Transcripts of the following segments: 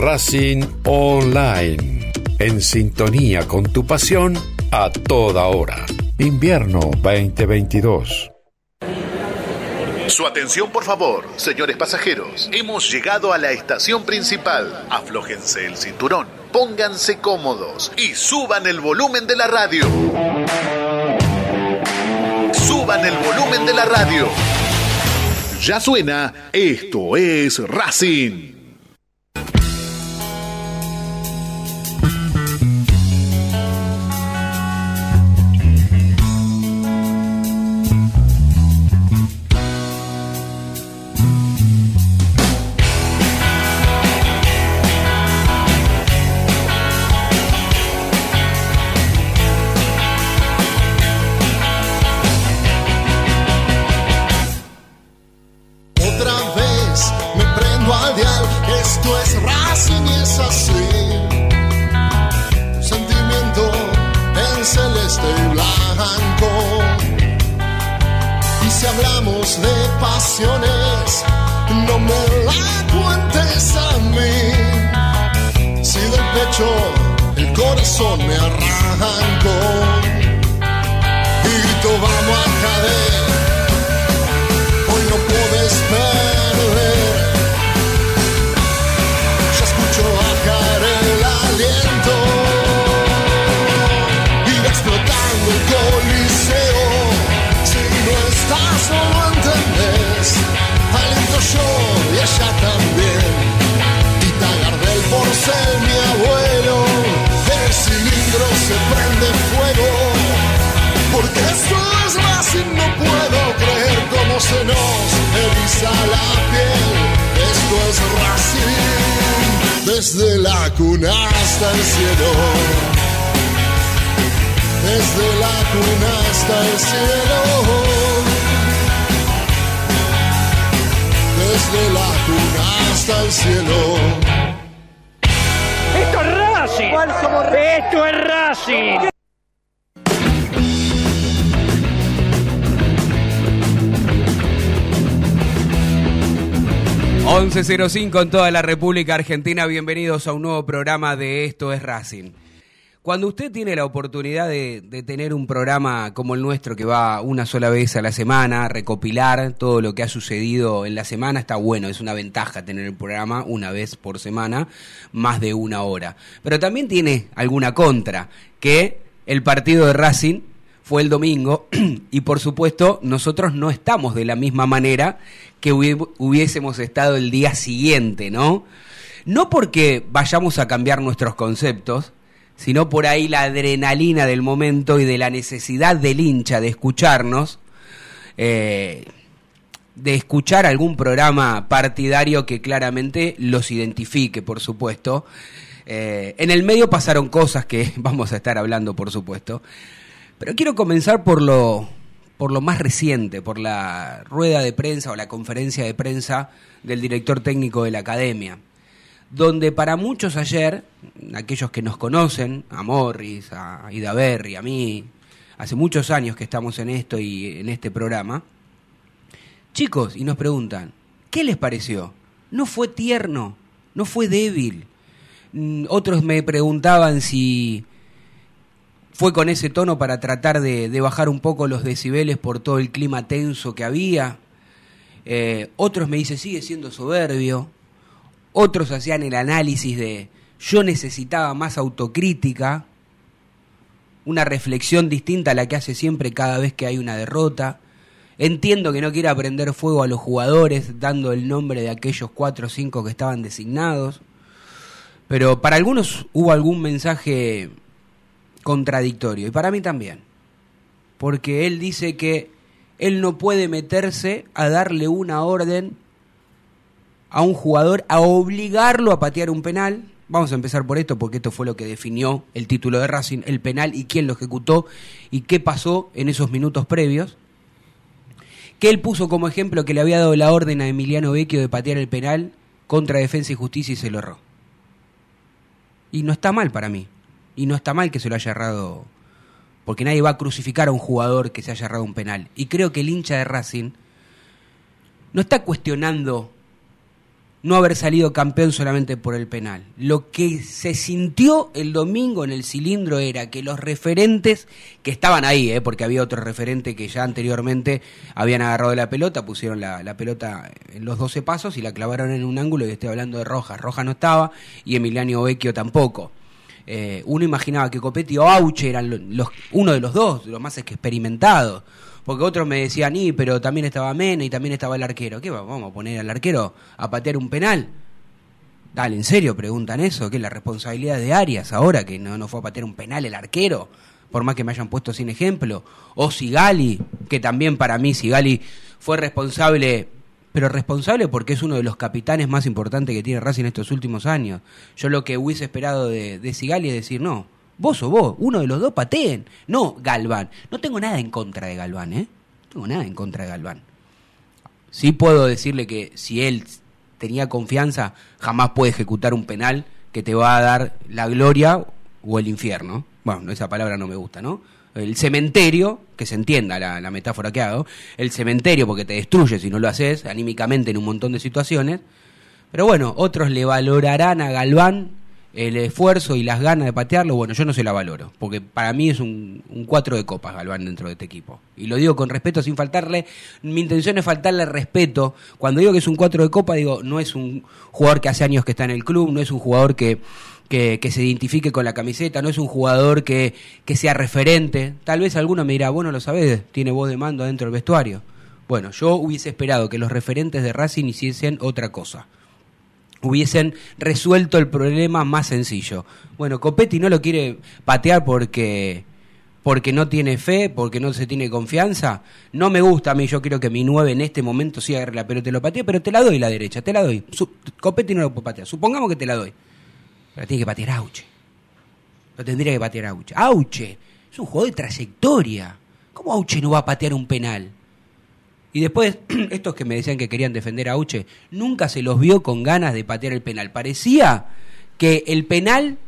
Racing Online. En sintonía con tu pasión a toda hora. Invierno 2022. Su atención, por favor, señores pasajeros. Hemos llegado a la estación principal. Aflójense el cinturón, pónganse cómodos y suban el volumen de la radio. Suban el volumen de la radio. Ya suena, esto es Racing. En toda la República Argentina. Bienvenidos a un nuevo programa de Esto es Racing. Cuando usted tiene la oportunidad de, tener un programa como el nuestro que va una sola vez a la semana, recopilar todo lo que ha sucedido en la semana, está bueno, es una ventaja tener el programa una vez por semana, más de una hora. Pero también tiene alguna contra, que el partido de Racing fue el domingo y por supuesto nosotros no estamos de la misma manera que hubiésemos estado el día siguiente, ¿no? No porque vayamos a cambiar nuestros conceptos, sino por ahí la adrenalina del momento y de la necesidad del hincha de escucharnos, eh, de escuchar algún programa partidario que claramente los identifique, por supuesto. Eh, en el medio pasaron cosas que vamos a estar hablando, por supuesto. Pero quiero comenzar por lo, por lo más reciente, por la rueda de prensa o la conferencia de prensa del director técnico de la academia, donde para muchos ayer, aquellos que nos conocen, a Morris, a Idaberri, a mí, hace muchos años que estamos en esto y en este programa, chicos, y nos preguntan, ¿qué les pareció? ¿No fue tierno? ¿No fue débil? Mm, otros me preguntaban si fue con ese tono para tratar de, bajar un poco los decibeles por todo el clima tenso que había. Eh, otros me dicen, sigue siendo soberbio. Otros hacían el análisis de, yo necesitaba más autocrítica, una reflexión distinta a la que hace siempre cada vez que hay una derrota. Entiendo que no quiera prender fuego a los jugadores dando el nombre de aquellos cuatro o cinco que estaban designados. Pero para algunos hubo algún mensaje contradictorio. Y para mí también. Porque él dice que él no puede meterse a darle una orden a un jugador, a obligarlo a patear un penal. Vamos a empezar por esto porque esto fue lo que definió el título de Racing, el penal y quién lo ejecutó y qué pasó en esos minutos previos. Que él puso como ejemplo que le había dado la orden a Emiliano Vecchio de patear el penal contra Defensa y Justicia y se lo erró. Y no está mal para mí. Y no está mal que se lo haya errado, porque nadie va a crucificar a un jugador que se haya errado un penal. Y creo que el hincha de Racing no está cuestionando no haber salido campeón solamente por el penal. Lo que se sintió el domingo en el cilindro era que los referentes que estaban ahí, ¿eh? porque había otro referente que ya anteriormente habían agarrado la pelota, pusieron la, pelota en los 12 pasos y la clavaron en un ángulo y estoy hablando de Rojas. Rojas no estaba y Emiliano Vecchio tampoco. Eh, uno imaginaba que Copetti o Auche eran los, uno de los dos, los más experimentados porque otros me decían, y, pero también estaba Mena y también estaba el arquero. ¿Qué vamos a poner al arquero a patear un penal? Dale, ¿en serio preguntan eso? ¿Qué la responsabilidad de Arias ahora que no, no fue a patear un penal el arquero? Por más que me hayan puesto sin ejemplo. O Sigali, que también para mí Sigali fue responsable, pero responsable porque es uno de los capitanes más importantes que tiene Racing estos últimos años. Yo lo que hubiese esperado de, de Sigali es decir, no, Vos o vos, uno de los dos pateen. No Galván. No tengo nada en contra de Galván, ¿eh? No tengo nada en contra de Galván. Sí puedo decirle que si él tenía confianza, jamás puede ejecutar un penal que te va a dar la gloria o el infierno. Bueno, esa palabra no me gusta, ¿no? El cementerio, que se entienda la, la metáfora que hago, el cementerio porque te destruye si no lo haces, anímicamente en un montón de situaciones. Pero bueno, otros le valorarán a Galván el esfuerzo y las ganas de patearlo, bueno, yo no se la valoro, porque para mí es un, un cuatro de copas Galván dentro de este equipo. Y lo digo con respeto, sin faltarle, mi intención es faltarle respeto. Cuando digo que es un cuatro de copa, digo, no es un jugador que hace años que está en el club, no es un jugador que, que, se identifique con la camiseta, no es un jugador que, que sea referente. Tal vez alguno me dirá, bueno, lo sabes, tiene voz de mando dentro del vestuario. Bueno, yo hubiese esperado que los referentes de Racing hiciesen otra cosa hubiesen resuelto el problema más sencillo. Bueno, Copetti no lo quiere patear porque porque no tiene fe, porque no se tiene confianza. No me gusta a mí, yo creo que mi 9 en este momento sí agarre la pelota y lo patea, pero te la doy la derecha, te la doy. Copetti no lo puede patear, supongamos que te la doy. Pero tiene que patear Auche. Lo tendría que patear Auche. Auche es un juego de trayectoria. ¿Cómo Auche no va a patear un penal? Y después, estos que me decían que querían defender a Auche, nunca se los vio con ganas de patear el penal. Parecía que el penal.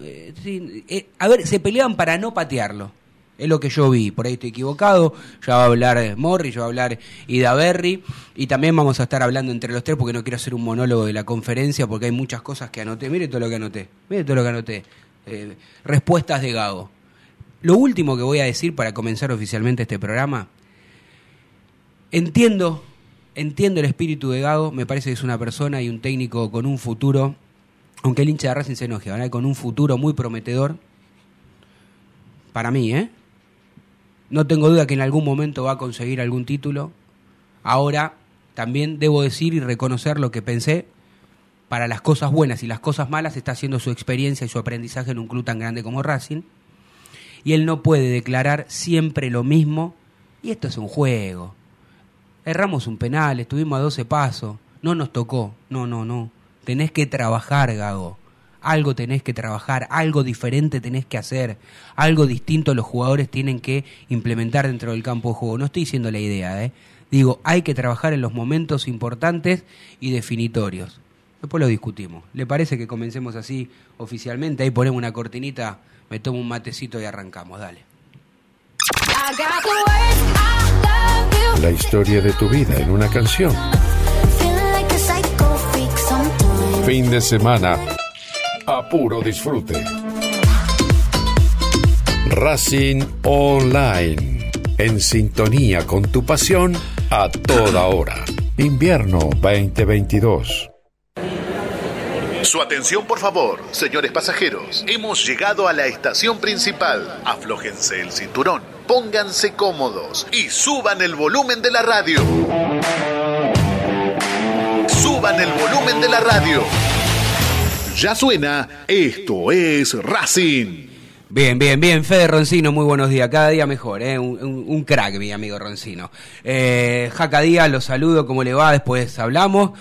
Eh, eh, a ver, se peleaban para no patearlo. Es lo que yo vi, por ahí estoy equivocado. Ya va a hablar Morri, ya va a hablar Ida Berry. Y también vamos a estar hablando entre los tres porque no quiero hacer un monólogo de la conferencia porque hay muchas cosas que anoté. Mire todo lo que anoté. Mire todo lo que anoté. Eh, respuestas de Gago. Lo último que voy a decir para comenzar oficialmente este programa Entiendo, entiendo el espíritu de Gago, me parece que es una persona y un técnico con un futuro, aunque el hincha de Racing se enoje, con un futuro muy prometedor. Para mí, ¿eh? No tengo duda que en algún momento va a conseguir algún título. Ahora, también debo decir y reconocer lo que pensé. Para las cosas buenas y las cosas malas está haciendo su experiencia y su aprendizaje en un club tan grande como Racing. Y él no puede declarar siempre lo mismo. Y esto es un juego. Erramos un penal, estuvimos a 12 pasos, no nos tocó. No, no, no. Tenés que trabajar, Gago. Algo tenés que trabajar, algo diferente tenés que hacer, algo distinto los jugadores tienen que implementar dentro del campo de juego. No estoy diciendo la idea, ¿eh? Digo, hay que trabajar en los momentos importantes y definitorios. Después lo discutimos. ¿Le parece que comencemos así oficialmente? Ahí ponemos una cortinita, me tomo un matecito y arrancamos. Dale. La historia de tu vida en una canción. Fin de semana a puro disfrute. Racing Online. En sintonía con tu pasión a toda hora. Invierno 2022. Su atención, por favor, señores pasajeros. Hemos llegado a la estación principal. Aflójense el cinturón pónganse cómodos y suban el volumen de la radio. Suban el volumen de la radio. Ya suena, esto es Racing. Bien, bien, bien. Fede Roncino, muy buenos días. Cada día mejor, ¿eh? un, crack, mi amigo Roncino. Eh, Jaca Díaz, lo saludo, ¿cómo le va? Después hablamos.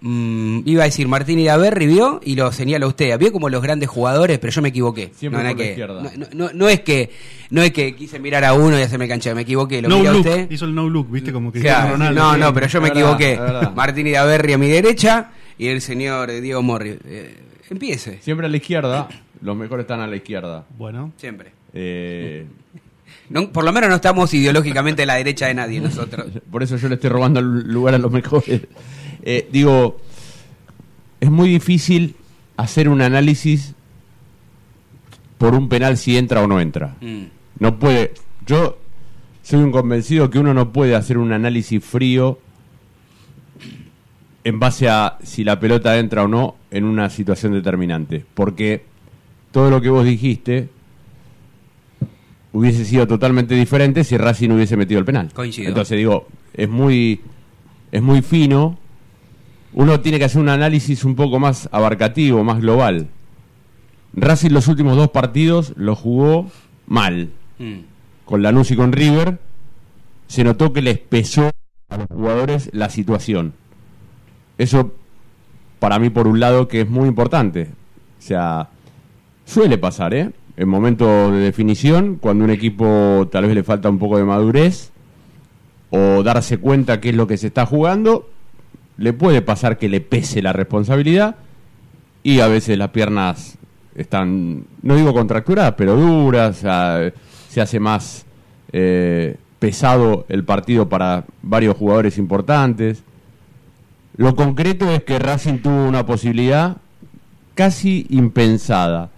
Mm, iba a decir Martín Iraberri vio y lo señala usted. Vio como los grandes jugadores, pero yo me equivoqué. Siempre no, que, no, no, es que no es que quise mirar a uno y hacerme cancha, me equivoqué. Lo no look, usted. Hizo el no look, viste como que No, no, pero yo me equivoqué. Martín Iraberri a mi derecha y el señor Diego Morri. Eh, empiece. Siempre a la izquierda. Los mejores están a la izquierda. Bueno. Siempre. Eh, por lo menos no estamos ideológicamente a la derecha de nadie nosotros. Por eso yo le estoy robando el lugar a los mejores. Eh, digo, es muy difícil hacer un análisis por un penal si entra o no entra. Mm. No puede. Yo soy un convencido que uno no puede hacer un análisis frío en base a si la pelota entra o no en una situación determinante. Porque todo lo que vos dijiste hubiese sido totalmente diferente si Racing hubiese metido el penal. Coincido. Entonces digo, es muy, es muy fino. Uno tiene que hacer un análisis un poco más abarcativo, más global. Racing los últimos dos partidos lo jugó mal. Mm. Con Lanús y con River. Se notó que les pesó a los jugadores la situación. Eso, para mí, por un lado, que es muy importante. O sea, suele pasar, ¿eh? En momentos de definición, cuando un equipo tal vez le falta un poco de madurez o darse cuenta qué es lo que se está jugando, le puede pasar que le pese la responsabilidad y a veces las piernas están, no digo contracturadas, pero duras, se hace más eh, pesado el partido para varios jugadores importantes. Lo concreto es que Racing tuvo una posibilidad casi impensada.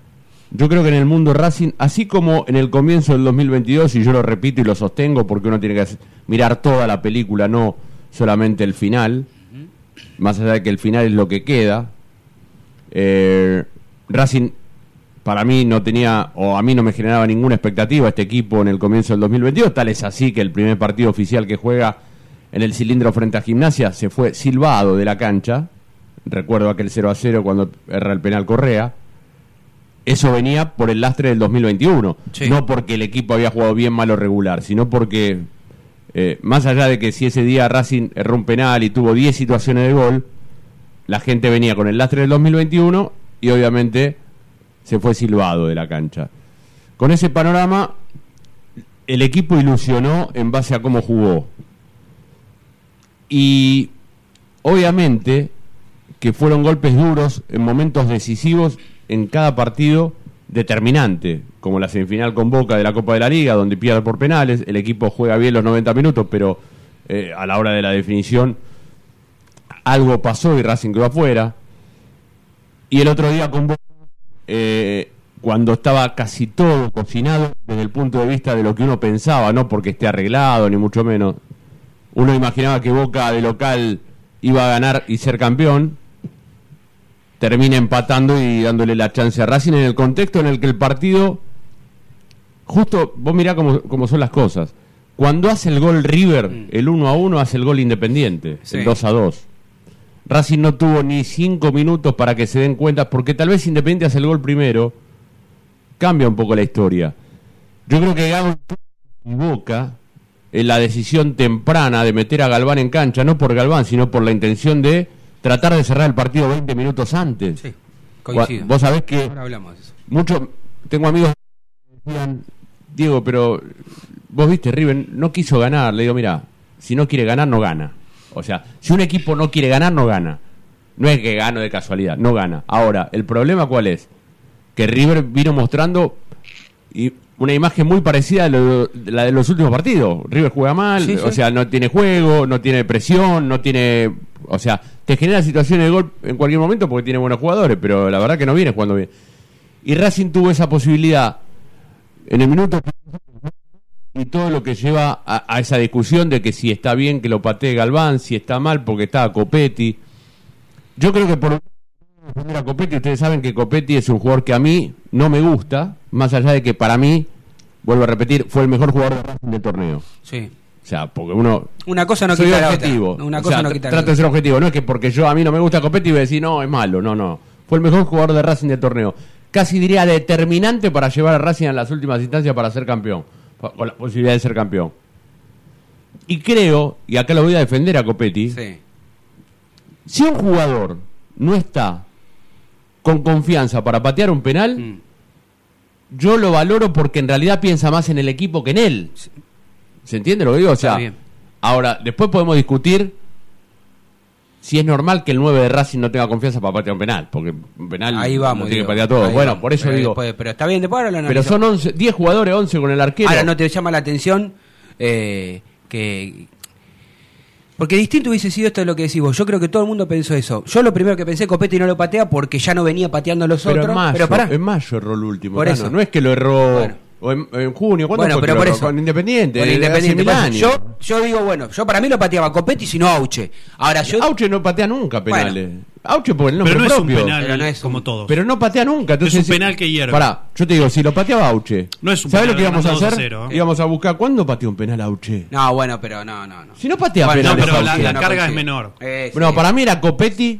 Yo creo que en el mundo Racing, así como en el comienzo del 2022, y yo lo repito y lo sostengo porque uno tiene que mirar toda la película, no solamente el final, más allá de que el final es lo que queda, eh, Racing para mí no tenía, o a mí no me generaba ninguna expectativa este equipo en el comienzo del 2022, tal es así que el primer partido oficial que juega en el cilindro frente a Gimnasia se fue silbado de la cancha, recuerdo aquel 0 a 0 cuando erra el penal Correa, eso venía por el lastre del 2021, Sí. no porque el equipo había jugado bien, mal o regular, sino porque, eh, más allá de que si ese día Racing erró un penal y tuvo 10 situaciones de gol, la gente venía con el lastre del 2021 y obviamente se fue silbado de la cancha. Con ese panorama, el equipo ilusionó en base a cómo jugó. Y obviamente que fueron golpes duros en momentos decisivos en cada partido determinante, como la semifinal con Boca de la Copa de la Liga, donde pierde por penales, el equipo juega bien los 90 minutos, pero eh, a la hora de la definición algo pasó y Racing quedó afuera. Y el otro día con Boca, eh, cuando estaba casi todo cocinado desde el punto de vista de lo que uno pensaba, no porque esté arreglado, ni mucho menos. Uno imaginaba que Boca de local iba a ganar y ser campeón. Termina empatando y dándole la chance a Racing en el contexto en el que el partido. Justo, vos mirá cómo, cómo son las cosas. Cuando hace el gol River, el 1 a 1 hace el gol Independiente, Sí. el 2 a 2. Racing no tuvo ni cinco minutos para que se den cuenta, porque tal vez Independiente hace el gol primero, cambia un poco la historia. Yo creo que Gago equivoca en la decisión temprana de meter a Galván en cancha, no por Galván, sino por la intención de tratar de cerrar el partido 20 minutos antes. Sí, coincido. Vos sabés que Ahora hablamos de eso. mucho tengo amigos que decían, Diego, pero vos viste, River no quiso ganar. Le digo, mira, si no quiere ganar, no gana. O sea, si un equipo no quiere ganar, no gana. No es que gano de casualidad, no gana. Ahora, ¿el problema cuál es? Que River vino mostrando y una imagen muy parecida a lo- la de los últimos partidos. River juega mal, Sí, sí. o sea, no tiene juego, no tiene presión, no tiene... O sea, te genera situaciones de gol en cualquier momento porque tiene buenos jugadores, pero la verdad que no viene jugando bien. Y Racing tuvo esa posibilidad en el minuto y todo lo que lleva a, a esa discusión de que si está bien que lo patee Galván, si está mal porque está Copetti. Yo creo que por a Copetti, ustedes saben que Copetti es un jugador que a mí no me gusta, más allá de que para mí, vuelvo a repetir, fue el mejor jugador de Racing del torneo. Sí. O sea, porque uno Una cosa no quita la objetivo. otra. Una O cosa sea, no quita la trato de ser objetivo. No es que porque yo a mí no me gusta Copetti voy a decir, no, es malo. No, no. Fue el mejor jugador de Racing del torneo. Casi diría determinante para llevar a Racing a las últimas instancias para ser campeón. Con la posibilidad de ser campeón. Y creo, y acá lo voy a defender a Copetti, Sí. si un jugador no está con confianza para patear un penal, Mm. yo lo valoro porque en realidad piensa más en el equipo que en él. ¿Se entiende lo que digo? O sea, ahora, después podemos discutir si es normal que el 9 de Racing no tenga confianza para patear un penal, porque un penal Ahí vamos. tiene que patear todo. Bueno, vamos. por eso pero digo, después- pero está bien, después ahora lo pero son 11, 10 jugadores, 11 con el arquero. Ahora, ¿no te llama la atención eh, que Porque distinto hubiese sido esto de lo que decís vos. Yo creo que todo el mundo pensó eso. Yo lo primero que pensé, Copetti no lo patea porque ya no venía pateando los Pero otros. en mayo, pero pará. en mayo erró el último. Por Tano. eso. No es que lo erró Bueno. O en, en junio. ¿Cuándo Bueno, fue pero que por lo eso. Con Independiente. Con hace Independiente. mil por eso. años. Yo, yo digo, bueno, yo para mí lo pateaba Copetti, sino Auche. Ahora yo. Auche no patea nunca penales. Auche por el nombre Pero no es un propio. penal Pero no es un- como todos. Pero no patea nunca. Entonces, Es un si- penal que hierve. Pará, yo te digo, si lo pateaba Auche, No es un ¿sabes penal lo que íbamos a ganando hacer? 2 a 0, ¿eh? Íbamos a buscar, ¿cuándo pateó un penal Auche? No, bueno, pero no, no, no. Si no patea Bueno, penales no, pero la- Auche. la no carga es menor. Eh, No, sí. para mí era Copetti,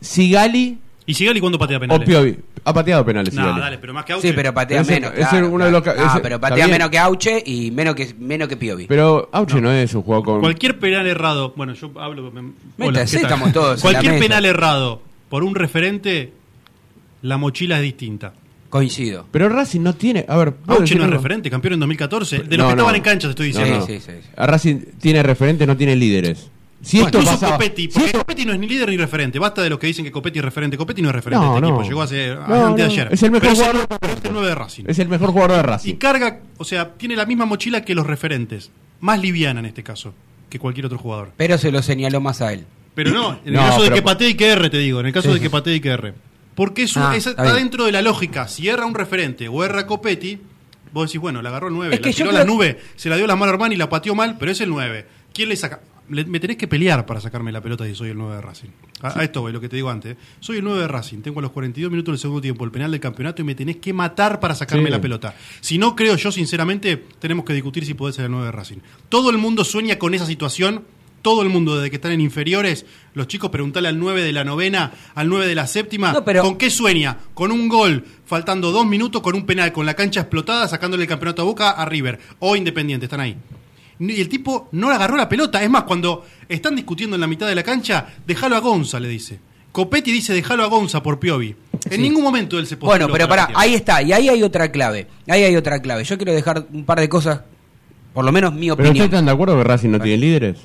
Sigali ¿Y Sigali cuándo patea o penales? Piovi. Ha pateado penales No, Sigali. dale, pero más que Auche. Sí, pero patea Ese- menos. ese claro, es uno de los Ah, ese- pero patea menos que Auche y menos que, menos que Piovi. Pero Auche no, es un jugador con... Cualquier penal errado, bueno, yo hablo. me- estamos todos en Cualquier la mesa. penal errado por un referente, la mochila es distinta. Coincido. Pero Racing no tiene... A ver, ¿puedo Auche no es algo? referente, campeón en 2014. De los No, que estaban en cancha, te estoy diciendo. no. Sí, sí, sí. A Racing tiene referentes, no tiene líderes. Si esto Incluso pasaba- Copetti, si porque esto- Copetti no es ni líder ni referente. Basta de los que dicen que Copetti es referente. Copetti no es referente No, de este no. equipo. Llegó hace No, antes de no. ayer. Es el mejor Pero jugador pero es el 9 de Racing. Es el mejor jugador de Y Racing. carga, o sea, tiene la misma mochila que los referentes. Más liviana en este caso que cualquier otro jugador. Pero se lo señaló más a él. Pero no, en el caso de que patee y que erre, te digo. En el caso Sí, de que patee y que erre. Porque eso Ah, es- está dentro de la lógica. Si erra un referente o erra Copetti, vos decís, bueno, la agarró el 9, Es la tiró a creo- la nube, se la dio a la mano Armani y la pateó mal, pero es el 9. ¿Quién le saca? Le- me tenés que pelear para sacarme la pelota si soy el 9 de Racing. A, a esto voy, lo que te digo antes. ¿eh? Soy el 9 de Racing, tengo a los 42 minutos del segundo tiempo el penal del campeonato y me tenés que matar para sacarme Sí. la pelota. Si no, creo yo, sinceramente, tenemos que discutir si podés ser el 9 de Racing. Todo el mundo sueña con esa situación. Todo el mundo, desde que están en inferiores, los chicos preguntale al 9 de la novena, al 9 de la séptima, No, pero- ¿con qué sueña? Con un gol, faltando dos minutos, con un penal, con la cancha explotada, sacándole el campeonato a Boca a River o Independiente, están ahí. Y el tipo no le agarró la pelota. Es más, cuando están discutiendo en la mitad de la cancha, déjalo a Gonza, le dice. Copetti dice déjalo a Gonza por Piovi. En Sí. ningún momento él se postuló Bueno, pero para ahí está, y ahí hay otra clave. Ahí hay otra clave. Yo quiero dejar un par de cosas, por lo menos mi ¿Pero opinión. ustedes están de acuerdo que Racing no tiene líderes?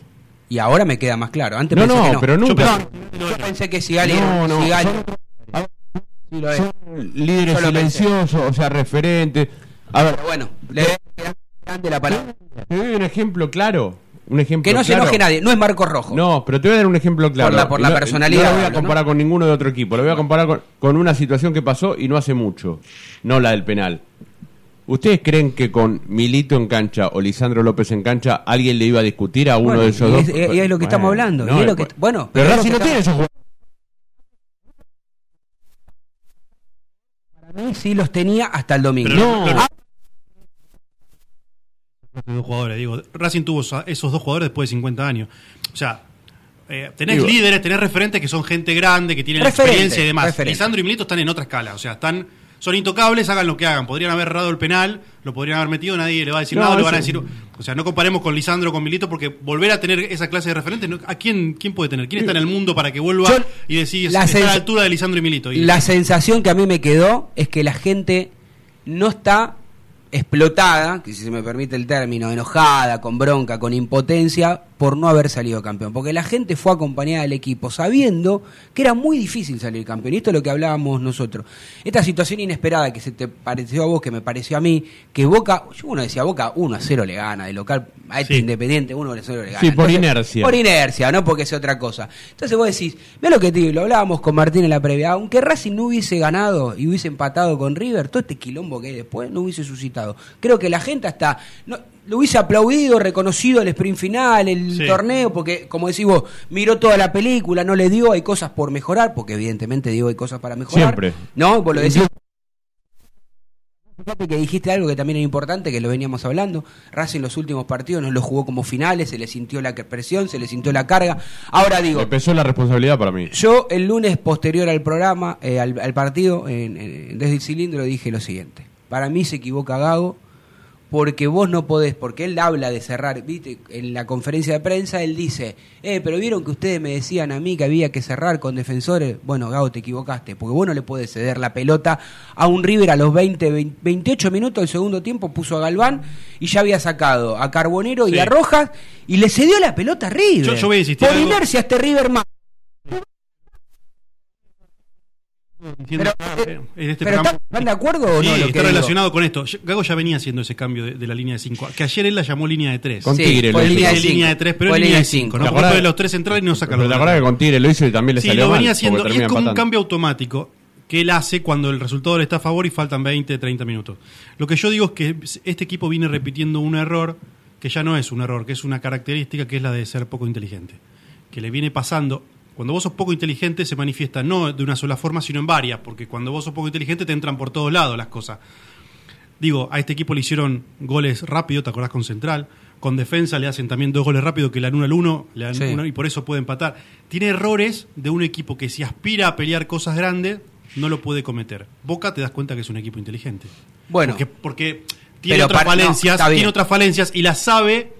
Y ahora me queda más claro. Antes No, pensé no, que no. pero Yo nunca- pensé- Yo, pensé que Sigali No, no, Sigali- son- sí lo es. Son líderes silenciosos, o sea, referentes. A ver, Pero bueno, le grande la palabra. te doy un ejemplo claro. Un ejemplo Que no se enoje nadie, no es Marco Rojo. No, pero te voy a dar un ejemplo claro. Por la- por la no- personalidad, No lo voy a comparar ¿no? con ninguno de otro equipo. Lo voy a comparar con, con una situación que pasó y no hace mucho. No la del penal. ¿Ustedes creen que con Milito en cancha o Lisandro López en cancha alguien le iba a discutir a uno Bueno, de esos y dos? es- y es lo que estamos hablando, y es lo que- bueno, pero pero es lo Racing que no tiene esos jugadores. Para mí sí los tenía hasta el domingo. Pero- No. pero- Dos jugadores, digo, Racing tuvo esos dos jugadores después de 50 años. O sea, eh, tenés Digo- líderes, tenés referentes que son gente grande, que tienen experiencia y demás. Lisandro y Milito están en otra escala, o sea, están son intocables, hagan lo que hagan. Podrían haber errado el penal, lo podrían haber metido, nadie le va a decir No, nada, le van a decir. O sea, no comparemos con Lisandro con Milito porque volver a tener esa clase de referentes, no- ¿a quién, quién puede tener? ¿Quién está en el mundo para que vuelva Yo- y decir la está a la altura de Lisandro y Milito? Y- La sensación que a mí me quedó es que la gente no está explotada, que si se me permite el término, enojada, con bronca, con impotencia, por no haber salido campeón. Porque la gente fue acompañada del equipo sabiendo que era muy difícil salir campeón. Y esto es lo que hablábamos nosotros. Esta situación inesperada que se te pareció a vos, que me pareció a mí, que Boca, yo uno decía, Boca 1 a 0 le gana, de local a este Sí. Independiente 1 a 0 le gana. Sí, por inercia. Por inercia, no porque sea otra cosa. Entonces vos decís, ve lo que te digo, lo hablábamos con Martín en la previa, aunque Racing no hubiese ganado y hubiese empatado con River, todo este quilombo que hay después no hubiese suscitado. Creo que la gente hasta no, lo hubiese aplaudido, reconocido el sprint final, el Sí. torneo, porque como decís vos, miró toda la película, no le dio, hay cosas por mejorar, porque evidentemente digo hay cosas para mejorar. Siempre. No, vos lo decís. Fíjate que dijiste algo que también era importante, que lo veníamos hablando. Racing los últimos partidos no lo jugó como finales, se le sintió la presión, se le sintió la carga. Ahora digo, Empezó la responsabilidad para mí. yo el lunes posterior al programa, eh, al, al partido, en- en- desde el cilindro dije lo siguiente. Para mí se equivoca Gago porque vos no podés, porque él habla de cerrar, viste, en la conferencia de prensa él dice, eh, pero vieron que ustedes me decían a mí que había que cerrar con defensores, bueno, Gago, te equivocaste, porque vos no le podés ceder la pelota a un River a los 20, 20 28 minutos del segundo tiempo, puso a Galván y ya había sacado a Carbonero y a Rojas y le cedió la pelota a River. Yo- yo voy a insistir Por algo. inercia este River más. Diciendo Pero, eh, en este pero programa. ¿están- están de acuerdo o Sí, no lo que está digo? relacionado con esto. Gago ya venía haciendo ese cambio de, de la línea de 5. Que ayer él la llamó línea de 3. Con Sí, Tigre lo línea hizo. de línea de cinco. 3, pero Fue es línea de de cinco. 5. ¿Te ¿no? Porque de los tres centrales y no saca Pero te acordás que con Tigre lo hizo y también le Sí, salió lo mal, venía porque haciendo. Es como un cambio automático que él hace cuando el resultado le está a favor y faltan 20, 30 minutos. Lo que yo digo es que este equipo viene repitiendo un error que ya no es un error, que es una característica que es la de ser poco inteligente. Que le viene pasando. Cuando vos sos poco inteligente se manifiesta no de una sola forma, sino en varias, porque cuando vos sos poco inteligente te entran por todos lados las cosas. Digo, a este equipo le hicieron goles rápido, ¿te acordás con Central? Con defensa le hacen también dos goles rápido que le dan uno al uno, le dan Sí. uno y por eso puede empatar. Tiene errores de un equipo que si aspira a pelear cosas grandes, no lo puede cometer. Boca te das cuenta que es un equipo inteligente. Bueno. Porque, porque tiene otras para- falencias, tiene otras falencias y las sabe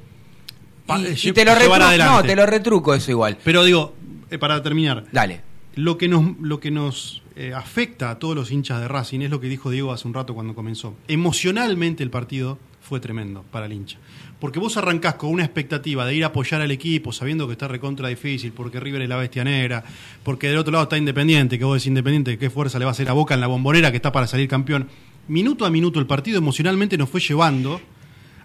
Y, y te lo retruco, no, te lo retruco eso igual. Pero digo, para terminar, Dale. lo que nos, lo que nos eh, afecta a todos los hinchas de Racing es lo que dijo Diego hace un rato cuando comenzó. Emocionalmente el partido fue tremendo para el hincha. Porque vos arrancás con una expectativa de ir a apoyar al equipo sabiendo que está recontra difícil, porque River es la bestia negra, porque del otro lado está Independiente, que vos decís Independiente, qué fuerza le va a hacer a Boca en la bombonera que está para salir campeón. Minuto a minuto el partido emocionalmente nos fue llevando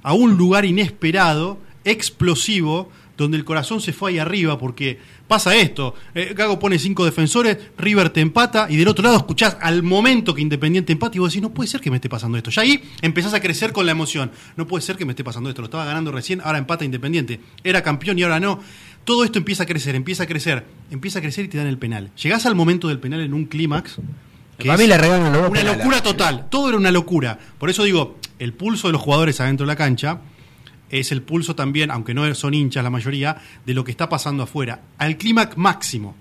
a un lugar inesperado, explosivo, donde el corazón se fue ahí arriba, porque pasa esto, eh, Gago pone cinco defensores, River te empata, y del otro lado escuchás al momento que Independiente empata, y vos decís, no puede ser que me esté pasando esto. Ya ahí empezás a crecer con la emoción, no puede ser que me esté pasando esto, lo estaba ganando recién, ahora empata Independiente, era campeón y ahora no. Todo esto empieza a crecer, empieza a crecer, empieza a crecer y te dan el penal. Llegás al momento del penal en un clímax. Para mí le regalan Una penales. locura total, todo era una locura. Por eso digo, el pulso de los jugadores adentro de la cancha es el pulso también, aunque no son hinchas la mayoría, de lo que está pasando afuera. Al clímax máximo,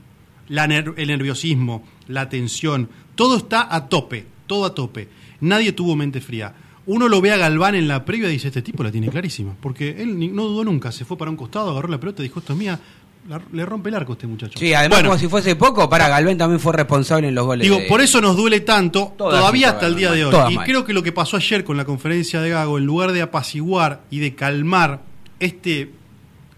la el nerviosismo, la tensión, todo está a tope, todo a tope. Nadie tuvo mente fría. Uno lo ve a Galván en la previa y dice, este tipo la tiene clarísima, porque él no dudó nunca, se fue para un costado, agarró la pelota dijo, esto es mía, La- le rompe el arco a este muchacho. Sí, además Bueno, como si fuese poco, para Galván también fue responsable en los goles. Digo, de- por eso nos duele tanto, Todas todavía hasta el día de hoy. todas Y mal. creo que lo que pasó ayer con la conferencia de Gago, en lugar de apaciguar y de calmar este,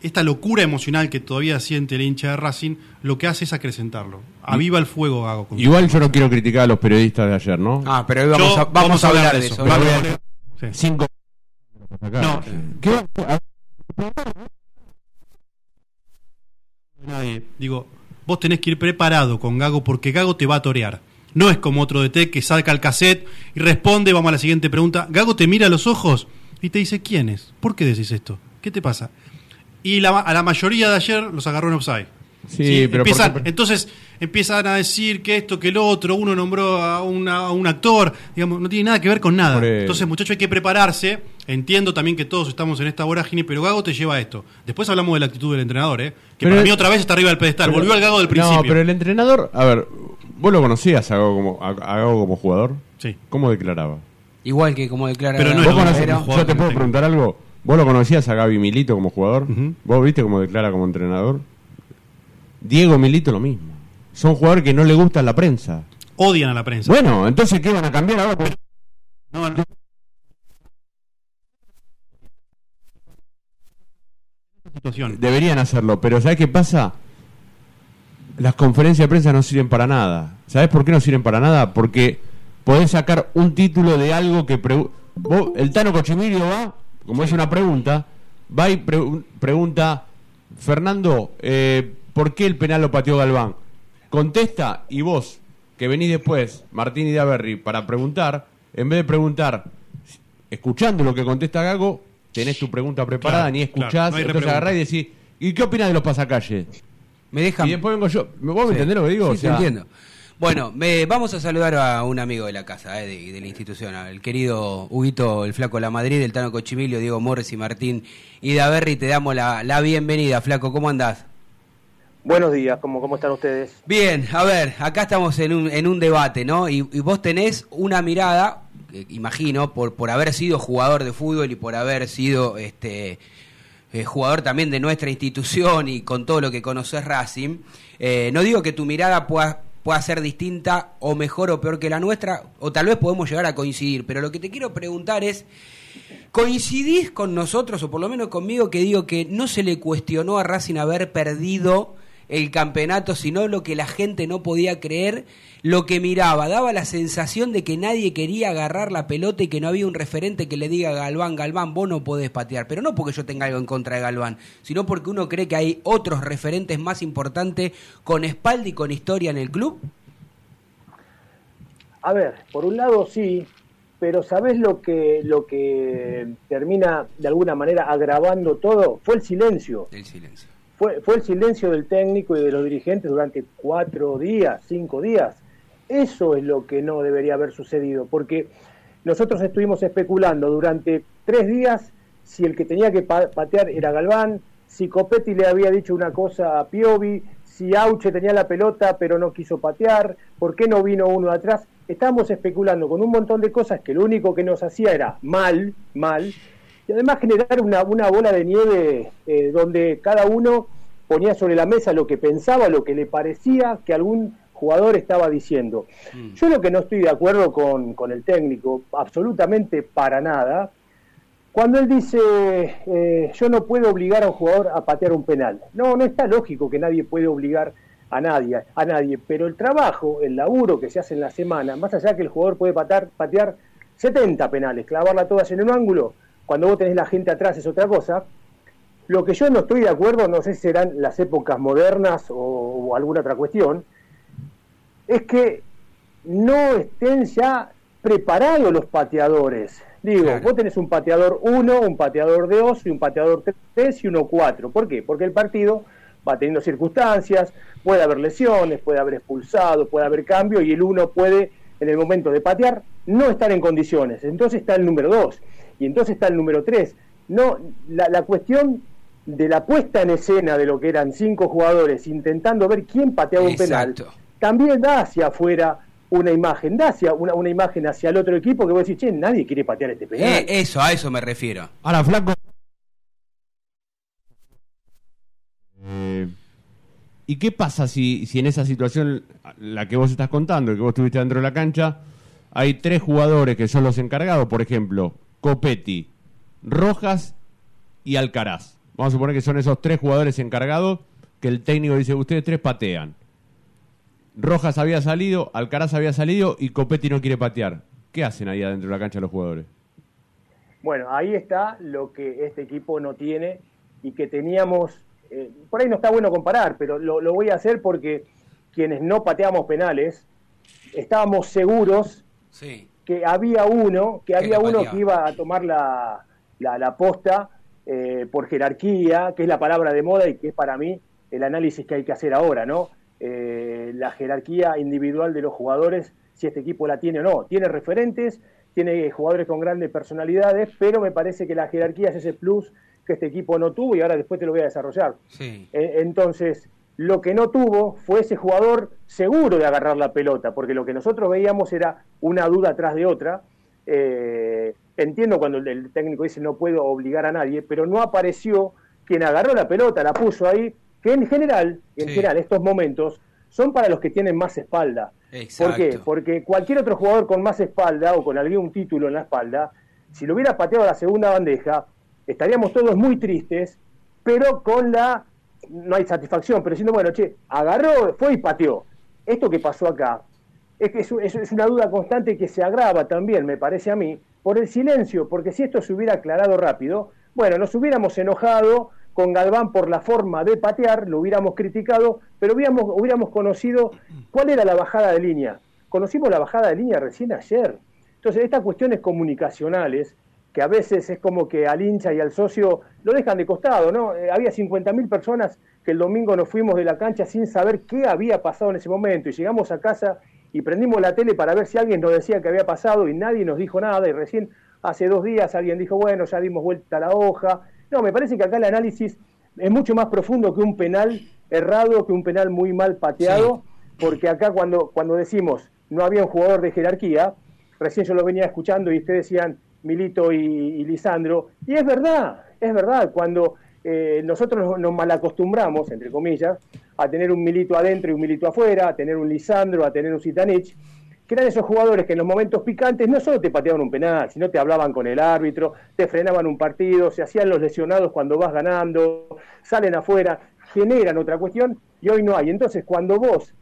esta locura emocional que todavía siente el hincha de Racing, lo que hace es acrecentarlo. Aviva el fuego, Gago. con- Igual yo no quiero criticar a los periodistas de ayer, ¿no? Ah, pero hoy vamos, Yo- a, vamos a hablar de eso. Vamos Vamos a-. Cinco. No. ¿Qué? Digo, vos tenés que ir preparado con Gago porque Gago te va a torear. No es como otro DT que saca el cassette y responde, vamos a la siguiente pregunta. Gago te mira a los ojos y te dice, ¿quién es? ¿Por qué decís esto? ¿Qué te pasa? Y la- a la mayoría de ayer los agarró en offside. Sí, pero empiezan, porque- entonces empiezan a decir que esto, que lo otro, uno nombró a, una- a un actor, digamos, no tiene nada que ver con nada. Entonces, muchachos, hay que prepararse. Entiendo también que todos estamos en esta vorágine, pero Gago te lleva a esto. Después hablamos de la actitud del entrenador, ¿eh? que Pero- para mí otra vez está arriba del pedestal. Pero- Volvió al Gago del principio. No, pero el entrenador, a ver, vos lo conocías a Gago como, a, a Gago como jugador. Sí. ¿Cómo declaraba? Igual que como declara. Pero no ¿Vos conocés- Pero- jugador yo te puedo preguntar algo. ¿Vos lo conocías a Gaby Milito como jugador? ¿Vos viste cómo declara como entrenador? Diego Milito lo mismo. Son jugadores que no le gusta la prensa. Odian a la prensa. Bueno, entonces, ¿qué van a cambiar ahora? No, no. Situación. Deberían hacerlo, pero ¿sabes qué pasa? Las conferencias de prensa no sirven para nada. ¿Sabes por qué no sirven para nada? Porque podés sacar un título de algo que... vos- el Tano Cochimilio va, como es una pregunta, va y pre- pregunta, Fernando, eh, ¿por qué el penal lo pateó Galván? Contesta y vos, que venís después, Martín y Daverri, para preguntar, en vez de preguntar, escuchando lo que contesta Gago, tenés tu pregunta preparada, Claro, ni claro, escuchás, no hay entonces agarrás y decís, ¿y qué opinas de los pasacalles? Me dejan. Y después vengo yo. ¿Vos me Sí. entendés lo que digo? Sí, O te entiendo. Bueno, me, vamos a saludar a un amigo de la casa, eh, de, de la institución, al querido Huguito, el Flaco La Madrid, el Tano Cochimilio, Diego Morris y Martín y Daverri. Te damos la, la bienvenida, Flaco. ¿Cómo andás? Buenos días, ¿cómo, cómo están ustedes? Bien, a ver, acá estamos en un, en un debate, ¿no? Y, vos tenés una mirada, eh, imagino, por, por haber sido jugador de fútbol y por haber sido este eh, jugador también de nuestra institución y con todo lo que conoces Racing. eh, no digo que tu mirada pueda, pueda ser distinta o mejor o peor que la nuestra, o tal vez podemos llegar a coincidir, pero lo que te quiero preguntar es, ¿coincidís con nosotros, o por lo menos conmigo, que digo que no se le cuestionó a Racing haber perdido el campeonato, sino lo que la gente no podía creer, lo que miraba. Daba la sensación de que nadie quería agarrar la pelota y que no había un referente que le diga a Galván, Galván, vos no podés patear. Pero no porque yo tenga algo en contra de Galván, sino porque uno cree que hay otros referentes más importantes con espalda y con historia en el club. A ver, por un lado sí, pero ¿sabés lo que, lo que termina de alguna manera agravando todo? Fue el silencio. El silencio. Fue, el silencio del técnico y de los dirigentes durante cuatro días, cinco días. Eso es lo que no debería haber sucedido, porque nosotros estuvimos especulando durante tres días si el que tenía que patear era Galván, si Copetti le había dicho una cosa a Piovi, si Auche tenía la pelota pero no quiso patear, por qué no vino uno atrás estábamos especulando con un montón de cosas que lo único que nos hacía era mal, mal, y además generar una, una bola de nieve eh, donde cada uno ponía sobre la mesa lo que pensaba, lo que le parecía que algún jugador estaba diciendo. Mm. Yo lo que no estoy de acuerdo con, con el técnico, absolutamente para nada, cuando él dice, eh, yo no puedo obligar a un jugador a patear un penal. No, no está lógico que nadie puede obligar a nadie, a nadie, pero el trabajo, el laburo que se hace en la semana, más allá que el jugador puede patear, patear 70 penales, clavarla todas en un ángulo, cuando vos tenés la gente atrás es otra cosa. Lo que yo no estoy de acuerdo, no sé si serán las épocas modernas o, alguna otra cuestión, es que no estén ya preparados los pateadores. Digo, vos tenés un pateador 1, un pateador de 2 y un pateador 3 y uno 4. ¿Por qué? Porque el partido va teniendo circunstancias, puede haber lesiones, puede haber expulsado, puede haber cambio y el uno puede en el momento de patear no estar en condiciones. Entonces está el número dos y entonces está el número tres. No, la, cuestión de la puesta en escena de lo que eran cinco jugadores intentando ver quién pateaba un penal también da hacia afuera una imagen, da hacia una, una, imagen hacia el otro equipo que vos decís, che, nadie quiere patear este penal. Eh, eso, a eso me refiero. Ahora, Flaco, Eh, ¿Y qué pasa si, si en esa situación, la que vos estás contando, que vos estuviste dentro de la cancha, hay tres jugadores que son los encargados, por ejemplo, Copetti, Rojas y Alcaraz? Vamos a suponer que son esos tres jugadores encargados que el técnico dice, ustedes tres patean. Rojas había salido, Alcaraz había salido y Copetti no quiere patear. ¿Qué hacen ahí adentro de la cancha los jugadores? Bueno, ahí está lo que este equipo no tiene y que teníamos eh, por ahí no está bueno comparar, pero lo, voy a hacer porque quienes no pateamos penales, estábamos seguros que había uno, que había uno que iba a tomar la, la, posta eh, por jerarquía, que es la palabra de moda y que es para mí el análisis que hay que hacer ahora, ¿no? Eh, la jerarquía individual de los jugadores, si este equipo la tiene o no. Tiene referentes, tiene jugadores con grandes personalidades, pero me parece que la jerarquía es ese plus que este equipo no tuvo y ahora después te lo voy a desarrollar. Sí. Eh, entonces, lo que no tuvo fue ese jugador seguro de agarrar la pelota, porque lo que nosotros veíamos era una duda tras de otra. Eh, entiendo cuando el, técnico dice no puedo obligar a nadie, pero no apareció quien agarró la pelota, la puso ahí, que en general, en general, estos momentos son para los que tienen más espalda. ¿Por qué? Porque cualquier otro jugador con más espalda o con algún título en la espalda, si lo hubiera pateado a la segunda bandeja, estaríamos todos muy tristes, pero con la, no hay satisfacción, pero diciendo, bueno, che, agarró, fue y pateó. Esto que pasó acá, es es, una duda constante que se agrava también, me parece a mí, por el silencio, porque si esto se hubiera aclarado rápido, bueno, nos hubiéramos enojado con Galván por la forma de patear, lo hubiéramos criticado, pero hubiéramos, hubiéramos conocido cuál era la bajada de línea. Conocimos la bajada de línea recién ayer. Entonces, estas cuestiones comunicacionales que a veces es como que al hincha y al socio lo dejan de costado, ¿no? Eh, había 50.000 personas que el domingo nos fuimos de la cancha sin saber qué había pasado en ese momento y llegamos a casa y prendimos la tele para ver si alguien nos decía que había pasado y nadie nos dijo nada y recién hace dos días alguien dijo, bueno, ya dimos vuelta a la hoja. No, me parece que acá el análisis es mucho más profundo que un penal errado, que un penal muy mal pateado, porque acá cuando, cuando decimos no había un jugador de jerarquía, recién yo lo venía escuchando y ustedes decían, Milito y, Lisandro. Y es verdad, es verdad, cuando eh, nosotros nos, malacostumbramos, entre comillas, a tener un Milito adentro y un Milito afuera, a tener un Lisandro, a tener un Zitanich, que eran esos jugadores que en los momentos picantes no solo te pateaban un penal, sino te hablaban con el árbitro, te frenaban un partido, se hacían los lesionados cuando vas ganando, salen afuera. generan otra cuestión y hoy no hay. Entonces, cuando vos,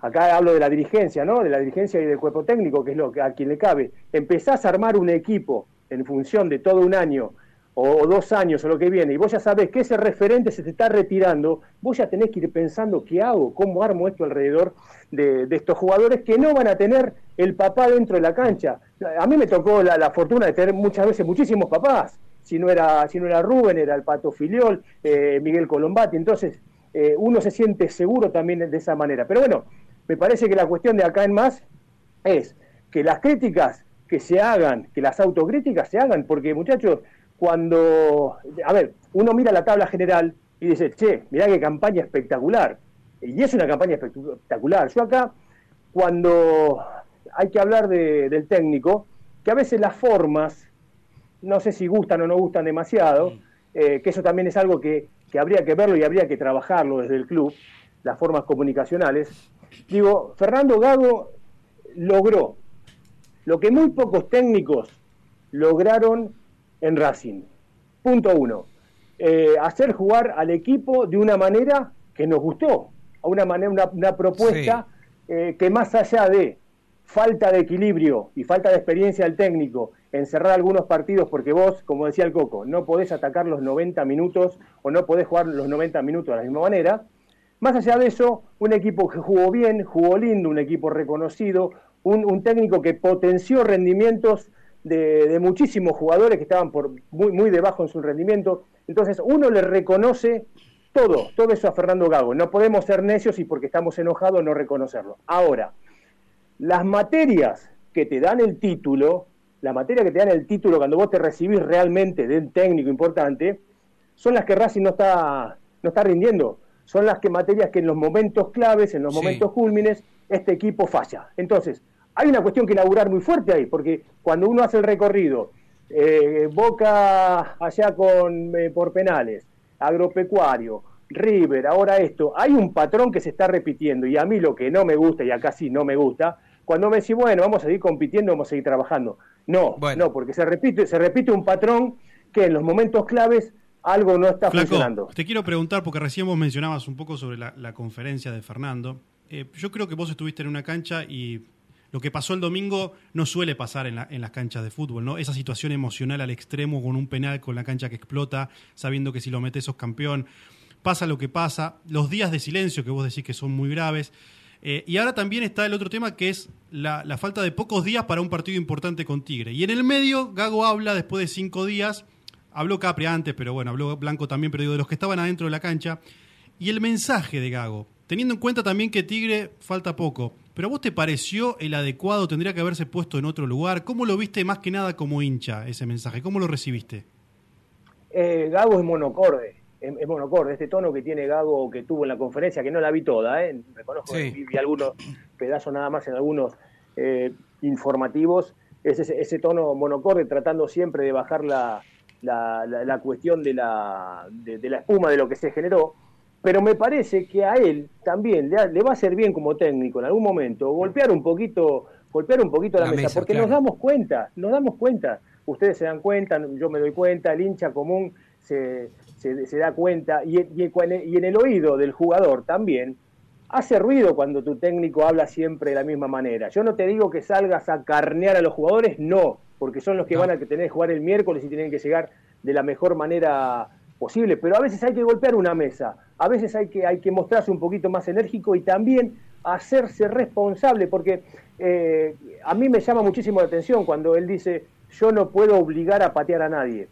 acá hablo de la dirigencia, ¿no? De la dirigencia y del cuerpo técnico, que es lo que a quien le cabe, empezás a armar un equipo en función de todo un año o, dos años o lo que viene, y vos ya sabés que ese referente se te está retirando, vos ya tenés que ir pensando qué hago, cómo armo esto alrededor de, estos jugadores que no van a tener el papá dentro de la cancha. A mí me tocó la, fortuna de tener muchas veces muchísimos papás. Si no era, si no era Rubén, era el Pato Filiol, eh, Miguel Colombati. Entonces, eh, uno se siente seguro también de esa manera. Pero bueno, me parece que la cuestión de acá en más es que las críticas que se hagan, que las autocríticas se hagan, porque muchachos, cuando, a ver, uno mira la tabla general y dice, che, mirá qué campaña espectacular. Y es una campaña espectacular. Yo acá, cuando hay que hablar del técnico, que a veces las formas, no sé si gustan o no gustan demasiado, eh, que eso también es algo que, que habría que verlo y habría que trabajarlo desde el club, las formas comunicacionales. Digo, Fernando Gago logró lo que muy pocos técnicos lograron en Racing. Punto uno. Eh, hacer jugar al equipo de una manera que nos gustó, a una manera, una, propuesta eh, que más allá de falta de equilibrio y falta de experiencia del técnico en cerrar algunos partidos, porque vos, como decía el Coco, no podés atacar los 90 minutos o no podés jugar los 90 minutos de la misma manera. Más allá de eso, un equipo que jugó bien, jugó lindo, un equipo reconocido, un, técnico que potenció rendimientos de, muchísimos jugadores que estaban por muy, muy debajo en su rendimiento. Entonces, uno le reconoce todo, todo eso a Fernando Gago. No podemos ser necios y porque estamos enojados no reconocerlo. Ahora, las materias que te dan el título, la materia que te dan el título cuando vos te recibís realmente de un técnico importante, son las que Racing no está, no está rindiendo. Son las que materias que en los momentos claves, en los momentos cúlmines, este equipo falla. Entonces, hay una cuestión que elaborar muy fuerte ahí, porque cuando uno hace el recorrido, eh, Boca allá con eh, por penales, agropecuario, River, ahora esto, hay un patrón que se está repitiendo y a mí lo que no me gusta y acá sí no me gusta, cuando me decís, bueno, vamos a seguir compitiendo, vamos a seguir trabajando. No, no, porque se repite, se repite un patrón que en los momentos claves algo no está funcionando. Te quiero preguntar, porque recién vos mencionabas un poco sobre la, conferencia de Fernando. Eh, yo creo que vos estuviste en una cancha y lo que pasó el domingo no suele pasar en, las canchas de fútbol, ¿no? Esa situación emocional al extremo con un penal con la cancha que explota, sabiendo que si lo metes sos campeón. Pasa lo que pasa, los días de silencio que vos decís que son muy graves. Eh, y ahora también está el otro tema que es la, falta de pocos días para un partido importante con Tigre. Y en el medio, Gago habla después de cinco días, habló Capri antes, pero bueno, habló Blanco también, pero digo, de los que estaban adentro de la cancha. Y el mensaje de Gago, teniendo en cuenta también que Tigre falta poco, ¿Pero a vos te pareció el adecuado? ¿Tendría que haberse puesto en otro lugar? ¿Cómo lo viste más que nada como hincha ese mensaje? ¿Cómo lo recibiste? Eh, Gago es monocorde, es, monocorde. Este tono que tiene Gago que tuvo en la conferencia, que no la vi toda, ¿eh? reconozco que vi, algunos pedazos nada más en algunos eh, informativos, es ese, tono monocorde tratando siempre de bajar la, la, cuestión de la, de la espuma de lo que se generó pero me parece que a él también le, va a ser bien como técnico en algún momento golpear un poquito golpear un poquito la, mesa, porque nos damos cuenta nos damos cuenta. Ustedes se dan cuenta yo me doy cuenta el hincha común se, se, da cuenta y, y, y, en el oído del jugador también hace ruido cuando tu técnico habla siempre de la misma manera. Yo no te digo que salgas a carnear a los jugadores no porque son los que van a tener que jugar el miércoles y tienen que llegar de la mejor manera posible, pero a veces hay que golpear una mesa, a veces hay que, hay que mostrarse un poquito más enérgico y también hacerse responsable, porque eh, a mí me llama muchísimo la atención cuando él dice, yo no puedo obligar a patear a nadie.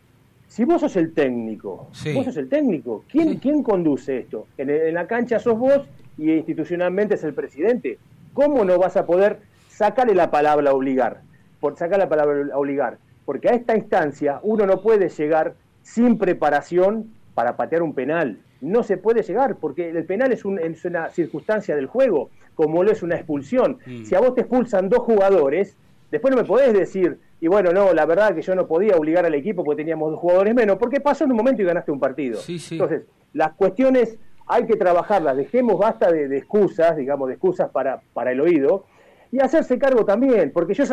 Si vos sos el técnico, vos sos el técnico, ¿quién, ¿quién conduce esto? En, en, la cancha sos vos y institucionalmente es el presidente. ¿Cómo no vas a poder sacarle la palabra obligar? Por sacar la palabra obligar. Porque a esta instancia uno no puede llegar sin preparación para patear un penal. No se puede llegar, porque el penal es, una circunstancia del juego, como lo es una expulsión. Mm. Si a vos te expulsan dos jugadores, después no me podés decir, y bueno, no, la verdad que yo no podía obligar al equipo porque teníamos dos jugadores menos, porque pasó en un momento y ganaste un partido. Entonces, las cuestiones hay que trabajarlas, dejemos basta de, excusas, digamos, de excusas para, para el oído, y hacerse cargo también, porque yo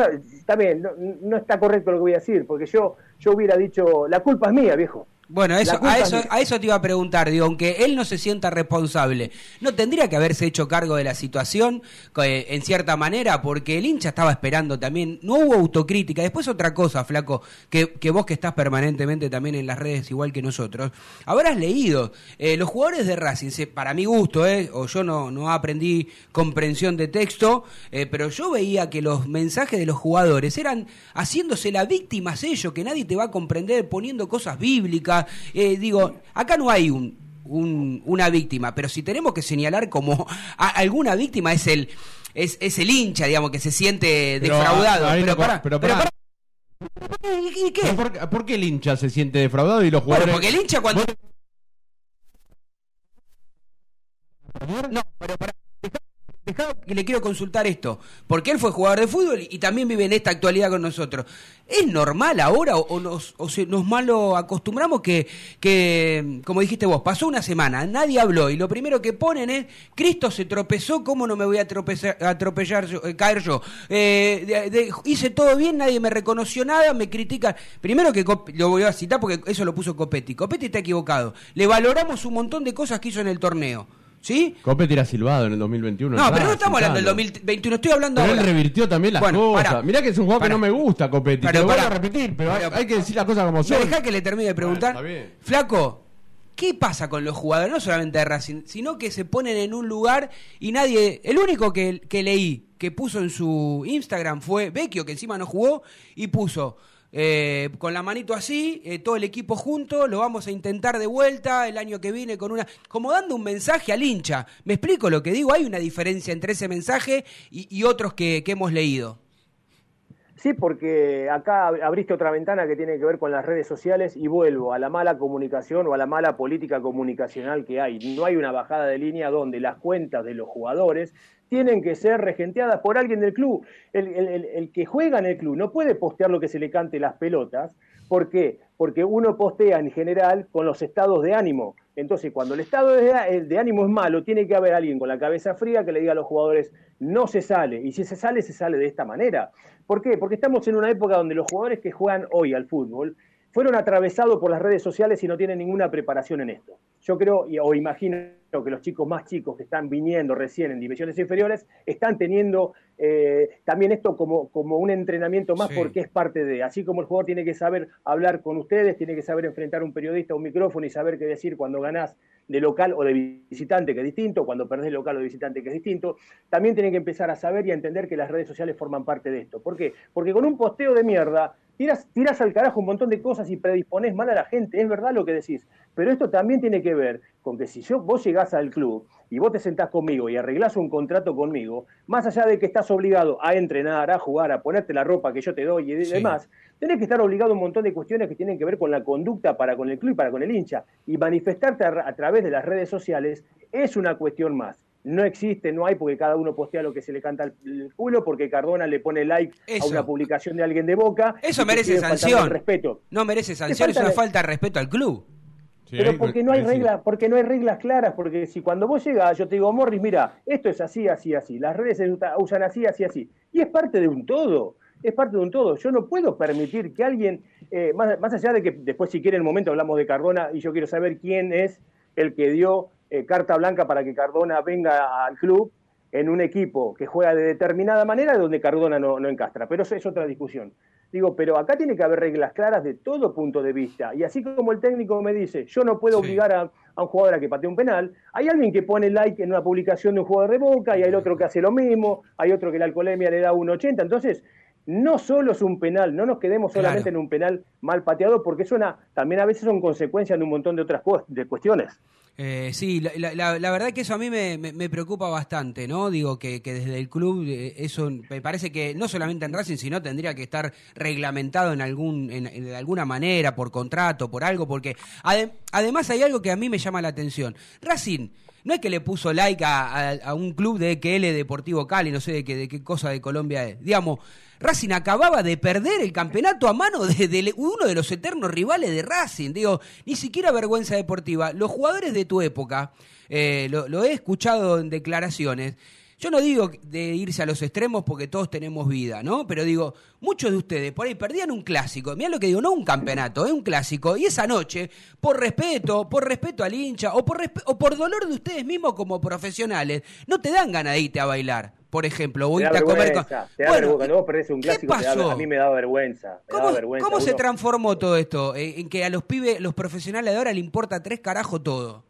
también no, no, está correcto lo que voy a decir, porque yo yo hubiera dicho, la culpa es mía, viejo. Bueno, eso, a, eso, es- a eso te iba a preguntar, digo, aunque él no se sienta responsable, ¿no tendría que haberse hecho cargo de la situación eh, en cierta manera? Porque el hincha estaba esperando también, no hubo autocrítica. Después otra cosa, flaco, que, que vos que estás permanentemente también en las redes igual que nosotros, habrás leído, eh, los jugadores de Racing, para mi gusto, eh, o yo no, no aprendí comprensión de texto, eh, pero yo veía que los mensajes de los jugadores eran haciéndose la víctimas ellos, que nadie te va a comprender, poniendo cosas bíblicas. Eh, digo, acá no hay un, un- una víctima, pero si tenemos que señalar como a- alguna víctima es el es, es el hincha, digamos, que se siente Pero, defraudado. pero, no- pará, pero pará. ¿Y, qué? ¿Pero ¿Por, por qué el hincha se siente defraudado y los Bueno, jugadores.? porque el hincha cuando... No, pero pará. Que le quiero consultar esto. Porque él fue jugador de fútbol y también vive en esta actualidad con nosotros. ¿Es normal ahora o, nos, nos malo acostumbramos que, que, como dijiste vos, pasó una semana, nadie habló y lo primero que ponen es, Cristo se tropezó, ¿cómo no me voy a tropezar, atropellar yo- eh, caer yo? Eh, hice todo bien, nadie me reconoció nada, me critican. Primero que lo voy a citar porque eso lo puso Copetti. Copetti está equivocado. Le valoramos un montón de cosas que hizo en el torneo. ¿Sí? Cope tira silbado en el 2021. No, pero no estamos hablando del Carlos. 2021, estoy hablando Pero él ahora. revirtió también las Bueno, cosas. pará. Mirá que es un juego que no me gusta, Copetti. Pero Te pará. a repetir, pero hay, Pero- hay que decir las cosas como ¿Me son. dejá que le termine de preguntar? Bueno. Flaco, ¿qué pasa con los jugadores? No solamente de Racing, sino que se ponen en un lugar y nadie. El único que, que leí que puso en su Instagram fue Vecchio, que encima no jugó, y puso. Eh, con la manito así, eh, todo el equipo junto, lo vamos a intentar de vuelta el año que viene con una. como dando un mensaje al hincha. ¿Me explico lo que digo? Hay una diferencia entre ese mensaje y, otros que, hemos leído. Sí, porque acá ab- abriste otra ventana que tiene que ver con las redes sociales y vuelvo a la mala comunicación o a la mala política comunicacional que hay. No hay una bajada de línea donde las cuentas de los jugadores tienen que ser regenteadas por alguien del club. El, que juega en el club no puede postear lo que se le cante las pelotas. ¿Por qué? Porque uno postea en general con los estados de ánimo. Entonces, cuando el estado de, de ánimo es malo, tiene que haber alguien con la cabeza fría que le diga a los jugadores, no se sale. Y si se sale, se sale de esta manera. ¿Por qué? Porque estamos en una época donde los jugadores que juegan hoy al fútbol fueron atravesados por las redes sociales y no tienen ninguna preparación en esto. Yo creo, o imagino que los chicos más chicos que están viniendo recién en divisiones inferiores están teniendo eh, también esto como, como un entrenamiento más Sí. porque es parte de, así como el jugador tiene que saber hablar con ustedes, tiene que saber enfrentar a un periodista, a un micrófono y saber qué decir cuando ganás de local o de visitante, que es distinto, cuando perdés local o de visitante, que es distinto, también tienen que empezar a saber y a entender que las redes sociales forman parte de esto. ¿Por qué? Porque con un posteo de mierda tiras, tiras al carajo un montón de cosas y predispones mal a la gente, es verdad lo que decís, pero esto también tiene que ver con que si yo, vos llegás al club y vos te sentás conmigo y arreglás un contrato conmigo, más allá de que estás obligado a entrenar, a jugar, a ponerte la ropa que yo te doy y Sí. demás, tenés que estar obligado a un montón de cuestiones que tienen que ver con la conducta para con el club y para con el hincha. Y manifestarte a, a través de las redes sociales es una cuestión más. No existe, no hay, porque cada uno postea lo que se le canta al el culo, porque Cardona le pone like Eso. a una publicación de alguien de Boca. Eso merece sanción. respeto. No merece sanción, es falta una de- falta de respeto al club. Sí, Pero porque no hay reglas, porque no hay reglas claras, porque si cuando vos llegas, yo te digo, Morris, mira, esto es así, así, así, las redes se usa- usan así, así, así, y es parte de un todo, es parte de un todo. Yo no puedo permitir que alguien, eh, más, más allá de que después si quiere en el momento hablamos de Cardona y yo quiero saber quién es el que dio eh, carta blanca para que Cardona venga al club en un equipo que juega de determinada manera donde Cardona no, no encastra, pero eso es otra discusión. Digo, pero acá tiene que haber reglas claras de todo punto de vista. Y así como el técnico me dice, yo no puedo Sí. obligar a, a un jugador a que patee un penal, hay alguien que pone like en una publicación de un jugador de boca, y hay otro que hace lo mismo, hay otro que la alcoholemia le da un 80. Entonces, no solo es un penal, no nos quedemos solamente Claro. en un penal mal pateado, porque es una, también a veces son consecuencias de un montón de otras de cuestiones. Eh, sí, la, la- la- verdad que eso a mí me, me- me preocupa bastante, ¿no? Digo que, que desde el club eh, eso me parece que no solamente en Racing, sino tendría que estar reglamentado en algún en, en- de alguna manera, por contrato, por algo, porque ade- además hay algo que a mí me llama la atención. Racing no es que le puso like a, a- a un club de EQL Deportivo Cali, no sé de qué, de qué cosa de Colombia es. Digamos, Racing acababa de perder el campeonato a mano de, uno de los eternos rivales de Racing. Digo, ni siquiera vergüenza deportiva. Los jugadores de tu época, eh, lo, he escuchado en declaraciones. yo no digo de irse a los extremos porque todos tenemos vida, ¿no? Pero digo, muchos de ustedes por ahí perdían un clásico, mirá lo que digo, no un campeonato, es un clásico, y esa noche, por respeto, por respeto al hincha, o por, o por dolor de ustedes mismos como profesionales, no te dan ganas de irte a bailar por ejemplo, o Te irte a comer con... te da vergüenza. Cuando vos perdés un ¿qué clásico, te da- a mí me da vergüenza. me ¿Cómo, da vergüenza. cómo se transformó todo esto? Eh, En que a los pibes, los profesionales de ahora le importa tres carajo todo.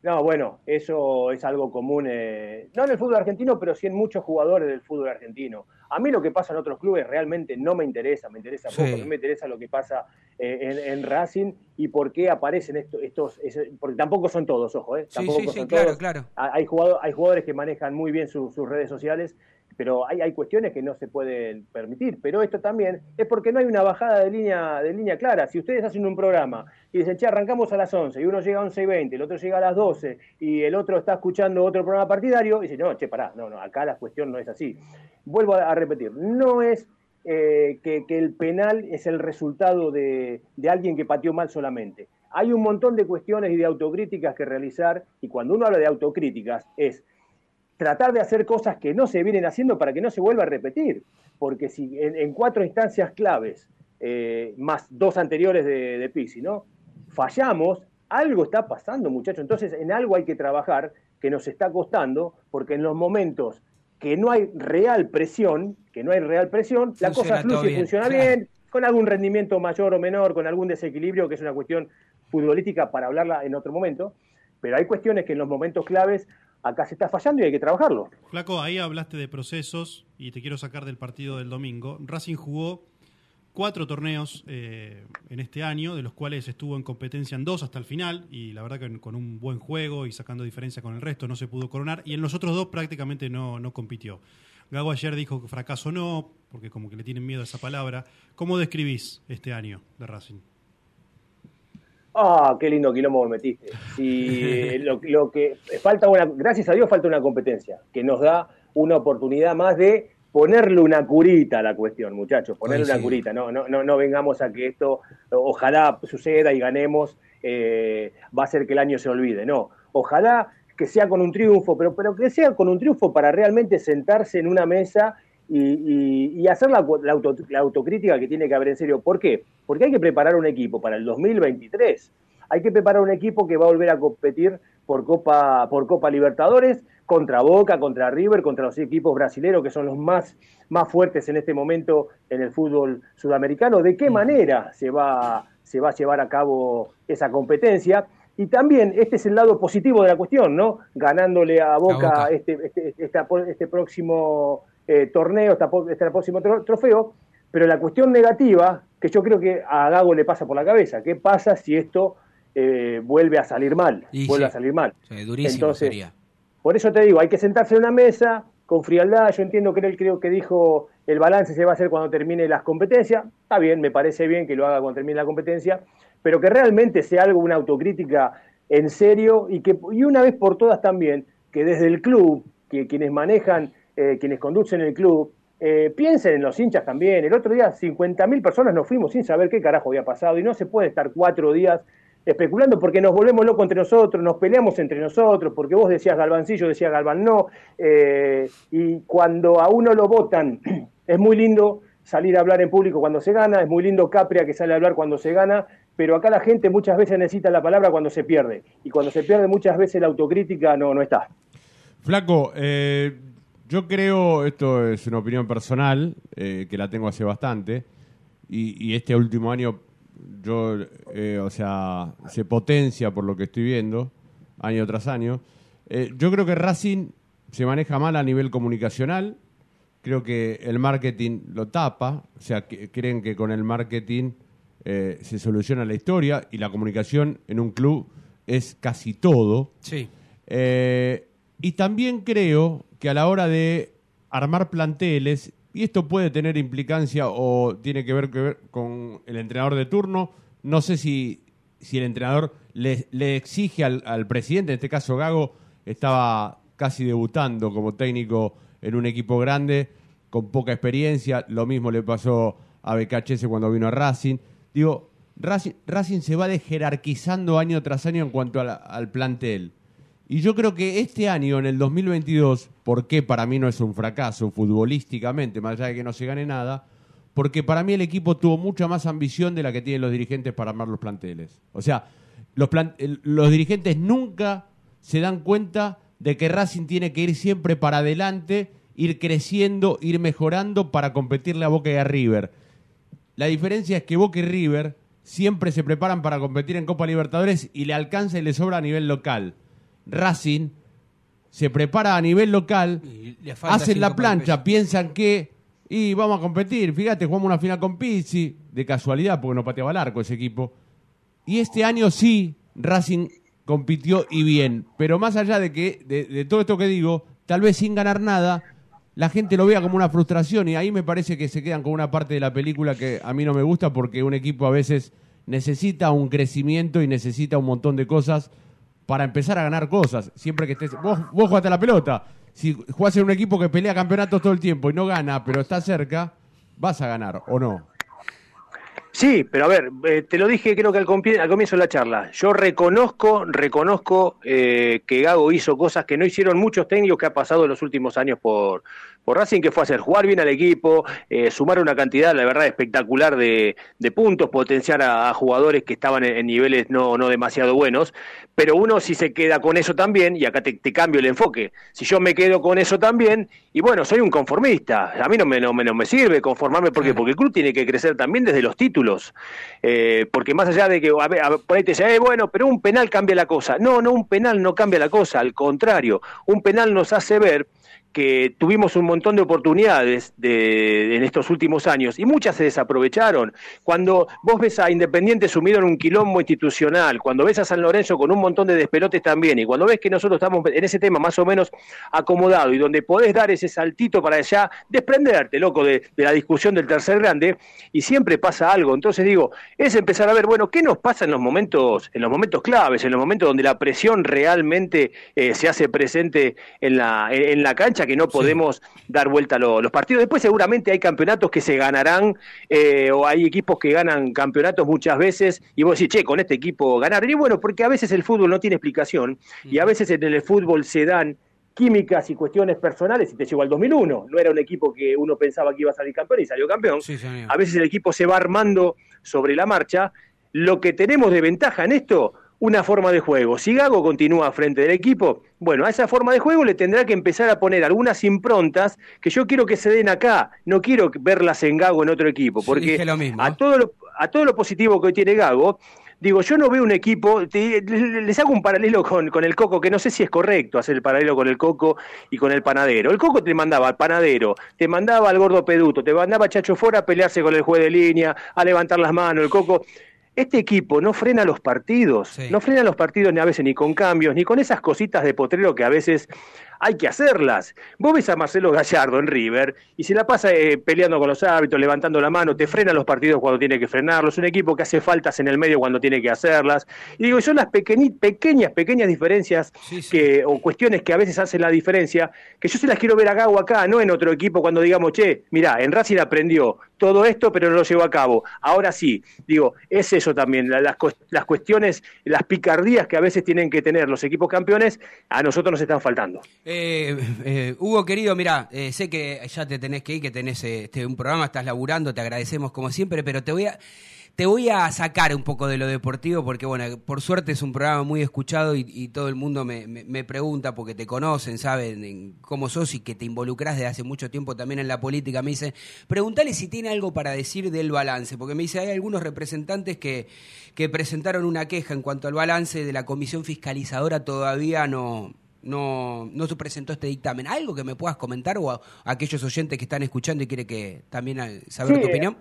No, bueno, eso es algo común, eh, no en el fútbol argentino, pero sí en muchos jugadores del fútbol argentino. A mí lo que pasa en otros clubes realmente no me interesa, me interesa poco, mí me interesa lo que pasa eh, en, en Racing y por qué aparecen estos, porque tampoco son todos, ojo, eh, Sí, tampoco sí, sí, son claro, todos. claro. Ha- Hay jugadores, hay jugadores que manejan muy bien su- sus redes sociales, pero hay, hay cuestiones que no se pueden permitir. Pero esto también es porque no hay una bajada de línea, de línea clara. Si ustedes hacen un programa y dicen, che, arrancamos a las 11 y uno llega a 11 y 20, el otro llega a las 12 y el otro está escuchando otro programa partidario, y dice, no, che, pará, no, no, acá la cuestión no es así. Vuelvo a, repetir, no es eh, que, que el penal es el resultado de, de alguien que pateó mal solamente. Hay un montón de cuestiones y de autocríticas que realizar, y cuando uno habla de autocríticas es tratar de hacer cosas que no se vienen haciendo para que no se vuelva a repetir. Porque si en, en cuatro instancias claves, eh, más dos anteriores de, de Pizzi, ¿no? Fallamos, algo está pasando, muchachos. Entonces, en algo hay que trabajar que nos está costando, porque en los momentos que no hay real presión, que no hay real presión, la cosa fluye y funciona bien, con algún rendimiento mayor o menor, con algún desequilibrio, que es una cuestión futbolística para hablarla en otro momento, pero hay cuestiones que en los momentos claves acá se está fallando y hay que trabajarlo. Flaco, ahí hablaste de procesos y te quiero sacar del partido del domingo. Racing jugó cuatro torneos eh, en este año, de los cuales estuvo en competencia en dos hasta el final, y la verdad que con un buen juego y sacando diferencia con el resto no se pudo coronar, y en los otros dos prácticamente no, no compitió. Gago ayer dijo que fracaso no, porque como que le tienen miedo a esa palabra. ¿Cómo describís este año de Racing? Ah, qué lindo quilombo me metiste. Si lo, lo que falta una, gracias a Dios falta una competencia que nos da una oportunidad más de ponerle una curita a la cuestión, muchachos, ponerle una curita. No, no, no, no vengamos a que esto ojalá suceda y ganemos, eh, va a ser que el año se olvide. No, ojalá que sea con un triunfo, pero, pero que sea con un triunfo para realmente sentarse en una mesa y, y- y hacer la, la auto- la autocrítica que tiene que haber en serio. ¿Por qué? Porque hay que preparar un equipo para el 2023. Hay que preparar un equipo que va a volver a competir por Copa, por Copa Libertadores contra Boca, contra River, contra los equipos brasileños que son los más, más fuertes en este momento en el fútbol sudamericano. ¿De qué manera se va, se va a llevar a cabo esa competencia? Y también, este es el lado positivo de la cuestión, ¿no? Ganándole a Boca, Boca. Este, este, esta- este próximo eh, torneo, esta po- este próximo tro- trofeo, pero la cuestión negativa, que yo creo que a Gago le pasa por la cabeza, ¿qué pasa si esto eh, vuelve a salir mal? Y vuelve sí. a salir mal. Sí, durísimo Entonces, sería. Por eso te digo, hay que sentarse en una mesa con frialdad. Yo entiendo que él creo que dijo el balance se va a hacer cuando termine las competencias. Está bien, me parece bien que lo haga cuando termine la competencia, pero que realmente sea algo, una autocrítica en serio y que y una vez por todas también que desde el club, que quienes manejan, eh, quienes conducen el club, eh, piensen en los hinchas también. El otro día 50.000 personas nos fuimos sin saber qué carajo había pasado y no se puede estar cuatro días especulando porque nos volvemos locos entre nosotros, nos peleamos entre nosotros, porque vos decías Galvancillo, decía Galván no, eh, y cuando a uno lo votan, es muy lindo salir a hablar en público cuando se gana, es muy lindo Capria que sale a hablar cuando se gana, pero acá la gente muchas veces necesita la palabra cuando se pierde, y cuando se pierde muchas veces la autocrítica no, no está. Flaco, eh, yo creo, esto es una opinión personal, eh, que la tengo hace bastante, y, y este último año, yo, eh, o sea, se potencia por lo que estoy viendo, año tras año. Eh, yo creo que Racing se maneja mal a nivel comunicacional, creo que el marketing lo tapa, o sea, que, creen que con el marketing se soluciona la historia, y la comunicación en un club es casi todo. Sí. Eh, y también creo que a la hora de armar planteles, y esto puede tener implicancia o tiene que ver, que ver con el entrenador de turno, no sé si, si el entrenador le, exige al, presidente, en este caso Gago, estaba casi debutando como técnico en un equipo grande, con poca experiencia, lo mismo le pasó a BKHS cuando vino a Racing. Digo, Racing, Racing se va de jerarquizando año tras año en cuanto al plantel. Y yo creo que este año, en el 2022, ¿por qué para mí no es un fracaso futbolísticamente, más allá de que no se gane nada? Porque para mí el equipo tuvo mucha más ambición de la que tienen los dirigentes para armar los planteles. O sea, los, los dirigentes nunca se dan cuenta de que Racing tiene que ir siempre para adelante, ir creciendo, ir mejorando para competirle a Boca y a River. La diferencia es que Boca y River siempre se preparan para competir en Copa Libertadores y le alcanza y le sobra a nivel local. Racing se prepara a nivel local, hacen la plancha, piensan que y vamos a competir. Fíjate, jugamos una final con Pizzi, de casualidad, porque no pateaba el arco ese equipo. Y este año sí, Racing compitió y bien. Pero más allá de que, de, de todo esto que digo, tal vez sin ganar nada, la gente lo vea como una frustración. Y ahí me parece que se quedan con una parte de la película que a mí no me gusta, porque un equipo a veces necesita un crecimiento y necesita un montón de cosas para empezar a ganar cosas. Siempre que estés. Vos, vos jugaste a la pelota. Si jugás en un equipo que pelea campeonatos todo el tiempo y no gana, pero está cerca, vas a ganar, ¿o no? Sí, pero a ver, eh, te lo dije creo que al, comienzo de la charla. Yo reconozco, reconozco eh, que Gago hizo cosas que no hicieron muchos técnicos que ha pasado en los últimos años por, por Racing, que fue hacer jugar bien al equipo, eh, sumar una cantidad, la verdad, espectacular de, de puntos, potenciar a, a jugadores que estaban en, en niveles no, no demasiado buenos. Pero uno si se queda con eso también, y acá te, te cambio el enfoque, si yo me quedo con eso también, y bueno, soy un conformista, a mí no me, no, me- no me sirve conformarme porque, porque el club tiene que crecer también desde los títulos, Eh, porque más allá de que, a ver, a por ahí te dice, "Eh, bueno, pero un penal cambia la cosa, no, no, un penal no cambia la cosa, al contrario, un penal nos hace ver que tuvimos un montón de oportunidades de, en estos últimos años y muchas se desaprovecharon. Cuando vos ves a Independiente sumido en un quilombo institucional, cuando ves a San Lorenzo con un montón de despelotes también, y cuando ves que nosotros estamos en ese tema más o menos acomodado y donde podés dar ese saltito para allá, desprenderte, loco, de, la discusión del tercer grande, y siempre pasa algo. Entonces digo, es empezar a ver, bueno, ¿qué nos pasa en los momentos, en los momentos claves, en los momentos donde la presión realmente eh, se hace presente en la, en la cancha, que no podemos dar vuelta a lo- los partidos. Después seguramente hay campeonatos que se ganarán, eh, o hay equipos que ganan campeonatos muchas veces, y vos decís, che, con este equipo ganaron. Y bueno, porque a veces el fútbol no tiene explicación, y a veces en el fútbol se dan químicas y cuestiones personales, y te llevo al 2001, no era un equipo que uno pensaba que iba a salir campeón y salió campeón. Sí. A veces el equipo se va armando sobre la marcha. Lo que tenemos de ventaja en esto, una forma de juego. Si Gago continúa frente del equipo, bueno, a esa forma de juego le tendrá que empezar a poner algunas improntas que yo quiero que se den acá. No quiero verlas en Gago en otro equipo, porque dije lo mismo. a todo lo, a todo lo positivo que hoy tiene Gago, digo, yo no veo un equipo, te- le- les hago un paralelo con, con el Coco, que no sé si es correcto hacer el paralelo con el Coco y con el panadero. El Coco te mandaba al panadero, te mandaba al gordo peduto, te mandaba a Chacho Fora a pelearse con el juez de línea, a levantar las manos, el Coco. Este equipo no frena los partidos, Sí. no frena los partidos ni a veces ni con cambios, ni con esas cositas de potrero que a veces hay que hacerlas. Vos ves a Marcelo Gallardo en River y se la pasa eh, peleando con los árbitros, levantando la mano, te frena los partidos cuando tiene que frenarlos, un equipo que hace faltas en el medio cuando tiene que hacerlas. Y digo, son las pequeñi- pequeñas, pequeñas diferencias Sí, sí. que, o cuestiones que a veces hacen la diferencia, que yo se las quiero ver a Gago acá, no en otro equipo cuando digamos, che, mirá, en Racing aprendió todo esto, pero no lo llevó a cabo. Ahora sí, digo, es eso también, la- las, las cuestiones, las picardías que a veces tienen que tener los equipos campeones, a nosotros nos están faltando. Eh, eh, Hugo, querido, mira, eh, sé que ya te tenés que ir, que tenés este, un programa, estás laburando, te agradecemos como siempre, pero te voy a te voy a sacar un poco de lo deportivo porque, bueno, por suerte es un programa muy escuchado y, todo el mundo me, pregunta porque te conocen, saben en cómo sos y que te involucras desde hace mucho tiempo también en la política. Me dice, pregúntale si tiene algo para decir del balance, porque me dice, hay algunos representantes que, que presentaron una queja en cuanto al balance de la comisión fiscalizadora, todavía no, no, no se presentó este dictamen. ¿Algo que me puedas comentar o a, a aquellos oyentes que están escuchando y quiere que también saber Sí, tu opinión?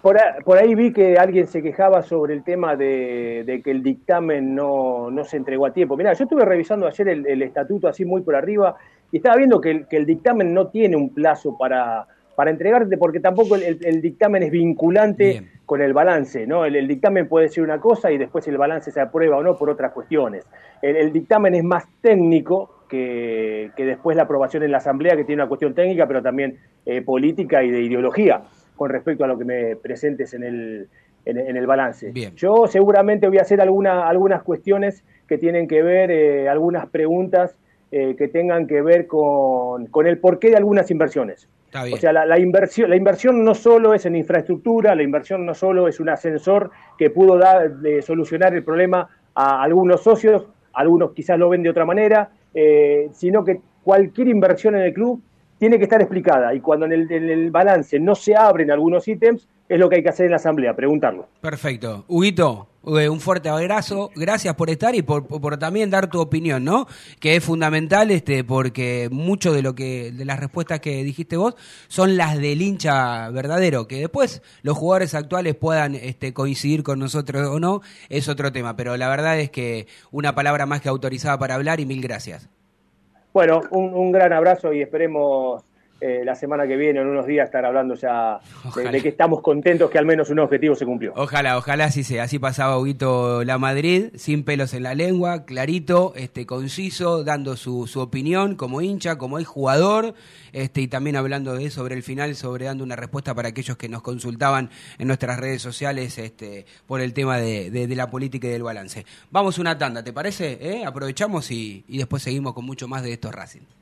Por, ahí vi que alguien se quejaba sobre el tema de, de que el dictamen no, no se entregó a tiempo. Mira, yo estuve revisando ayer el, el estatuto así muy por arriba y estaba viendo que el, que el dictamen no tiene un plazo para, para entregarte porque tampoco el, dictamen es vinculante Bien. con el balance, ¿no? El, el dictamen puede ser una cosa y después el balance se aprueba o no por otras cuestiones. El, el dictamen es más técnico que, que después la aprobación en la Asamblea, que tiene una cuestión técnica, pero también eh, política y de ideología con respecto a lo que me presentes en el, en, en el balance. Bien. Yo seguramente voy a hacer alguna, algunas cuestiones que que tienen que ver eh, algunas preguntas eh, que tengan que ver con, con, el porqué de algunas inversiones. O sea, la, inversión, la inversión no solo es en infraestructura, la inversión no solo es un ascensor que pudo dar, de solucionar el problema a algunos socios, algunos quizás lo ven de otra manera, eh, sino que cualquier inversión en el club tiene que estar explicada y cuando en el, en el, balance no se abren algunos ítems, es lo que hay que hacer en la asamblea, preguntarlo. Perfecto. Huguito, un fuerte abrazo, gracias por estar y por, por, también dar tu opinión, ¿no? Que es fundamental, este, porque mucho de lo que, de las respuestas que dijiste vos, son las del hincha verdadero, que después los jugadores actuales puedan este, coincidir con nosotros o no, es otro tema, pero la verdad es que una palabra más que autorizada para hablar y mil gracias. Bueno, un, un gran abrazo y esperemos eh, la semana que viene, en unos días, estar hablando ya de, que estamos contentos que al menos un objetivo se cumplió. Ojalá, ojalá así sea. Así pasaba Huguito La Madrid, sin pelos en la lengua, clarito, este, conciso, dando su, su opinión como hincha, como el jugador, este, y también hablando de sobre el final, sobre dando una respuesta para aquellos que nos consultaban en nuestras redes sociales este, por el tema de, de, la política y del balance. Vamos una tanda, ¿te parece? ¿Eh? Aprovechamos y, y después seguimos con mucho más de estos Racing.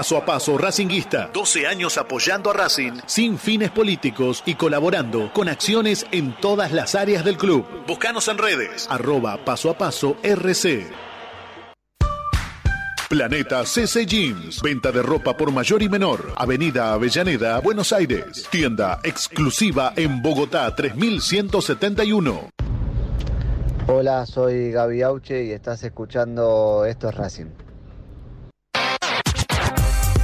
Paso a paso Racinguista. 12 años apoyando a Racing sin fines políticos y colaborando con acciones en todas las áreas del club. Búscanos en redes. Arroba paso a paso RC. Planeta CC Jeans. Venta de ropa por mayor y menor. Avenida Avellaneda, Buenos Aires. Tienda exclusiva en Bogotá 3171. Hola, soy Gaby Auche y estás escuchando Esto es Racing.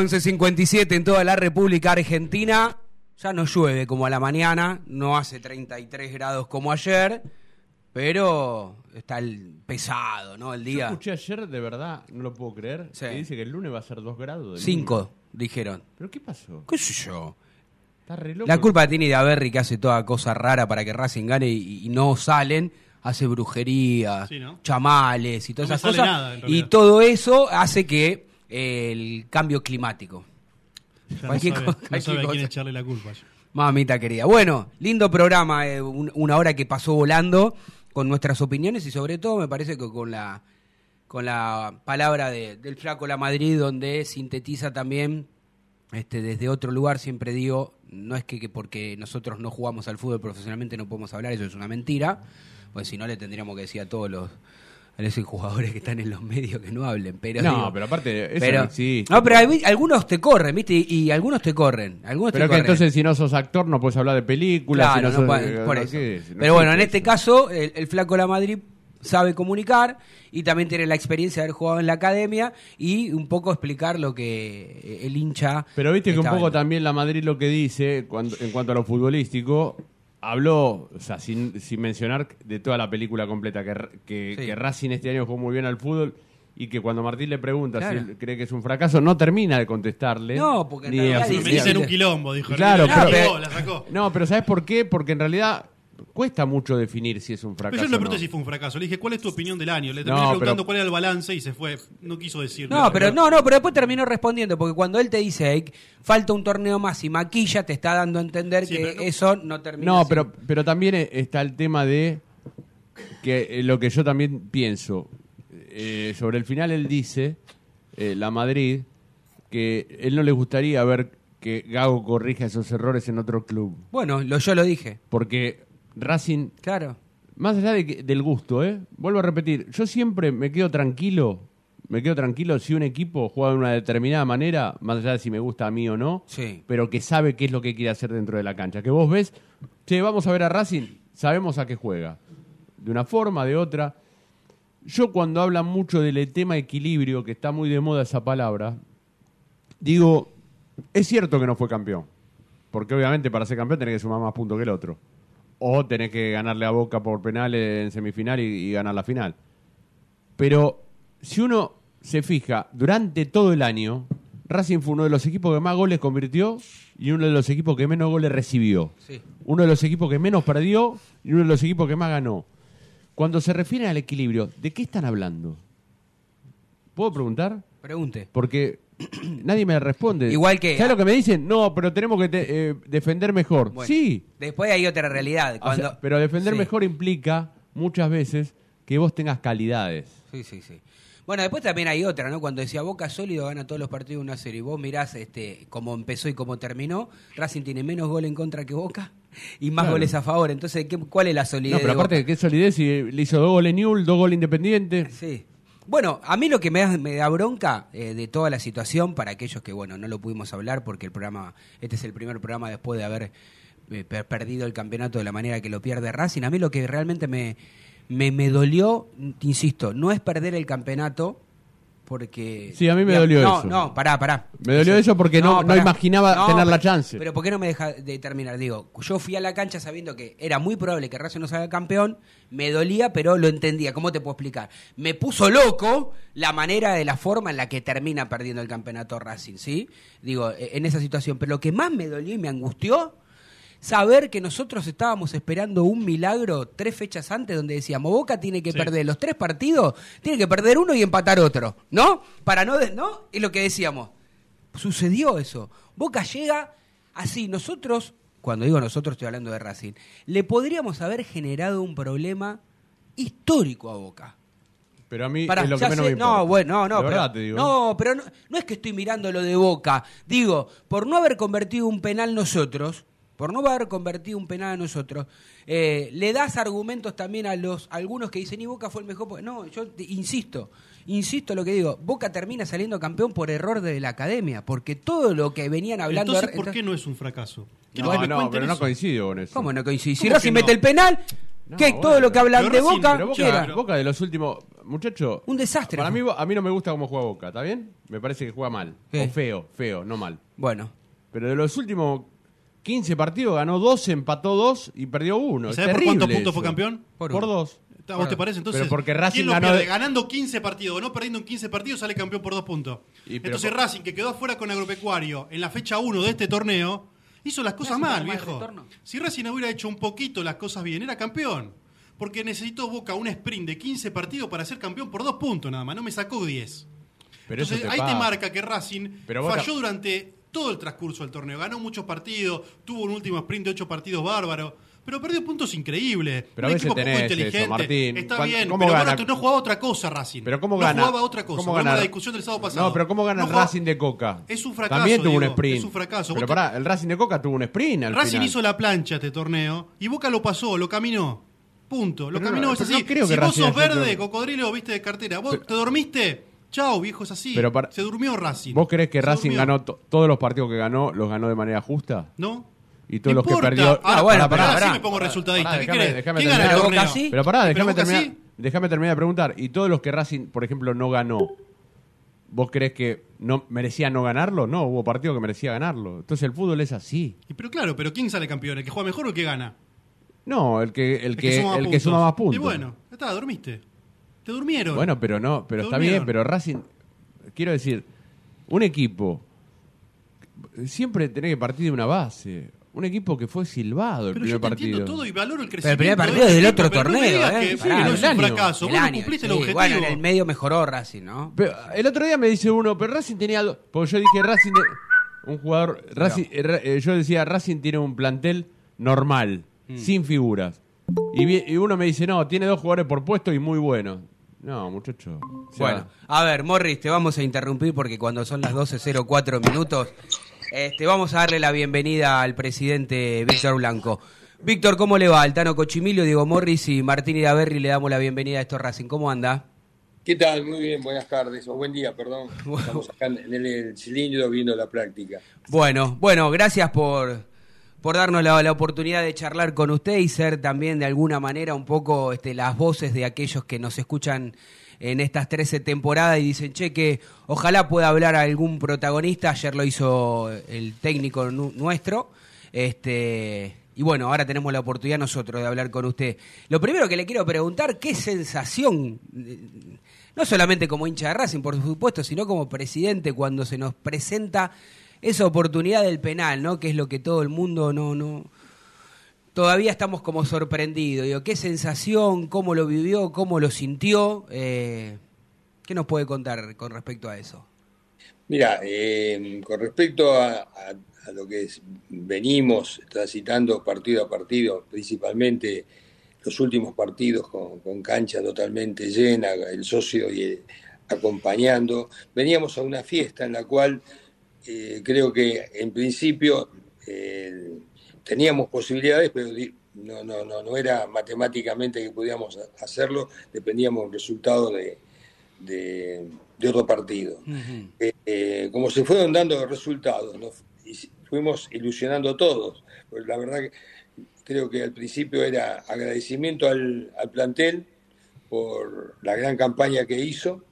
11.57 en toda la República Argentina. Ya no llueve como a la mañana, no hace 33 grados como ayer, pero está el pesado, ¿no? El Yo día. escuché ayer, de verdad, no lo puedo creer, Sí. que dice que el lunes va a ser 2 grados. de 5, dijeron. ¿Pero qué pasó? ¿Qué sé yo? Está re loco. La culpa tiene de Averri que hace toda cosa rara para que Racing gane y, y no salen. Hace brujería, Sí, ¿no? chamales y todas No esas cosas. nada, y todo eso hace que el cambio climático. Ya Cualquier no sabe, cosa- no sabe a quién cosa. echarle la culpa. Mamita querida. Bueno, lindo programa, eh, un- una hora que pasó volando con nuestras opiniones y sobre todo me parece que con la con la palabra de- del flaco La Madrid donde sintetiza también este desde otro lugar siempre digo no es que, que porque nosotros no jugamos al fútbol profesionalmente no podemos hablar eso es una mentira pues si no le tendríamos que decir a todos los a esos jugadores que están en los medios que no hablen pero No, digo, pero aparte, eso pero- no existe. no, pero hay- algunos te corren, ¿viste? Y, y algunos te corren. Algunos Pero te que corren. entonces si no sos actor no puedes hablar de películas. Claro, si no no sos- puede- por no, eso. ¿qué es? No Pero bueno, en este eso. caso, el, el flaco La Madrid sabe comunicar y también tiene la experiencia de haber jugado en la academia y un poco explicar lo que el hincha. Pero viste que un poco viendo. también la Madrid lo que dice cuando, en cuanto a lo futbolístico, habló, o sea, sin, sin mencionar de toda la película completa, que, que, Sí. que Racing este año jugó muy bien al fútbol y que cuando Martín le pregunta Claro. si él cree que es un fracaso, no termina de contestarle. No, porque en realidad Me dicen un quilombo, dijo. Claro, la pero- sacó, la sacó. No, pero ¿sabes por qué? Porque en realidad cuesta mucho definir si es un fracaso. Pero yo no le pregunté no. si fue un fracaso. Le dije, ¿cuál es tu opinión del año? Le No, terminé preguntando pero- cuál era el balance y se fue. No quiso decir. No, pero no, no, pero después terminó respondiendo, porque cuando él te dice "Ey, falta un torneo más y maquilla, te está dando a entender Sí, que eso no termina. No, así. pero, pero también eh, está el tema de que eh, lo que yo también pienso. eh, sobre el final él dice, eh, la Madrid, que él no le gustaría ver que Gago corrija esos errores en otro club. Bueno, lo, yo lo dije, Porque Racing, claro. más allá de que- del gusto, ¿eh? vuelvo a repetir, yo siempre me quedo tranquilo, me quedo tranquilo si un equipo juega de una determinada manera, más allá de si me gusta a mí o no, Sí. pero que sabe qué es lo que quiere hacer dentro de la cancha. Que vos ves, che, vamos a ver a Racing, sabemos a qué juega. De una forma, de otra. Yo cuando hablan mucho del tema equilibrio, que está muy de moda esa palabra, digo, es cierto que no fue campeón. Porque obviamente para ser campeón tenés que sumar más puntos que el otro. O tenés que ganarle a Boca por penales en semifinal y, y ganar la final. Pero si uno se fija, durante todo el año, Racing fue uno de los equipos que más goles convirtió y uno de los equipos que menos goles recibió. Sí. Uno de los equipos que menos perdió y uno de los equipos que más ganó. Cuando se refiere al equilibrio, ¿de qué están hablando? ¿Puedo preguntar? Pregunte. Porque nadie me responde. Igual que- ¿Sabes lo que me dicen? No, pero tenemos que te- eh, defender mejor. Bueno, sí, Después hay otra realidad. o Cuando... sea, pero defender Sí. mejor implica muchas veces que vos tengas calidades. Sí, sí, sí. Bueno, después también hay otra, ¿no? Cuando decía Boca sólido gana todos los partidos 1 a 0 y vos mirás este, cómo empezó y cómo terminó, Racing tiene menos gol en contra que Boca y más Claro. goles a favor. Entonces, ¿qué- ¿cuál es la solidez No, pero de aparte, Boca? ¿qué solidez? Si le hizo dos goles Newell, dos goles Independiente. Sí. Bueno, a mí lo que me da, me da bronca eh, de toda la situación, para aquellos que, bueno, no lo pudimos hablar porque el programa, este es el primer programa después de haber eh, per- perdido el campeonato de la manera que lo pierde Racing, a mí lo que realmente me, me, me dolió, insisto, no es perder el campeonato, porque... Sí, a mí me Digamos, dolió no, eso. No, pará, pará. Me dolió eso porque no- no imaginaba tener la chance. Pero ¿por qué no me deja de terminar? Digo, yo fui a la cancha sabiendo que era muy probable que Racing no salga campeón, me dolía, pero lo entendía. ¿Cómo te puedo explicar? Me puso loco la manera de la forma en la que termina perdiendo el campeonato Racing, ¿sí? Digo, e- en esa situación. Pero lo que más me dolió y me angustió saber que nosotros estábamos esperando un milagro tres fechas antes donde decíamos Boca tiene que Sí. perder los tres partidos, tiene que perder uno y empatar otro, ¿no? Para no, de- ¿no? Es lo que decíamos. Sucedió eso. Boca llega así. Nosotros, cuando digo nosotros estoy hablando de Racing, le podríamos haber generado un problema histórico a Boca. Pero a mí Pará, es lo que menos sé- me importa. No, bueno, no, no. De pero, verdad te digo. No, pero no, no es que estoy mirando lo de Boca. Digo, por no haber convertido un penal nosotros, por no haber convertido un penal a nosotros, eh, le das argumentos también a los algunos que dicen, y Boca fue el mejor. po-". No, yo te- insisto, insisto en lo que digo. Boca termina saliendo campeón por error de la academia, porque todo lo que venían hablando... Entonces, ¿por qué no es un fracaso? No, que no, cuenten pero no coincido con eso. ¿Cómo no coincide? Si ¿Cómo Racing que mete no? el penal, No, ¿qué? bueno, todo lo que hablan pero de Racing, Boca, pero Boca- Boca de los últimos. Muchacho. Un desastre Para mí, a mí no me gusta cómo juega Boca, ¿está bien? Me parece que juega mal. ¿Qué? O feo, feo, no mal. Bueno, Pero de los últimos 15 partidos, ganó 12, empató 2 y perdió 1. ¿Y sabés por cuántos puntos fue campeón? Por Por uno. 2. ¿A vos te parece? Entonces, Pero porque Racing ¿quién lo ganó pierde? de- Ganando 15 partidos o no perdiendo en 15 partidos sale campeón por dos puntos. Y pero Entonces por- Racing, que quedó afuera con Agropecuario en la fecha 1 de este torneo, hizo las cosas mal, viejo. Si Racing hubiera hecho un poquito las cosas bien, era campeón. Porque necesitó Boca un sprint de 15 partidos para ser campeón por dos puntos nada más. No me sacó 10. Pero eso Entonces te ahí pasa. te marca que Racing Pero Boca- falló durante todo el transcurso del torneo. Ganó muchos partidos, tuvo un último sprint de 8 partidos bárbaro. Pero perdió puntos increíbles. Pero un a veces equipo poco tenés eso, inteligente. Martín. Está ¿Cuán- bien, cómo pero gana? bueno, no jugaba otra cosa Racing. Pero ¿cómo no gana? jugaba otra cosa. ¿Cómo gana? la discusión del sábado pasado. No, pero ¿cómo gana No el Racing de Coca? Es un fracaso, También tuvo un sprint. es un fracaso. Pero pará, el Racing de Coca tuvo un sprint al Racing final. hizo la plancha este torneo y Boca lo pasó, lo caminó. Punto. Lo Pero caminó, no, es así. no creo si que vos Racing sos verde, cocodrilo, viste de cartera. Vos te dormiste, chao, viejo, es así. Pero para- Se durmió Racing. ¿Vos creés que Se Racing durmió. ganó to- todos los partidos que ganó, los ganó de manera justa? ¿No? Y todos los que importa. perdió. Ah, bueno, pará, pará, sí me pongo resultadista. ¿Qué déjame- querés? déjame ¿Quién terminar. el Pero Boca torneo? sí. Pero pará, ¿Pero déjame Boca terminar, sí? déjame terminar de preguntar. ¿Y todos los que Racing, por ejemplo, no ganó, vos creés que no merecía no ganarlo? No, hubo partidos que merecía ganarlo. Entonces el fútbol es así. Y Pero claro, pero ¿quién sale campeón? ¿El que juega mejor o el que gana? No, el que, el que, suma el que suma más puntos. Y bueno, ya está, dormiste. Te durmieron. Bueno, pero no, pero Te está durmieron. bien, pero Racing, quiero decir, un equipo siempre tenés que partir de una base. Un equipo que fue silbado el Pero primer yo te partido. entiendo todo y valoro el Pero crecimiento. el primer partido de es del este otro equipo, pero no me torneo, digas ¿eh? que Pará, no del es un año. fracaso. El Vos no cumpliste el sí, objetivo. Bueno, en el medio mejoró Racing, ¿no? Pero el otro día me dice uno, pero Racing tenía do- porque yo dije Racing de- un jugador Racing, eh, Ra- eh, yo decía Racing tiene un plantel normal, Mm. sin figuras. Y, uno me dice, "No, tiene dos jugadores por puesto y muy buenos." No, muchacho. o sea, Bueno, a ver, Morris, te vamos a interrumpir porque cuando son las 12.04 minutos, este, vamos a darle la bienvenida al presidente Víctor Blanco. Víctor, ¿cómo le va? Altano Cochimilio, Diego Morris y Martín Idaverri le damos la bienvenida a esto Racing. ¿Cómo anda? ¿Qué tal? Muy bien, buenas tardes, o buen día, perdón. Estamos acá en el, el cilindro viendo la práctica. Bueno, bueno, gracias por, por darnos la, oportunidad de charlar con usted y ser también de alguna manera un poco este, las voces de aquellos que nos escuchan en estas 13 temporadas y dicen, che, que ojalá pueda hablar algún protagonista. Ayer lo hizo el técnico nu- nuestro. Este, y bueno, ahora tenemos la oportunidad nosotros de hablar con usted. Lo primero que le quiero preguntar, ¿qué sensación, eh, no solamente como hincha de Racing, por supuesto, sino como presidente, cuando se nos presenta esa oportunidad del penal, ¿no? Que es lo que todo el mundo no, no. Todavía estamos como sorprendidos. ¿qué sensación? ¿Cómo lo vivió? ¿Cómo lo sintió? Eh, ¿Qué nos puede contar con respecto a eso? Mira, eh, con respecto a, lo que es- venimos transitando partido a partido, principalmente los últimos partidos con, cancha totalmente llena, el socio y el- acompañando, veníamos a una fiesta en la cual eh, creo que en principio eh, teníamos posibilidades, pero no, no, no, no era matemáticamente que podíamos ha- hacerlo, dependíamos del resultado de, de- de otro partido. Eh, eh, como se fueron dando resultados, nos fuimos ilusionando todos. Pues la verdad que creo que al principio era agradecimiento al, al plantel por la gran campaña que hizo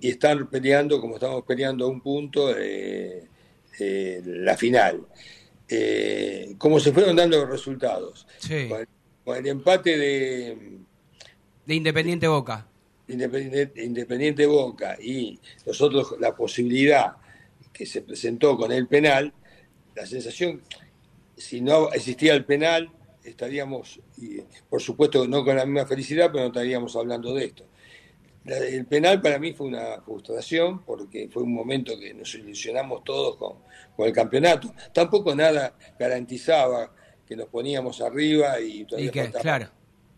y estar peleando como estamos peleando a un punto eh, eh, la final. Eh, como se fueron dando los resultados. Sí. Con, con el empate de, De Independiente Boca. Independiente, Independiente Boca y nosotros la posibilidad que se presentó con el penal, la sensación, si no existía el penal, estaríamos, y, por supuesto, no con la misma felicidad, pero no estaríamos hablando de esto. La- el penal para mí fue una frustración porque fue un momento que nos ilusionamos todos con, con el campeonato. Tampoco nada garantizaba que nos poníamos arriba y Y todavía que, faltaba claro.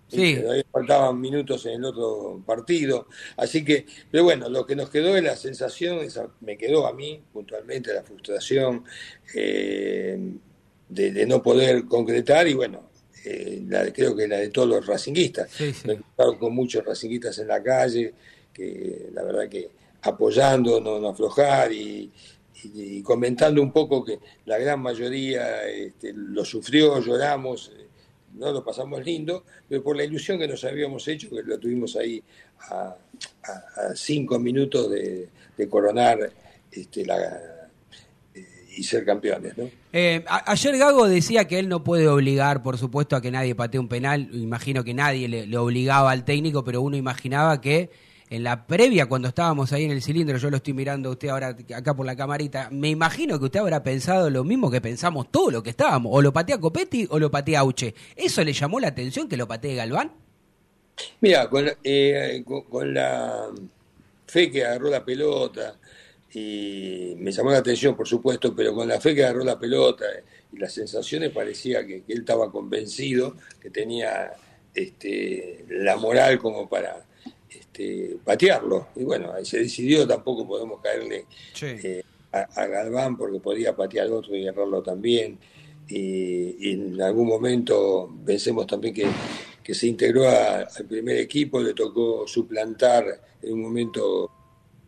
Sí. Sí, Todavía faltaban minutos en el otro partido. Así que, pero bueno, lo que nos quedó es la sensación, esa, me quedó a mí puntualmente la frustración eh, de, de no poder concretar y bueno, eh, la- creo que la de todos los racinguistas. Sí, sí. Me he encontrado con muchos racinguistas en la calle, que la verdad que apoyando, no, no aflojar y, y- y comentando un poco que la gran mayoría este, lo sufrió, lloramos, eh, no lo pasamos lindo, pero por la ilusión que nos habíamos hecho, que lo tuvimos ahí a, a- a cinco minutos de, de coronar este, la, y ser campeones. ¿no? Eh, ayer Gago decía que él no puede obligar, por supuesto, a que nadie patee un penal. Imagino que nadie le, le obligaba al técnico, pero uno imaginaba que en la previa, cuando estábamos ahí en el cilindro, yo lo estoy mirando a usted ahora acá por la camarita, me imagino que usted habrá pensado lo mismo que pensamos todos los que estábamos. O lo patea Copetti o lo patea Auche. ¿Eso le llamó la atención que lo patee Galván? Mira, con, eh, con, con la fe que agarró la pelota, y me llamó la atención, por supuesto, pero con la fe que agarró la pelota y las sensaciones parecía que, que él estaba convencido, que tenía este, la moral como para este, patearlo. Y bueno, ahí se decidió, tampoco podemos caerle eh, a, a Galván porque podía patear otro y agarrarlo también. Y, y en algún momento pensemos también que, que se integró a- al primer equipo, le tocó suplantar en un momento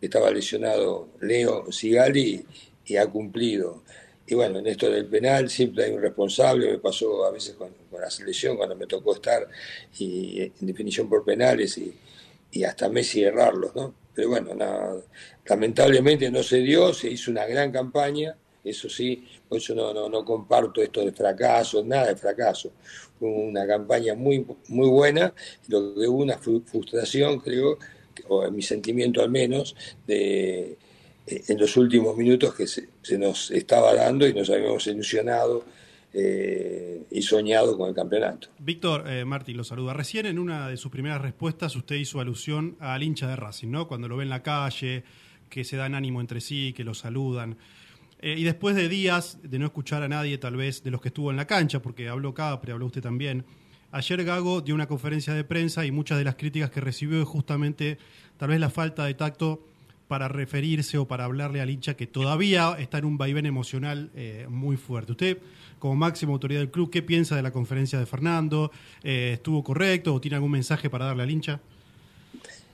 estaba lesionado Leo Sigali y ha cumplido. Y bueno, en esto del penal siempre hay un responsable, me pasó a veces con, la selección cuando me tocó estar y, en definición por penales y, y hasta Messi errarlos, ¿no? Pero bueno, no, lamentablemente no se dio, se hizo una gran campaña, eso sí, por eso no, no, no comparto esto de fracaso, nada de fracaso. Fue una campaña muy, muy buena, lo que hubo una fru- frustración, creo, o en mi sentimiento al menos, de, eh, en los últimos minutos que se, nos estaba dando y nos habíamos ilusionado eh, y soñado con el campeonato. Víctor, eh, Martín lo saluda. Recién en una de sus primeras respuestas usted hizo alusión al hincha de Racing, ¿no? Cuando lo ve en la calle, que se dan ánimo entre sí, que lo saludan. Eh, y después de días de no escuchar a nadie, tal vez, de los que estuvo en la cancha, porque habló Capri, habló usted también, ayer Gago dio una conferencia de prensa y muchas de las críticas que recibió es justamente tal vez la falta de tacto para referirse o para hablarle al hincha que todavía está en un vaivén emocional eh, muy fuerte. Usted, como máxima autoridad del club, ¿qué piensa de la conferencia de Fernando? Eh, ¿Estuvo correcto o tiene algún mensaje para darle al hincha?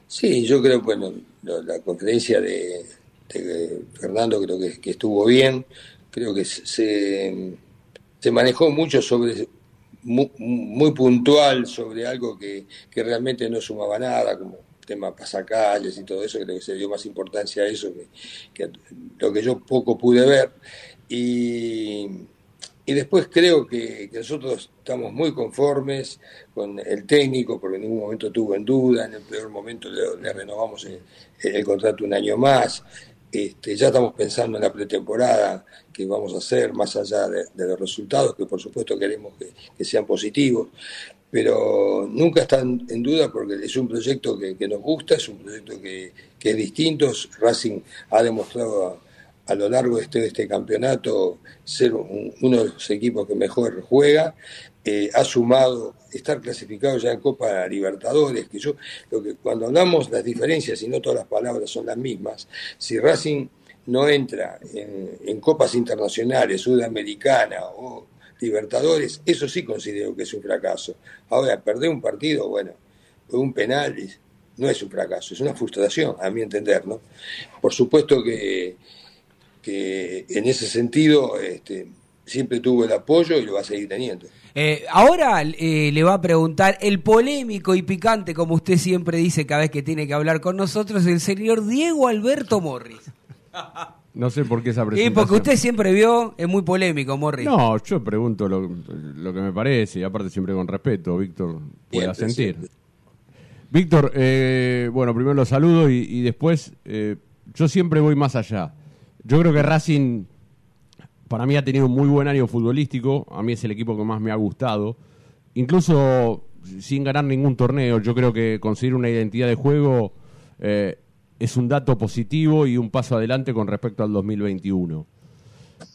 Sí, yo creo, bueno, la conferencia de, Fernando creo que, estuvo bien, creo que se manejó mucho sobre, muy, muy puntual sobre algo que, que realmente no sumaba nada, como tema pasacalles y todo eso, creo que se dio más importancia a eso que, que lo que yo poco pude ver. Y, y después creo que, nosotros estamos muy conformes con el técnico, porque en ningún momento tuvo en duda, en el peor momento le, renovamos el contrato un año más. Este, ya estamos pensando en la pretemporada que vamos a hacer, más allá de, los resultados, que por supuesto queremos que, sean positivos, pero nunca están en duda porque es un proyecto que, nos gusta, es un proyecto que, que es distinto. Racing ha demostrado a, lo largo de este, este campeonato ser un- uno de los equipos que mejor juega. Eh, ha sumado estar clasificado ya en Copa Libertadores, que yo, cuando hablamos las diferencias y no todas las palabras son las mismas, si Racing no entra en, copas internacionales, sudamericana o Libertadores, eso sí considero que es un fracaso. Ahora, perder un partido, bueno, un penal no es un fracaso, es una frustración, a mi entender, ¿no? Por supuesto que, que en ese sentido este, siempre tuvo el apoyo y lo va a seguir teniendo. Eh, ahora eh, le va a preguntar el polémico y picante, como usted siempre dice cada vez que tiene que hablar con nosotros, el señor Diego Alberto Morris. No sé por qué esa Y presentación. porque usted siempre vio, es muy polémico, Morris. No, yo pregunto lo, lo que me parece, y aparte siempre con respeto, Víctor pueda Siempre, sentir. siempre. Víctor, eh, bueno, primero lo saludo y, y después eh, yo siempre voy más allá. Yo creo que Racing para mí ha tenido un muy buen año futbolístico, a mí es el equipo que más me ha gustado, incluso sin ganar ningún torneo, yo creo que conseguir una identidad de juego eh, es un dato positivo y un paso adelante con respecto al 2021.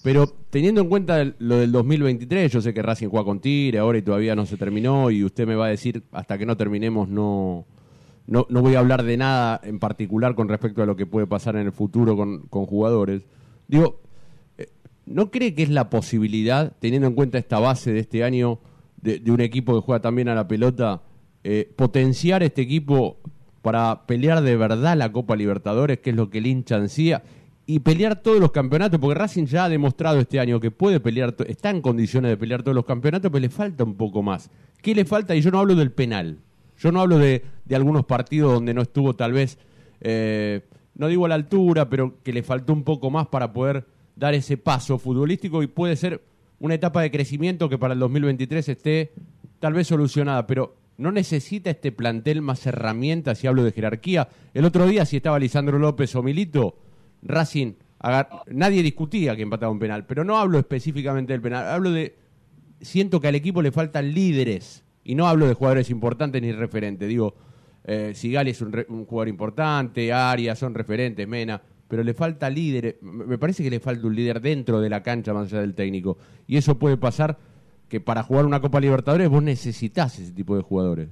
Pero teniendo en cuenta lo del 2023, yo sé que Racing juega con Tigre ahora y todavía no se terminó y usted me va a decir hasta que no terminemos no, no, no voy a hablar de nada en particular con respecto a lo que puede pasar en el futuro con, con jugadores. Digo, ¿no cree que es la posibilidad, teniendo en cuenta esta base de este año, de, un equipo que juega también a la pelota, eh, potenciar este equipo para pelear de verdad la Copa Libertadores, que es lo que el hincha ansía, y pelear todos los campeonatos, porque Racing ya ha demostrado este año que puede pelear, está en condiciones de pelear todos los campeonatos, pero le falta un poco más. ¿Qué le falta? Y yo no hablo del penal, yo no hablo de, de algunos partidos donde no estuvo tal vez, eh, no digo a la altura, pero que le faltó un poco más para poder dar ese paso futbolístico y puede ser una etapa de crecimiento que para el 2023 esté tal vez solucionada, pero no necesita este plantel más herramientas, si hablo de jerarquía. El otro día, si estaba Lisandro López o Milito, Racing, nadie discutía que empataba un penal, pero no hablo específicamente del penal, hablo de, siento que al equipo le faltan líderes, y no hablo de jugadores importantes ni referentes, digo, eh, Sigali es un, un, jugador importante, Arias son referentes, Mena, pero le falta líder, me parece que le falta un líder dentro de la cancha más allá del técnico, y eso puede pasar que para jugar una Copa Libertadores vos necesitas ese tipo de jugadores.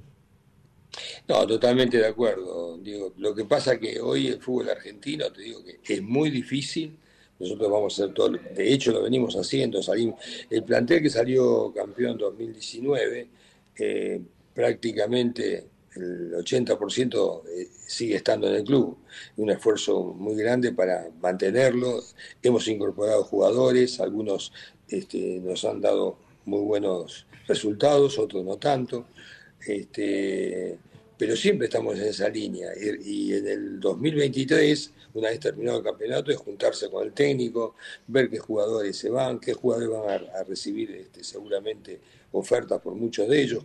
No, totalmente de acuerdo. Digo, lo que pasa que hoy el fútbol argentino, te digo que es muy difícil. Nosotros vamos a hacer todo, de hecho lo venimos haciendo. Salimos, el plantel que salió campeón 2019, eh, prácticamente el 80% eh, sigue estando en el club. Un esfuerzo muy grande para mantenerlo. Hemos incorporado jugadores, algunos este, nos han dado muy buenos resultados, otros no tanto. Este, pero siempre estamos en esa línea. Y, en el 2023, una vez terminado el campeonato, es juntarse con el técnico, ver qué jugadores se van, qué jugadores van a, recibir este, seguramente ofertas por muchos de ellos,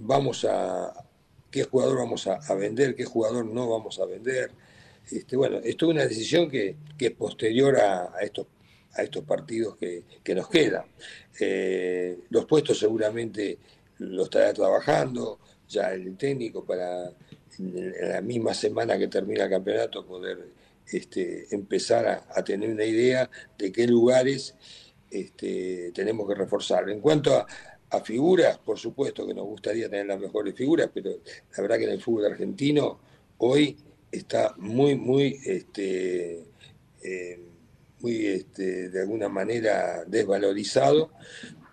vamos a qué jugador vamos a, vender, qué jugador no vamos a vender. Este, bueno, esto es una decisión que, es posterior a, a estos a estos partidos que, nos quedan. Eh, los puestos seguramente lo estará trabajando ya el técnico para la misma semana que termina el campeonato poder este, empezar a, tener una idea de qué lugares este, tenemos que reforzar. En cuanto a, figuras, por supuesto que nos gustaría tener las mejores figuras, pero la verdad que en el fútbol argentino hoy está muy, muy este, eh, muy este, de alguna manera desvalorizado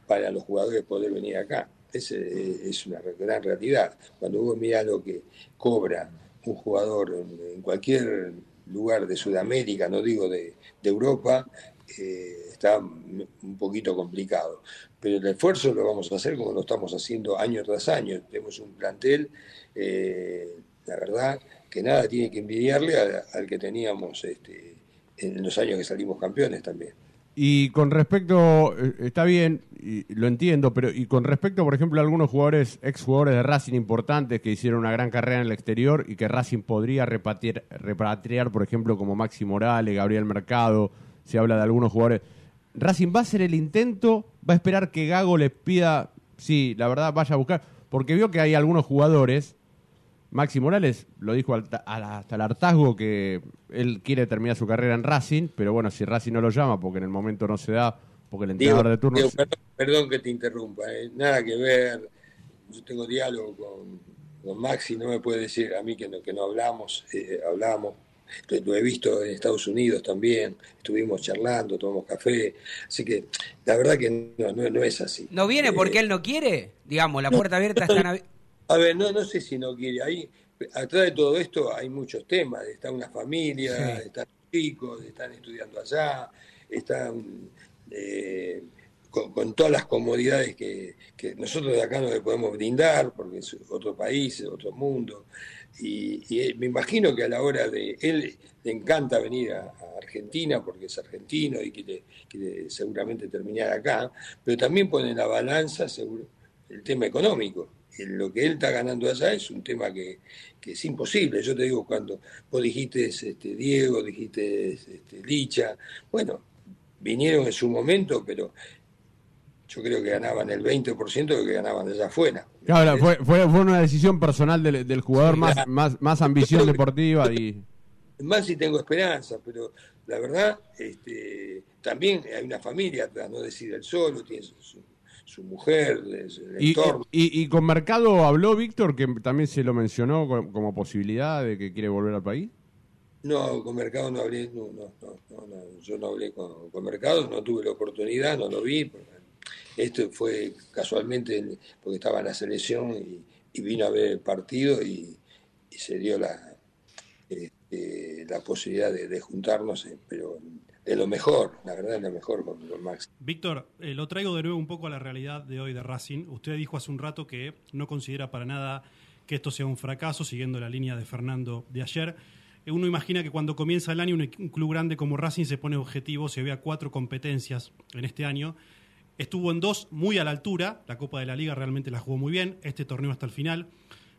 para los jugadores poder venir acá. Esa es una gran realidad. Cuando vos mirás lo que cobra un jugador en, cualquier lugar de Sudamérica, no digo de, Europa, eh, está un poquito complicado. Pero el esfuerzo lo vamos a hacer como lo estamos haciendo año tras año. Tenemos un plantel, eh, la verdad, que nada tiene que envidiarle al, que teníamos este, en los años que salimos campeones también. Y con respecto, eh, está bien, y lo entiendo, pero y con respecto, por ejemplo, a algunos jugadores, ex jugadores de Racing importantes que hicieron una gran carrera en el exterior y que Racing podría repatriar, repatriar por ejemplo, como Maxi Morales, Gabriel Mercado, se habla de algunos jugadores. Racing va a hacer el intento, va a esperar que Gago les pida, sí, la verdad, vaya a buscar, porque vio que hay algunos jugadores. Maxi Morales lo dijo hasta el hartazgo que él quiere terminar su carrera en Racing, pero bueno, si Racing no lo llama porque en el momento no se da, porque el entrenador de turno... perdón, que te interrumpa, eh, nada que ver, yo tengo diálogo con, Maxi, no me puede decir a mí que no, que no hablamos, eh, hablamos, lo he visto en Estados Unidos también, estuvimos charlando, tomamos café, así que la verdad que no, no, es así. ¿No viene porque eh, él no quiere? Digamos, la puerta abierta está... En... A ver, no, no sé si no quiere. Ahí, atrás de todo esto hay muchos temas. Está una familia, están chicos, están estudiando allá, están eh, con, todas las comodidades que, nosotros de acá no le podemos brindar, porque es otro país, es otro mundo. Y, me imagino que a la hora de él le encanta venir a, Argentina porque es argentino y quiere, quiere seguramente terminar acá, pero también pone en la balanza seguro, el tema económico lo que él está ganando allá es un tema que, es imposible. Yo te digo, cuando vos dijiste este, Diego, dijiste este, Licha, bueno, vinieron en su momento, pero yo creo que ganaban el 20% de lo que ganaban allá afuera. Claro, fue, fue, una decisión personal del, jugador, más, más, más ambición deportiva y... Más si tengo esperanza, pero la verdad, este, también hay una familia no decide el solo, tiene su, su mujer, el y, Y, con Mercado habló Víctor, que también se lo mencionó como, posibilidad de que quiere volver al país? No, con Mercado no hablé, no, no, no, yo no hablé con, Mercado, no tuve la oportunidad, no lo vi. Esto fue casualmente porque estaba en la selección y, vino a ver el partido y, se dio la, este, la posibilidad de, juntarnos, eh, pero de lo mejor, la verdad es lo mejor con, Max. Víctor, eh, lo traigo de nuevo un poco a la realidad de hoy de Racing. Usted dijo hace un rato que no considera para nada que esto sea un fracaso, siguiendo la línea de Fernando de ayer. uno imagina que cuando comienza el año un, un club grande como Racing se pone objetivos, se ve a cuatro competencias en este año. Estuvo en dos muy a la altura, la Copa de la Liga realmente la jugó muy bien, este torneo hasta el final,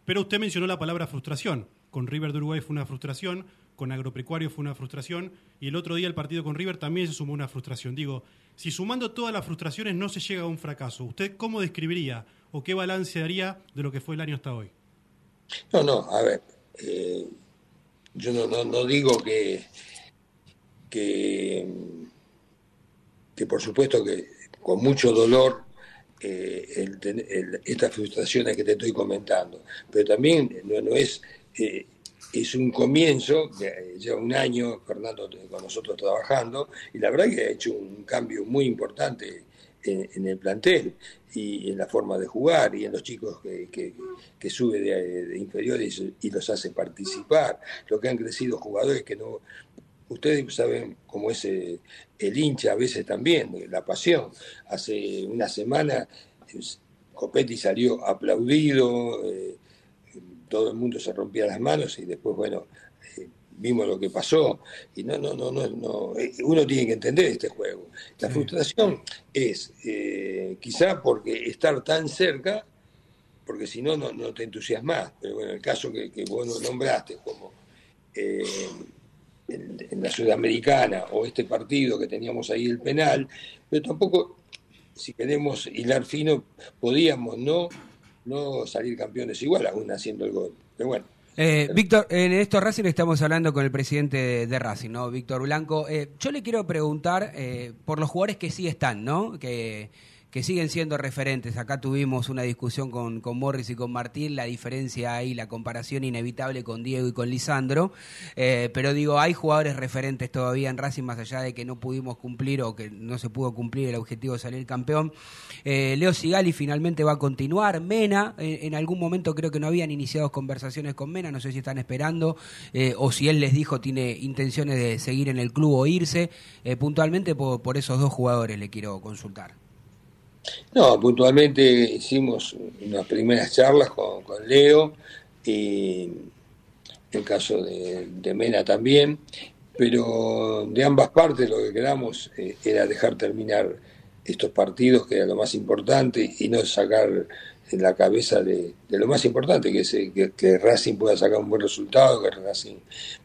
pero usted mencionó la palabra frustración. Con River de Uruguay fue una frustración, con Agropecuario fue una frustración, y el otro día el partido con River también se sumó una frustración. Digo, si sumando todas las frustraciones no se llega a un fracaso, ¿usted cómo describiría o qué balance daría de lo que fue el año hasta hoy? No, no, a ver, eh, yo no, no, digo que, que por supuesto que con mucho dolor eh, estas frustraciones que te estoy comentando, pero también no, no es, eh, es un comienzo, lleva un año Fernando con nosotros trabajando, y la verdad que ha hecho un cambio muy importante en, el plantel y en la forma de jugar y en los chicos que, que, que sube de, de inferiores y los hace participar, lo que han crecido jugadores que no, ustedes saben cómo es eh, el hincha a veces también, la pasión. Hace una semana Copetti salió aplaudido, eh, todo el mundo se rompía las manos y después, bueno, eh, vimos lo que pasó. Y no, no, no, no, no, eh, uno tiene que entender este juego. La frustración es eh, quizá porque estar tan cerca, porque si no, no, no te entusiasmas. Pero bueno, el caso que, que vos no nombraste, como eh, en, en la Sudamericana o este partido que teníamos ahí el penal, pero tampoco, si queremos hilar fino, podíamos no, no salir campeones igual, aún haciendo el gol. Pero bueno, Eh, Víctor, en esto Racing estamos hablando con el presidente de, Racing, ¿no? Víctor Blanco. Eh, yo le quiero preguntar eh, por los jugadores que sí están, ¿no? Que, que siguen siendo referentes. Acá tuvimos una discusión con, Morris y con Martín, la diferencia ahí, la comparación inevitable con Diego y con Lisandro. Eh, pero digo, hay jugadores referentes todavía en Racing, más allá de que no pudimos cumplir o que no se pudo cumplir el objetivo de salir campeón. Eh, Leo Sigali finalmente va a continuar. Mena, eh, en algún momento creo que no habían iniciado conversaciones con Mena, no sé si están esperando o si él les dijo tiene intenciones de seguir en el club o irse. Puntualmente por, por esos dos jugadores le quiero consultar. No, puntualmente hicimos unas primeras charlas con, Leo y el caso de, de Mena también, pero de ambas partes lo que quedamos eh, era dejar terminar estos partidos, que era lo más importante, y no sacar en la cabeza de, lo más importante, que, es, eh, que, que Racing pueda sacar un buen resultado, que Racing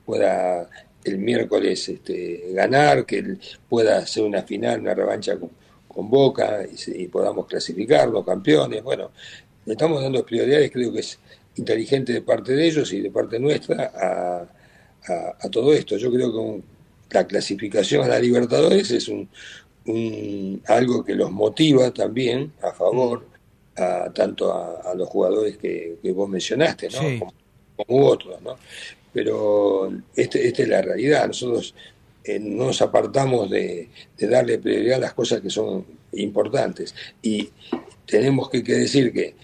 pueda el miércoles este, ganar, que pueda hacer una final, una revancha con Boca y, y podamos clasificarlos campeones. Bueno, le estamos dando prioridades, creo que es inteligente de parte de ellos y de parte nuestra a, a- a todo esto. Yo creo que un- la clasificación a la Libertadores es un, un- algo que los motiva también a favor a, tanto a, a los jugadores que, que vos mencionaste, ¿no? Sí. Como, como otros, ¿no? Pero este, esta es la realidad. Nosotros eh, no nos apartamos de, darle prioridad a las cosas que son importantes. Y tenemos que, decir que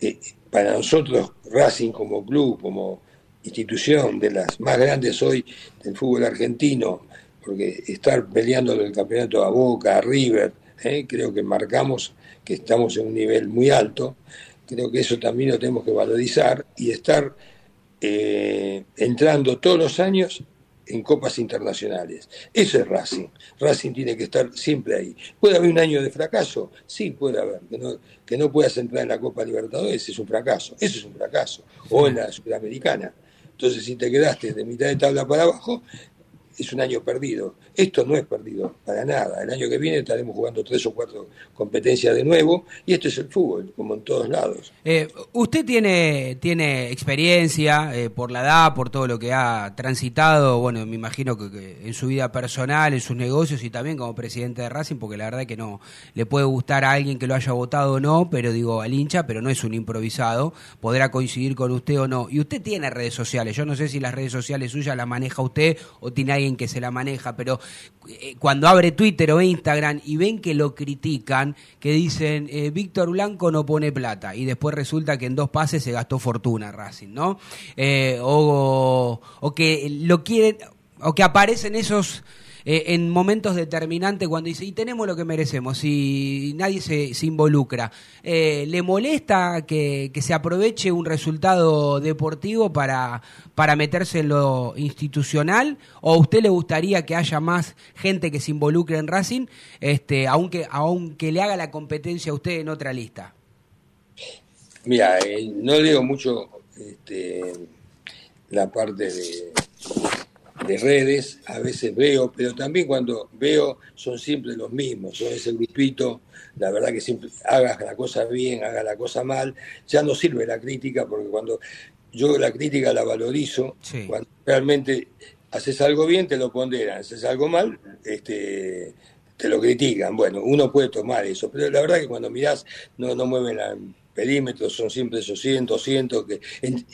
eh, para nosotros Racing como club, como institución de las más grandes hoy del fútbol argentino, porque estar peleando el campeonato a Boca, a River, eh, creo que marcamos que estamos en un nivel muy alto, creo que eso también lo tenemos que valorizar y estar eh, entrando todos los años en copas internacionales. Eso es Racing. Racing tiene que estar siempre ahí. ¿Puede haber un año de fracaso? Sí, puede haber. Que no, que no puedas entrar en la Copa Libertadores es un fracaso. Eso es un fracaso. O en la Sudamericana. Entonces, si te quedaste de mitad de tabla para abajo, es un año perdido. Esto no es perdido, para nada. El año que viene estaremos jugando tres o cuatro competencias de nuevo y esto es el fútbol, como en todos lados. Eh, usted tiene, tiene experiencia eh, por la edad, por todo lo que ha transitado, bueno, me imagino que, que en su vida personal, en sus negocios y también como presidente de Racing, porque la verdad que no le puede gustar a alguien que lo haya votado o no, pero digo al hincha, pero no es un improvisado, podrá coincidir con usted o no. Y usted tiene redes sociales, yo no sé si las redes sociales suyas las maneja usted o tiene alguien que se la maneja, pero eh, cuando abre Twitter o Instagram y ven que lo critican, que dicen eh, Víctor Blanco no pone plata y después resulta que en dos pases se gastó fortuna Racing, ¿no? Eh, o, o que lo quieren, o que aparecen esos eh, en momentos determinantes cuando dice, y tenemos lo que merecemos, y nadie se, involucra. Eh, ¿Le molesta que, que, se aproveche un resultado deportivo para, para meterse en lo institucional? ¿O a usted le gustaría que haya más gente que se involucre en Racing, este, aunque, aunque le haga la competencia a usted en otra lista? Mira, eh, no digo mucho este, la parte de, de, redes, a veces veo, pero también cuando veo son siempre los mismos, son ese grupito, la verdad que siempre hagas la cosa bien, hagas la cosa mal, ya no sirve la crítica porque cuando yo la crítica la valorizo, cuando realmente haces algo bien te lo ponderan, haces algo mal, este te lo critican. Bueno, uno puede tomar eso, pero la verdad que cuando mirás no, no mueven la perímetros, son siempre esos 100, 200, que,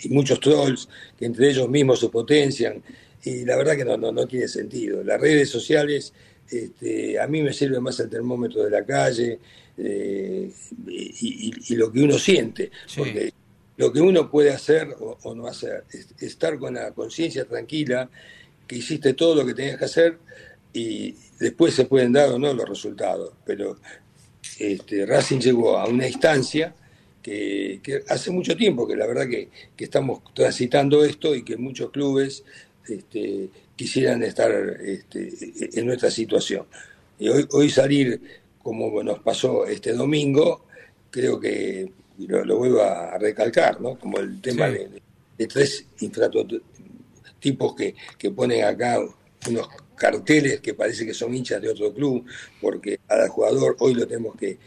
y muchos trolls que entre ellos mismos se potencian, y la verdad que no, no, no tiene sentido. Las redes sociales, este, a mí me sirve más el termómetro de la calle eh, y, lo que uno siente, porque lo que uno puede hacer o, no hacer, es estar con la conciencia tranquila, que hiciste todo lo que tenías que hacer y después se pueden dar o no los resultados, pero este, Racing llegó a una instancia que, hace mucho tiempo que la verdad que, estamos transitando esto y que muchos clubes este, quisieran estar este, en nuestra situación. Y hoy, hoy salir como nos pasó este domingo, creo que lo, vuelvo a recalcar, ¿no? Como el tema de, tres tipos que, que ponen acá unos carteles que parece que son hinchas de otro club, porque al jugador hoy lo tenemos que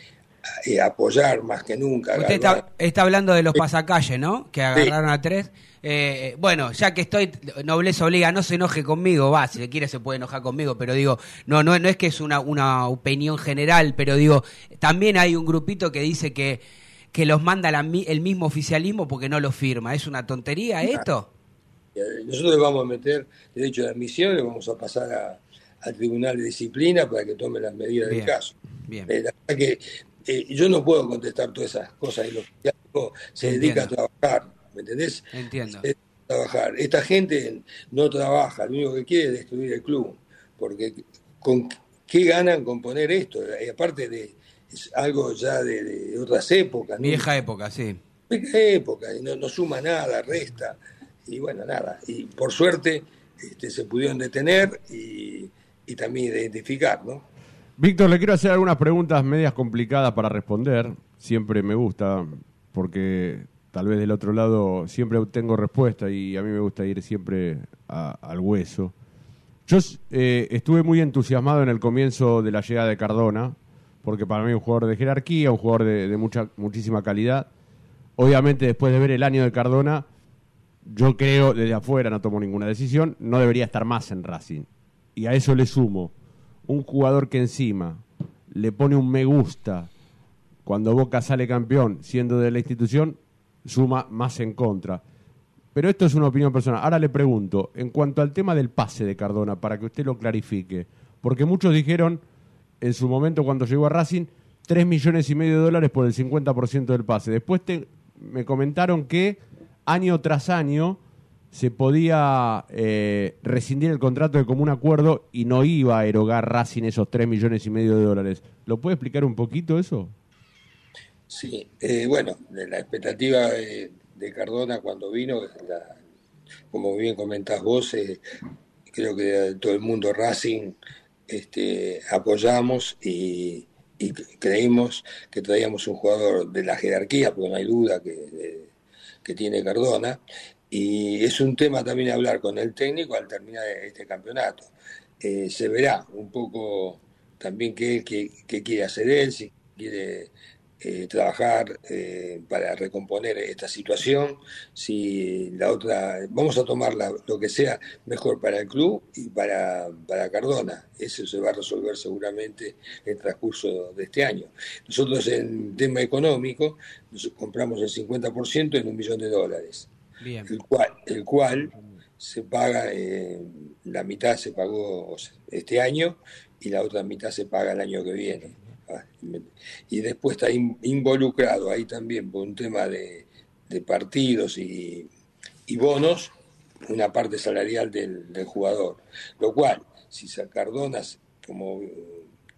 eh, apoyar más que nunca. Usted está, hablando de los pasacalles, ¿no? Que agarraron a tres. Eh, bueno, ya que estoy, nobleza obliga, no se enoje conmigo, va, si quiere se puede enojar conmigo, pero digo, no, no, no es que es una, una opinión general, pero digo, también hay un grupito que dice que, que los manda el mismo oficialismo porque no lo firma. ¿Es una tontería esto? Nosotros le vamos a meter derecho de admisión, le vamos a pasar al Tribunal de Disciplina para que tome las medidas del caso. Bien. Eh, la verdad que eh, yo no puedo contestar todas esas cosas y los se dedica a trabajar, ¿me entendés? Entiendo. trabajar. Esta gente no trabaja, lo único que quiere es destruir el club, porque con qué ganan con poner esto, y aparte de es algo ya de, otras épocas. Vieja época, sí. Vieja época, y no, suma nada, resta, y bueno, nada. Y por suerte este, se pudieron detener y, y también identificar, ¿no? Víctor, le quiero hacer algunas preguntas medias complicadas para responder. Siempre me gusta, porque tal vez del otro lado siempre obtengo respuesta y a mí me gusta ir siempre al hueso. Yo eh, estuve muy entusiasmado en el comienzo de la llegada de Cardona, porque para mí un jugador de jerarquía, un jugador de, mucha, muchísima calidad. Obviamente, después de ver el año de Cardona, yo creo, desde afuera no tomo ninguna decisión, no debería estar más en Racing. Y a eso le sumo un jugador que encima le pone un me gusta cuando Boca sale campeón siendo de la institución, suma más en contra. Pero esto es una opinión personal. Ahora le pregunto, en cuanto al tema del pase de Cardona, para que usted lo clarifique, porque muchos dijeron en su momento cuando llegó a Racing, 3 millones y medio de dólares por el 50% del pase. Después me comentaron que año tras año se podía eh, rescindir el contrato de común acuerdo y no iba a erogar Racing esos 3 millones y medio de dólares. ¿Lo puede explicar un poquito eso? Sí, eh, bueno, la expectativa de, Cardona cuando vino, como bien comentás vos, eh, creo que todo el mundo Racing este, apoyamos y, creímos que traíamos un jugador de la jerarquía, porque no hay duda que, que tiene Cardona, y es un tema también hablar con el técnico al terminar este campeonato. Eh, se verá un poco también qué, quiere hacer él, si quiere eh, trabajar eh, para recomponer esta situación, si la otra, vamos a tomar lo que sea mejor para el club y para, para Cardona. Eso se va a resolver seguramente en el transcurso de este año. Nosotros en tema económico nos compramos el 50% en un millón de dólares el cual, el cual se paga, eh, la mitad se pagó este año y la otra mitad se paga el año que viene. Y después está involucrado ahí también por un tema de, partidos y, bonos, una parte salarial del, jugador. Lo cual, si Cardona, como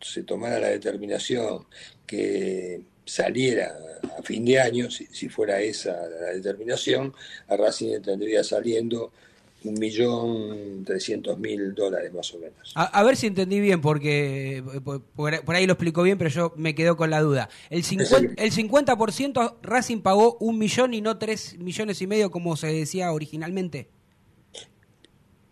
se tomara la determinación que saliera a fin de año, si, si fuera esa la determinación, a Racing tendría saliendo un millón trescientos mil dólares más o menos. A, a, ver si entendí bien, porque por, por, ahí lo explicó bien, pero yo me quedo con la duda. El 50%, el 50 Racing pagó un millón y no tres millones y medio como se decía originalmente.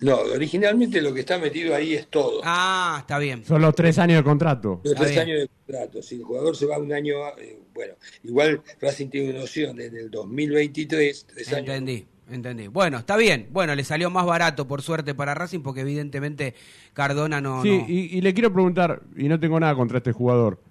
No, originalmente lo que está metido ahí es todo. Ah, está bien. Son los tres años de contrato. Los tres años de contrato. Si el jugador se va un año, eh, bueno, igual Racing tiene una opción en el 2023, tres años. Entendí. Bueno, está bien. Bueno, le salió más barato, por suerte, para Racing, porque evidentemente Cardona no. Sí, no... Y, y, le quiero preguntar, y no tengo nada contra este jugador.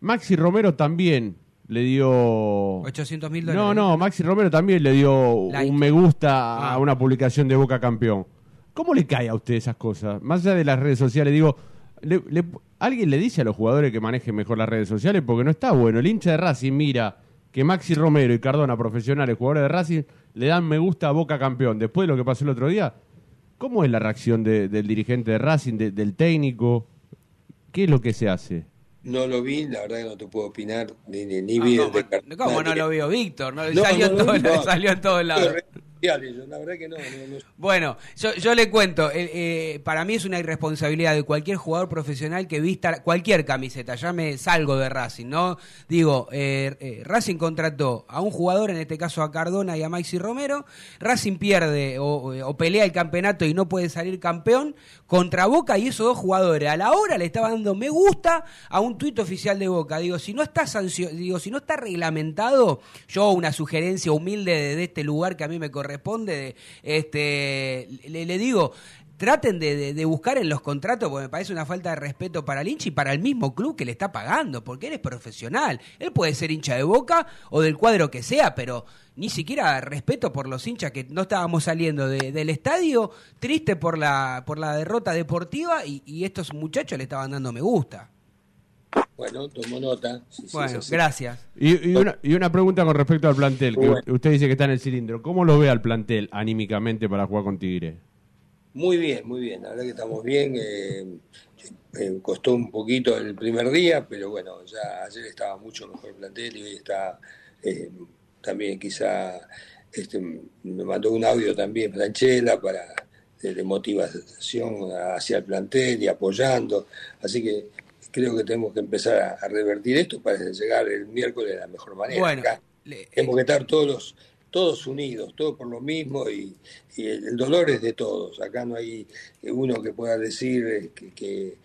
Maxi Romero también le dio. 800 mil dólares. No, no, Maxi Romero también le dio like. un me gusta ah. a una publicación de Boca Campeón. ¿Cómo le cae a usted esas cosas? Más allá de las redes sociales, digo, le, le, ¿alguien le dice a los jugadores que manejen mejor las redes sociales? Porque no está bueno. El hincha de Racing mira que Maxi Romero y Cardona, profesionales, jugadores de Racing, le dan me gusta a Boca campeón. Después de lo que pasó el otro día, ¿cómo es la reacción de, del dirigente de Racing, de, del técnico? ¿Qué es lo que se hace? No lo vi, la verdad que no te puedo opinar, ni, ni, ni vi no, no, ¿Cómo no lo vio Víctor? No, no, salió, en todo, salió en todos lados. La verdad que no. no bueno, yo, le cuento, eh, eh, para mí es una irresponsabilidad de cualquier jugador profesional que vista cualquier camiseta, ya me salgo de Racing, ¿no? Digo, eh, Racing contrató a un jugador, en este caso a Cardona y a Maxi Romero, Racing pierde o, pelea el campeonato y no puede salir campeón contra Boca y esos dos jugadores a la hora le estaba dando me gusta a un tuit oficial de Boca. Digo, si no está sancio digo, si no está reglamentado, yo una sugerencia humilde de, de este lugar que a mí me corresponde responde, este, le, digo, traten de, buscar en los contratos, porque me parece una falta de respeto para el hincha y para el mismo club que le está pagando, porque él es profesional. Él puede ser hincha de boca o del cuadro que sea, pero ni siquiera respeto por los hinchas que no estábamos saliendo de, del estadio, triste por la, por la derrota deportiva y, y estos muchachos le estaban dando me gusta. Bueno, tomo nota. Sí, bueno, sí, gracias. Y, y, una, y, una, pregunta con respecto al plantel, que bueno. usted dice que está en el cilindro. ¿Cómo lo ve al plantel anímicamente para jugar con Tigre? Muy bien, muy bien. La verdad que estamos bien. Eh, eh, costó un poquito el primer día, pero bueno, ya ayer estaba mucho mejor el plantel y hoy está eh, también quizá este, me mandó un audio también Franchella para de, de motivación hacia el plantel y apoyando. Así que creo que tenemos que empezar a, a, revertir esto para llegar el miércoles de la mejor manera. Bueno, Acá le, tenemos que estar todos todos unidos, todos por lo mismo y, y el, el, dolor es de todos. Acá no hay uno que pueda decir que, que,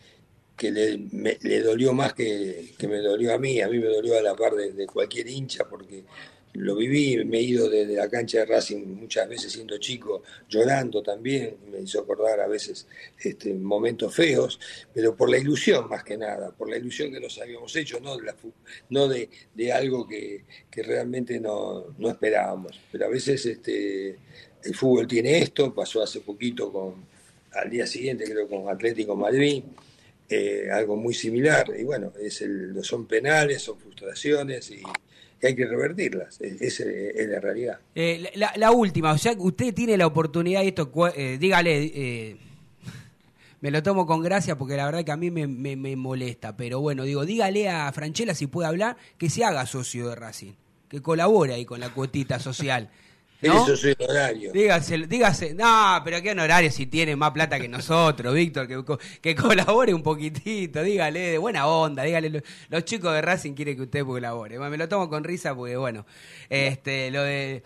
que le, me, le, dolió más que, que, me dolió a mí. A mí me dolió a la par de, de cualquier hincha porque lo viví, me he ido desde la cancha de Racing muchas veces siendo chico, llorando también, me hizo acordar a veces este, momentos feos, pero por la ilusión más que nada, por la ilusión que nos habíamos hecho, no de, la, no de, de algo que, que realmente no, no, esperábamos. Pero a veces este, el fútbol tiene esto, pasó hace poquito con, al día siguiente creo con Atlético Madrid, eh, algo muy similar, y bueno, es el, son penales, son frustraciones y que hay que revertirlas, esa es la realidad. Eh, la, la, última, o sea, usted tiene la oportunidad, y esto, eh, dígale, eh, me lo tomo con gracia porque la verdad que a mí me, me, me, molesta, pero bueno, digo, dígale a Franchella si puede hablar, que se haga socio de Racing, que colabore ahí con la cuotita social. ¿No? Eso es honorario. Dígase, dígase, no, pero qué honorario si tiene más plata que nosotros, Víctor, que, que colabore un poquitito, dígale de buena onda, dígale, los, los chicos de Racing quieren que usted colabore. Me lo tomo con risa porque, bueno, este, lo de...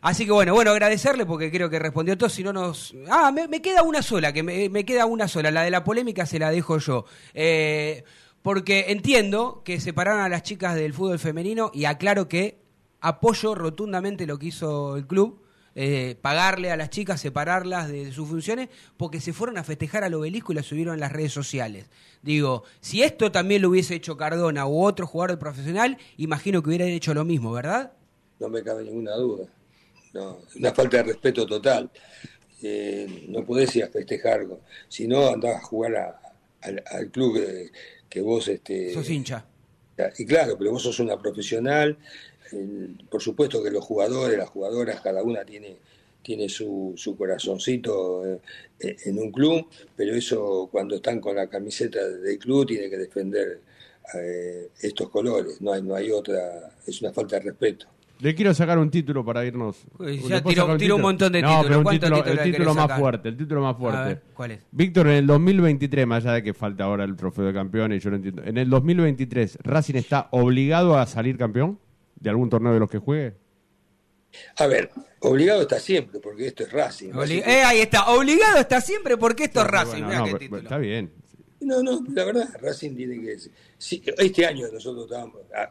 Así que bueno, bueno, agradecerle porque creo que respondió todo. Si no nos. Ah, me, me queda una sola, que me, me, queda una sola. La de la polémica se la dejo yo. Eh, porque entiendo que separaron a las chicas del fútbol femenino y aclaro que apoyo rotundamente lo que hizo el club, eh, pagarle a las chicas, separarlas de sus funciones, porque se fueron a festejar al obelisco y la subieron en las redes sociales. Digo, si esto también lo hubiese hecho Cardona u otro jugador profesional, imagino que hubieran hecho lo mismo, ¿verdad? No me cabe ninguna duda. No, una falta de respeto total. Eh, no podés ir a festejar, si no andás a jugar a, a, al club que, que vos... Este, sos hincha. Y claro, pero vos sos una profesional, por supuesto que los jugadores, las jugadoras, cada una tiene, tiene su, su corazoncito eh, en un club, pero eso cuando están con la camiseta del club tiene que defender eh, estos colores, no hay, no hay otra, es una falta de respeto. Le quiero sacar un título para irnos. Uy, ¿Le ya tiro un montón de No, títulos. pero un ¿Cuántos título- el título más sacar? fuerte, el título más A fuerte. ver, ¿cuál es? Víctor, en el 2023, más allá de que falta ahora el trofeo de campeones, yo lo entiendo. En el 2023, ¿Racing está obligado a salir campeón de algún torneo de los que juegue? A ver, obligado está siempre, porque esto es Racing. Obli- eh, ahí está, obligado está siempre porque esto es Racing. Bueno, no, qué pero- título. está bien. No, no, la verdad, Racing tiene que... sí, este año nosotros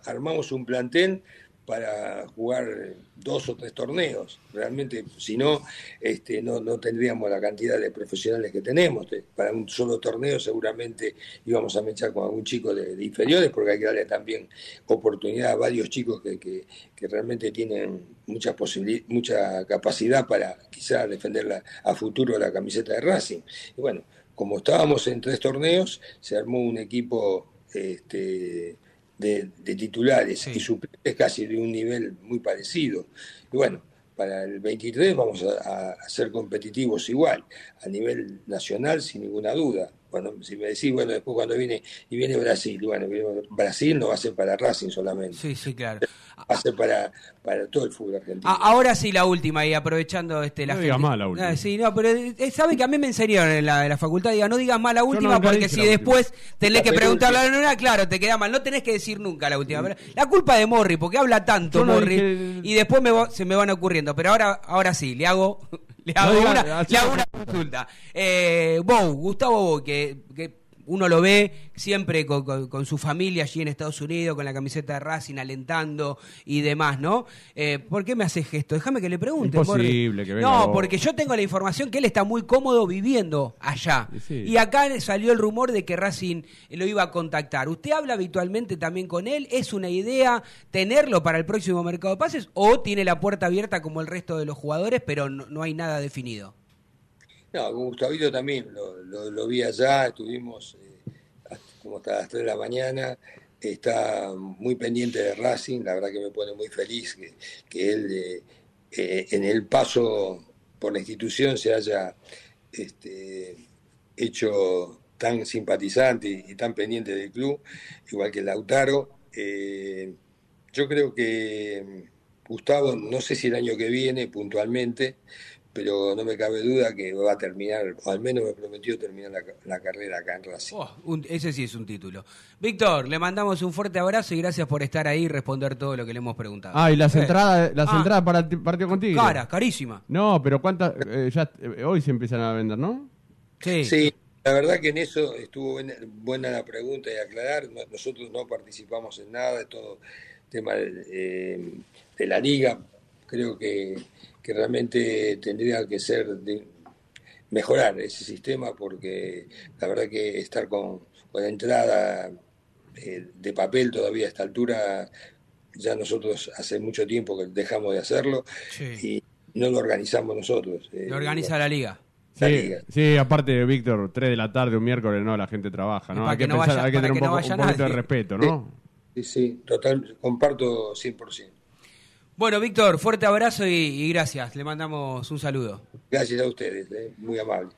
armamos un plantel para jugar dos o tres torneos. Realmente, si no, este, no, no tendríamos la cantidad de profesionales que tenemos. Te- Para un solo torneo seguramente íbamos a mechar con algún chico de, inferiores, porque hay que darle también oportunidad a varios chicos que, que, que realmente tienen mucha, mucha capacidad para quizás defender la- a futuro la camiseta de Racing. Y bueno, como estábamos en tres torneos, se armó un equipo este, de, de titulares Sí. y suplentes casi de un nivel muy parecido. Y bueno, para el 23 vamos a, a ser competitivos igual, a nivel nacional sin ninguna duda. Bueno, si me decís, bueno, después cuando viene y viene Brasil, bueno, Brasil no va a ser para Racing solamente, Sí, sí, claro. va a ser para, para todo el fútbol argentino. A- ahora sí la última y aprovechando este la No digas más la última. Ah, sí, no, pero eh, sabe que a mí me enseñaron en la, en la facultad, diga, no digas más la última porque si después tenés La que preguntarle a la nena, claro, te queda mal. No tenés que decir nunca la última. Pero La culpa de Morri, porque habla tanto no Morri dije- y después me va- se me van ocurriendo. Pero ahora, ahora sí, le hago, le hago, diga- una, le hago no- una consulta. Eh, Bou, Gustavo Bou, que, que uno lo ve siempre con, con- con su familia allí en Estados Unidos, con la camiseta de Racing, alentando y demás, ¿no? Eh, ¿Por qué me hace gesto? Déjame que le pregunte. Imposible que venga No, porque yo tengo la información que él está muy cómodo viviendo allá. Y sí. Y acá salió el rumor de que Racing lo iba a contactar. ¿Usted habla habitualmente también con él? ¿Es una idea tenerlo para el próximo mercado de pases o tiene la puerta abierta como el resto de los jugadores, pero no, no hay nada definido? No, con Gustavito también, lo, vi allá, estuvimos eh, como hasta las 3 de la mañana, está muy pendiente de Racing, la verdad que me pone muy feliz que, él eh, eh, en el paso por la institución se haya este, hecho tan simpatizante y, tan pendiente del club, igual que Lautaro. Yo creo que mm, Gustavo, no sé si el año que viene puntualmente, pero no me cabe duda que va a terminar, o al menos me prometió terminar la, la carrera acá en Racing. Oh, un- ese sí es un título. Víctor, le mandamos un fuerte abrazo y gracias por estar ahí y responder todo lo que le hemos preguntado. Ah, y las Eh, entradas, las Ah. entradas para el ti- partido contigo. Cara, carísima. No, pero cuántas eh, ya eh, hoy se empiezan a vender, ¿no? Sí. Sí, la verdad que en eso estuvo buena, buena la pregunta y aclarar. No- Nosotros no participamos en nada de todo tema de, de la liga. Creo que, que realmente tendría que ser de- mejorar ese sistema porque la verdad que estar con, con la entrada eh, de papel todavía a esta altura ya nosotros hace mucho tiempo que dejamos de hacerlo Sí. y no lo organizamos nosotros. eh, Lo organiza la liga. la Sí, liga. sí, aparte, Víctor, 3 de la tarde, un miércoles, no, la gente trabaja, ¿no? para Hay que, que no pensar, vaya- hay que para tener un, que poco, vaya un poquito de respeto, ¿no? Sí, sí, total, comparto 100%. Bueno, Víctor, fuerte abrazo y, y gracias. Le mandamos un saludo. Gracias a ustedes, eh, muy amable.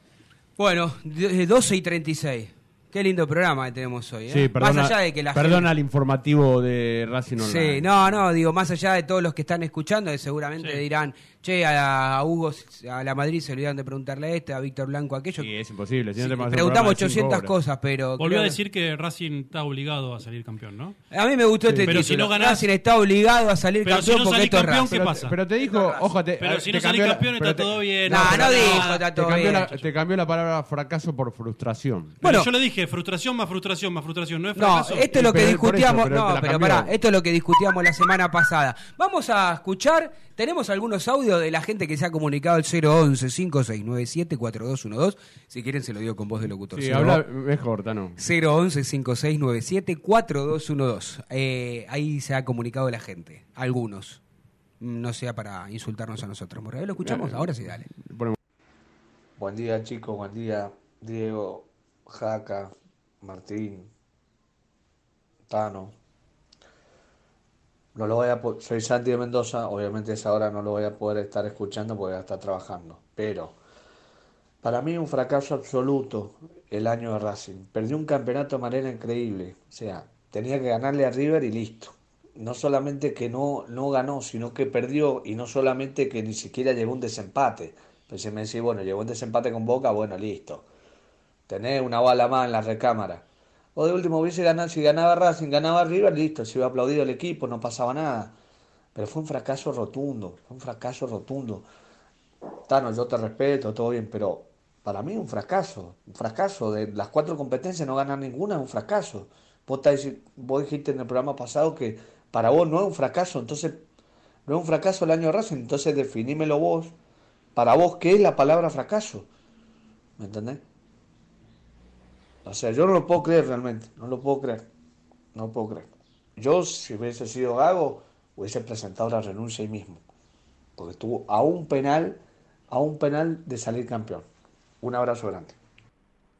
Bueno, de- 12 y 36. Qué lindo programa que tenemos hoy. ¿eh? Sí, perdona, más allá de que la perdona gente- al informativo de Racing Online. Sí, no, no, digo, más allá de todos los que están escuchando, que seguramente dirán, che, a, a Hugo, a la Madrid se olvidaron de preguntarle a este, a Víctor Blanco aquello. Sí, es imposible. Si no Sí, preguntamos programa de cinco 800 horas. cosas, pero... Volvió creo a decir que Racing está obligado a salir campeón, ¿no? A mí me gustó este Pero título. si no ganás- Racing está obligado a salir Pero si campeón no porque es campeón, Racing. ¿qué pasa? Pero te dijo, ojo, te, Pero si te no salís cambió la- campeón está te- todo bien. No, no dijo, está todo bien. la, te cambió la palabra fracaso por frustración. Pero Bueno. yo le dije, frustración más frustración más frustración, ¿no es No, fracaso? esto es lo que discutíamos. no, pero pará, esto es lo que discutíamos la semana pasada. Vamos a escuchar. Tenemos algunos audios de la gente que se ha comunicado al 011 5697 4212. Si quieren, se lo digo con voz de locutor. Sí, 011 habla mejor, Tano. 011 5697 4212. Eh, ahí se ha comunicado la gente. Algunos. No sea para insultarnos a nosotros. Morales, ¿Lo escuchamos? Ahora sí, dale. Buen día chicos, buen día Diego, Jaca, Martín, Tano. No lo voy a soy Santi de Mendoza, obviamente esa hora no lo voy a poder estar escuchando porque voy a estar trabajando, pero para mí un fracaso absoluto el año de Racing. Perdió un campeonato de manera increíble, o sea, tenía que ganarle a River y listo. No solamente que no, no ganó, sino que perdió y no solamente que ni siquiera llegó un desempate. Si me decís, bueno, llegó un desempate con Boca, bueno, listo. Tenés una bala más en la recámara. O de último hubiese ganado, si ganaba Racing, ganaba River, listo, se iba aplaudido el equipo, no pasaba nada. Pero fue un fracaso rotundo, fue un fracaso rotundo. Tano, yo te respeto, todo bien, pero para mí un fracaso. Un fracaso. De las cuatro competencias no ganar ninguna es un fracaso. Vos, dici- vos dijiste en el programa pasado que para vos no es un fracaso, entonces no es un fracaso el año Racing, entonces definímelo vos. Para vos, ¿qué es la palabra fracaso? ¿Me entendés? O sea, yo no lo puedo creer realmente, no lo puedo creer, no lo puedo creer. Yo, si hubiese sido Gago, hubiese presentado la renuncia ahí mismo, porque estuvo a un penal, a un penal de salir campeón. Un abrazo grande.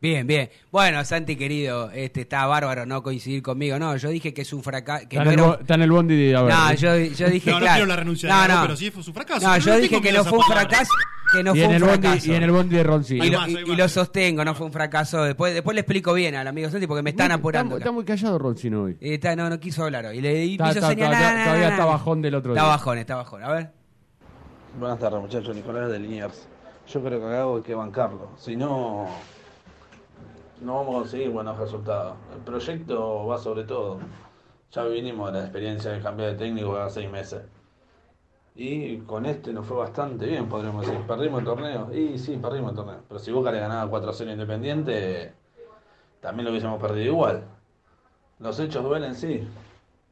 Bien, bien. Bueno, Santi querido, este está bárbaro no coincidir conmigo. No, yo dije que es un fracaso. Está, en el, bo- está en el bondi de... A ver, No, yo, yo dije No, no claro. quiero la renuncia de No, pero sí fue su fracaso. No, Yo dije que no fue un fracaso, que no y, fue en un el bondi, fracaso. y en el bondi de Roncillo. Y lo, más, y- hay y más. lo sostengo, no fue un fracaso. Después, después le explico bien al amigo Santi porque me están apurando. Está, está muy callado Roncino hoy. Eh, está- no, no quiso hablar hoy. Y le y Está- hizo está- señalar. todavía- está bajón del otro Está día. bajón, está bajón. A ver. Buenas tardes muchachos, Nicolás de Liniers. Yo creo que a Gago hay que bancarlo, si no, no vamos a conseguir buenos resultados. El proyecto va sobre todo. Ya vinimos de la experiencia de cambiar de técnico cada seis meses. Y con este nos fue bastante bien, podríamos decir. Perdimos el torneo. Y sí, perdimos el torneo. Pero si Boca le ganaba 4 a 0 Independiente, también lo hubiésemos perdido igual. Los hechos duelen, sí.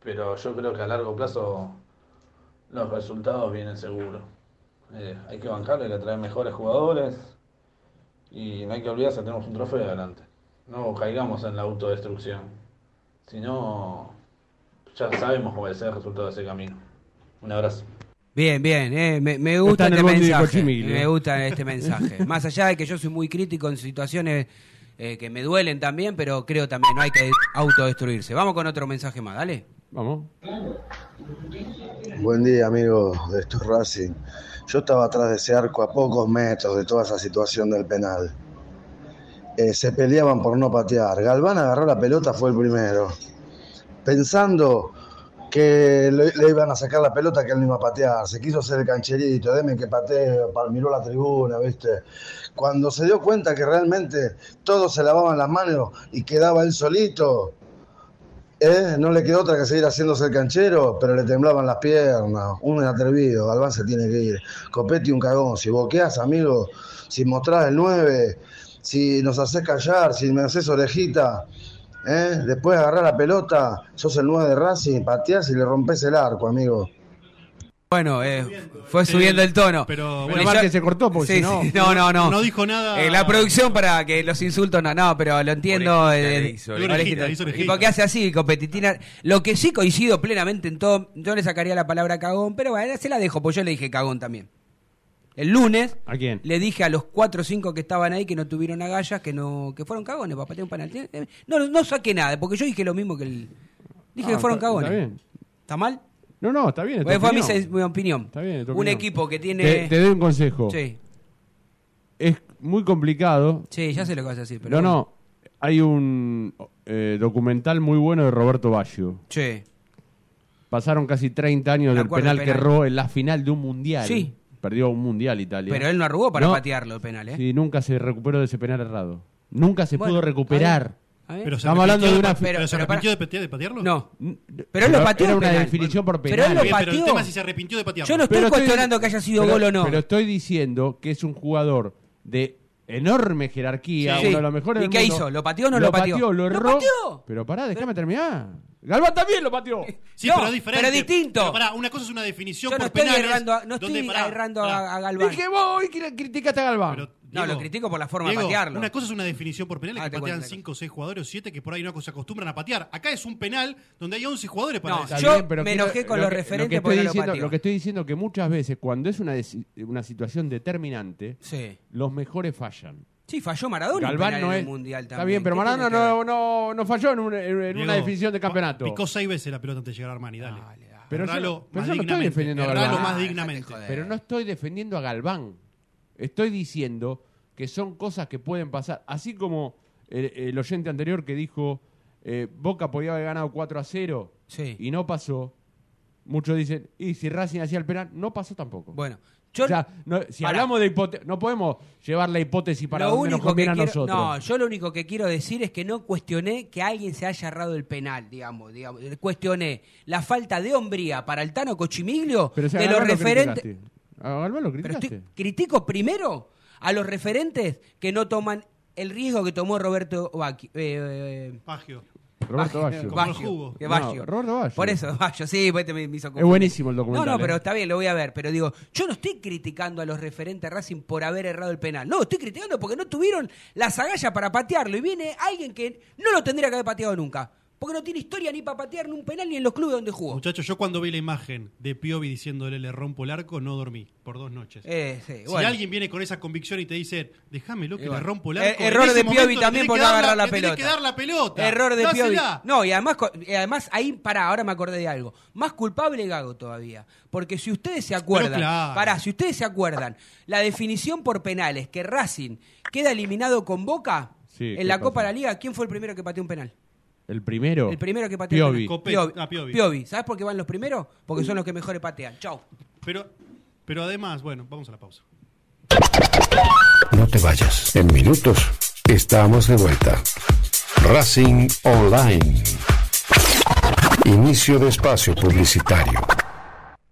Pero yo creo que a largo plazo los resultados vienen seguros. Eh, hay que bancarlo, hay que traer mejores jugadores. Y no hay que olvidarse, tenemos un trofeo adelante. No caigamos en la autodestrucción. Si no, ya sabemos cuál va a ser el resultado de ese camino. Un abrazo. Bien, bien, eh, me, me gusta este el bondi de mensaje. Me gusta este mensaje. Más allá de que yo soy muy crítico en situaciones eh, que me duelen también, pero creo también no hay que autodestruirse. Vamos con otro mensaje más, dale. Vamos. Buen día, amigos de estos Racing. Yo estaba atrás de ese arco a pocos metros de toda esa situación del penal. Eh, se peleaban por no patear. Galván agarró la pelota, fue el primero. Pensando que le, iban a sacar la pelota que él no iba a patear. Se quiso hacer el cancherito, deme que pateo, pa- miró la tribuna, ¿viste? Cuando se dio cuenta que realmente todos se lavaban las manos y quedaba él solito, ¿Eh? No le quedó otra que seguir haciéndose el canchero, pero le temblaban las piernas. Un atrevido, Galván se tiene que ir. Copetti un cagón. Si boqueás, amigo, si mostrás el 9, si nos haces callar, si me haces orejita, ¿eh? después agarrás la pelota, sos el 9 de Racing, pateás y le rompes el arco, amigo. Bueno, eh, fue subiendo el tono. Pero Bueno, se cortó, porque Sí, si no- sí, no, no, no. No dijo nada. Eh, la producción para que los insultos no, no, pero lo entiendo. Orejita eh, hizo, orejita. orejita, hizo ¿Y orejita. por qué hace así, competitina? Lo que sí coincido plenamente en todo, yo le sacaría la palabra cagón, pero bueno, se la dejo, pues yo le dije cagón también. El lunes ¿A quién? le dije a los cuatro o cinco que estaban ahí que no tuvieron agallas, que no, que fueron cagones para patear un penal. Eh, No, no saqué nada, porque yo dije lo mismo que el. Dije Ah, que fueron cagones. Está bien. ¿Está mal? No, no, está bien. fue a mí opinión. es mi opinión. Está bien, tu un opinión. equipo que tiene. Te, te doy un consejo. Sí, Es muy complicado. sí, ya sé lo que vas a decir. Pero No, no. Hay un eh, documental muy bueno de Roberto Baggio. Sí. Pasaron casi 30 años del penal, que erró en la final de un mundial. Sí. Perdió un mundial Italia. Pero él no arrugó para No. patearlo el penal, ¿eh? Sí, nunca se recuperó de ese penal errado. Nunca se Bueno, pudo recuperar. Pero se Estamos hablando de una- pero, pero- se pero arrepintió para- de, patear- de patearlo? No. Pero Pero él lo pateó. era el una penal. definición por Pero él penal. lo pero el pateó. tema es si se arrepintió de patearlo. Yo no estoy Pero cuestionando que haya sido pero- gol o no. Pero estoy diciendo que es un jugador de enorme jerarquía, Sí. uno de los mejores ¿Y del qué mundo. hizo? ¿Lo pateó o no lo pateó? Lo ¿Lo erró. pateó? Pero pará, déjame terminar. Galván también lo pateó. Sí, No, pero es diferente. pero distinto. Pero pará, una cosa es una definición Yo no por estoy penales. errando a- no donde, estoy pará, errando pará. a, a Galván. Dije vos y que criticaste a Galván. Pero, No, lo critico por la forma Diego, de patearlo. Una cosa es una definición por penales Ah, que te patean cuento, te 5 o 6 jugadores o 7 que por ahí no se acostumbran a patear. Acá es un penal donde hay 11 jugadores para No, yo pero me enojé con lo los que- referentes lo que estoy lo diciendo. Lo que estoy diciendo que muchas veces cuando es una, situación determinante, Sí. los mejores fallan. Sí, falló Maradona. Galván penal no en es. el mundial Está también. bien, pero ¿Qué Maradona no, no, no falló en, un- en Diego, una definición de campeonato. Picó 6 veces la pelota antes de llegar a Armani, dale. Dale, dale. Pero yo, Erralo pero más yo no estoy dignamente. defendiendo a Erralo Galván. más dignamente. Pero no estoy defendiendo a Galván. Estoy diciendo que son cosas que pueden pasar. Así como el, el oyente anterior que dijo eh, Boca podía haber ganado 4 a 0 y no pasó. Muchos dicen, y si Racing hacía el penal, no pasó tampoco. Bueno, O sea, no- si Pará. hablamos de hipótesis, no podemos llevar la hipótesis para lo donde nos único que conviene a quiero, nosotros. no, yo lo único que quiero decir es que no cuestioné que alguien se haya errado el penal, digamos, digamos, cuestioné la falta de hombría para el Tano Cochimiglio Pero si a de los lo referentes. criticaste. A Galván lo Pero estoy, critico primero a los referentes que no toman el riesgo que tomó Roberto Bacchio, eh, eh, Pagio. Roberto Baggio, que No, Baggio. Roberto Baggio. Por eso, Baggio, sí, pues te me, me hizo Es buenísimo el documental. No, no, pero ¿eh? está bien, lo voy a ver. Pero digo, yo no estoy criticando a los referentes Racing por haber errado el penal. No, estoy criticando porque no tuvieron las agallas para patearlo. Y viene alguien que no lo tendría que haber pateado nunca. Porque no tiene historia ni para patear ni un penal ni en los clubes donde jugó. Muchachos, yo cuando vi la imagen de Piovi diciéndole le rompo el arco, no dormí por dos noches. Eh, sí, si bueno. alguien viene con esa convicción y te dice, déjamelo que Y bueno. le rompo el Eh, arco. en error de Piovi le también por que no agarrar la pelota. que dar la pelota. Error de Piovi. No, y además, y además ahí, pará, ahora me acordé de algo. Más culpable Gago todavía. Porque si ustedes se acuerdan, claro. pará, si ustedes se acuerdan, la definición por penales que Racing queda eliminado con Boca Sí, en ¿qué la pasa? Copa de la Liga, ¿quién fue el primero que pateó un penal? El primero. El primero que Piovi. Copé- Piovi. ah, Piovi. Piovi. ¿Sabes por qué van los primeros? Porque son los que mejores patean. Chau. Pero, pero además, bueno, vamos a la pausa. No te vayas. En minutos estamos de vuelta. Racing Online. Inicio de espacio publicitario.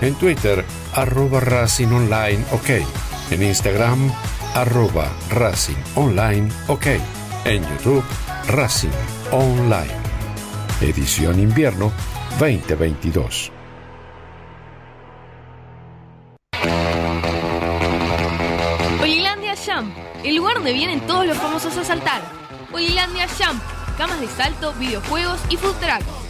En Twitter, arroba Racing Online OK. En Instagram, arroba Racing Online OK. En YouTube, Racing Online. Edición Invierno 2022. Olilandia Jump, el lugar donde vienen todos los famosos a saltar. Olilandia Jump, camas de salto, videojuegos y food truck.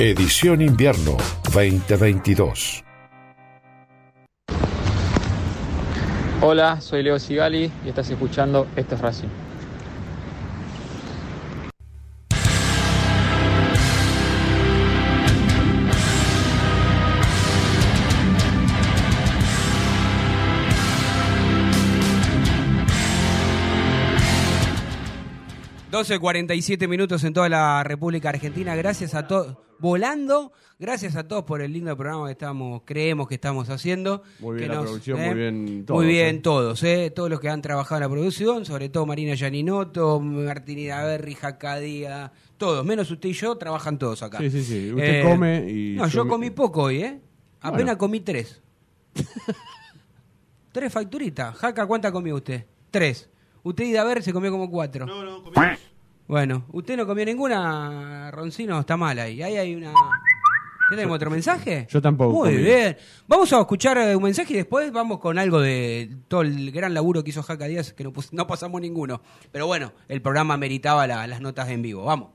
Edición Invierno 2022. Hola, soy Leo Sigali y estás escuchando Esto es Racing. Doce 47 minutos en toda la República Argentina. Gracias a todos. Volando. Gracias a todos por el lindo programa que estamos, creemos que estamos haciendo. Muy bien que la producción, muy bien todos, Muy bien eh. todos, eh, todos los que han trabajado en la producción, sobre todo Marina Gianinoto, Martín Idaverri, Jacadía, todos, menos usted y yo, trabajan todos acá. Sí, sí, sí. Usted come y No, yo comí poco hoy, ¿eh? Apenas Bueno. comí tres. tres facturitas. Jaca, ¿cuánta comió usted? Tres. Usted y Daver se comió como cuatro. No, no, comí Bueno, ¿usted no comió ninguna, Roncino? Está mal ahí. Ahí hay una... ¿Qué tenemos otro mensaje? Yo tampoco Muy comí. bien. Vamos a escuchar un mensaje y después vamos con algo de todo el gran laburo que hizo Jaca Díaz, que no, pus- no pasamos ninguno. Pero bueno, el programa meritaba la- las notas en vivo. Vamos.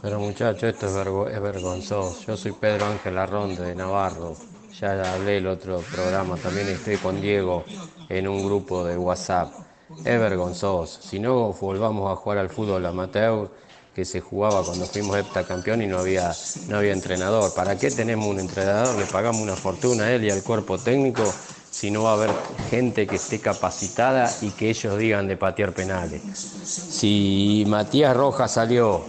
Pero muchachos, esto es, vergo- es vergonzoso. Yo soy Pedro Ángel Arronde de Navarro. Ya hablé el otro programa, también estoy con Diego en un grupo de WhatsApp. Es vergonzoso. Si no volvamos a jugar al fútbol amateur que se jugaba cuando fuimos heptacampeón y no había, no había entrenador. ¿Para qué tenemos un entrenador? Le pagamos una fortuna a él y al cuerpo técnico si no va a haber gente que esté capacitada y que ellos digan de patear penales. Si Matías Rojas salió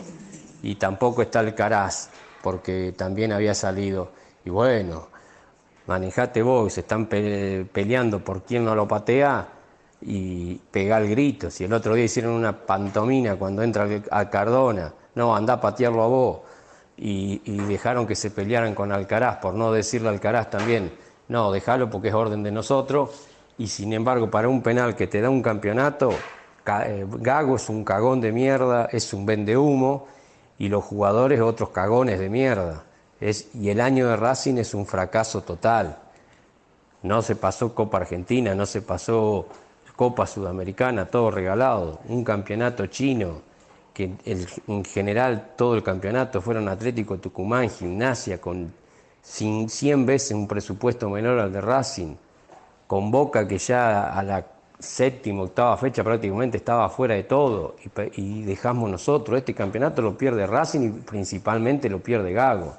y tampoco está Alcaraz, porque también había salido. Y bueno, manejate vos, están pe- peleando por quién no lo patea y pegá el grito. Si el otro día hicieron una pantomina cuando entra a Cardona, no, andá a patearlo a vos. Y, dejaron que se pelearan con Alcaraz, por no decirle a Alcaraz también, no, déjalo porque es orden de nosotros. Y sin embargo, para un penal que te da un campeonato, ca- eh, Gago es un cagón de mierda, es un vende humo y los jugadores otros cagones de mierda. Y el año de Racing es un fracaso total. No se pasó Copa Argentina, no se pasó Copa Sudamericana, todo regalado. Un campeonato chino, que en general todo el campeonato fueron Atlético Tucumán, Gimnasia, con cin- 100 veces un presupuesto menor al de Racing. Con Boca que ya a la séptima, octava fecha prácticamente estaba fuera de todo y, y dejamos nosotros. Este campeonato lo pierde Racing y principalmente lo pierde Gago.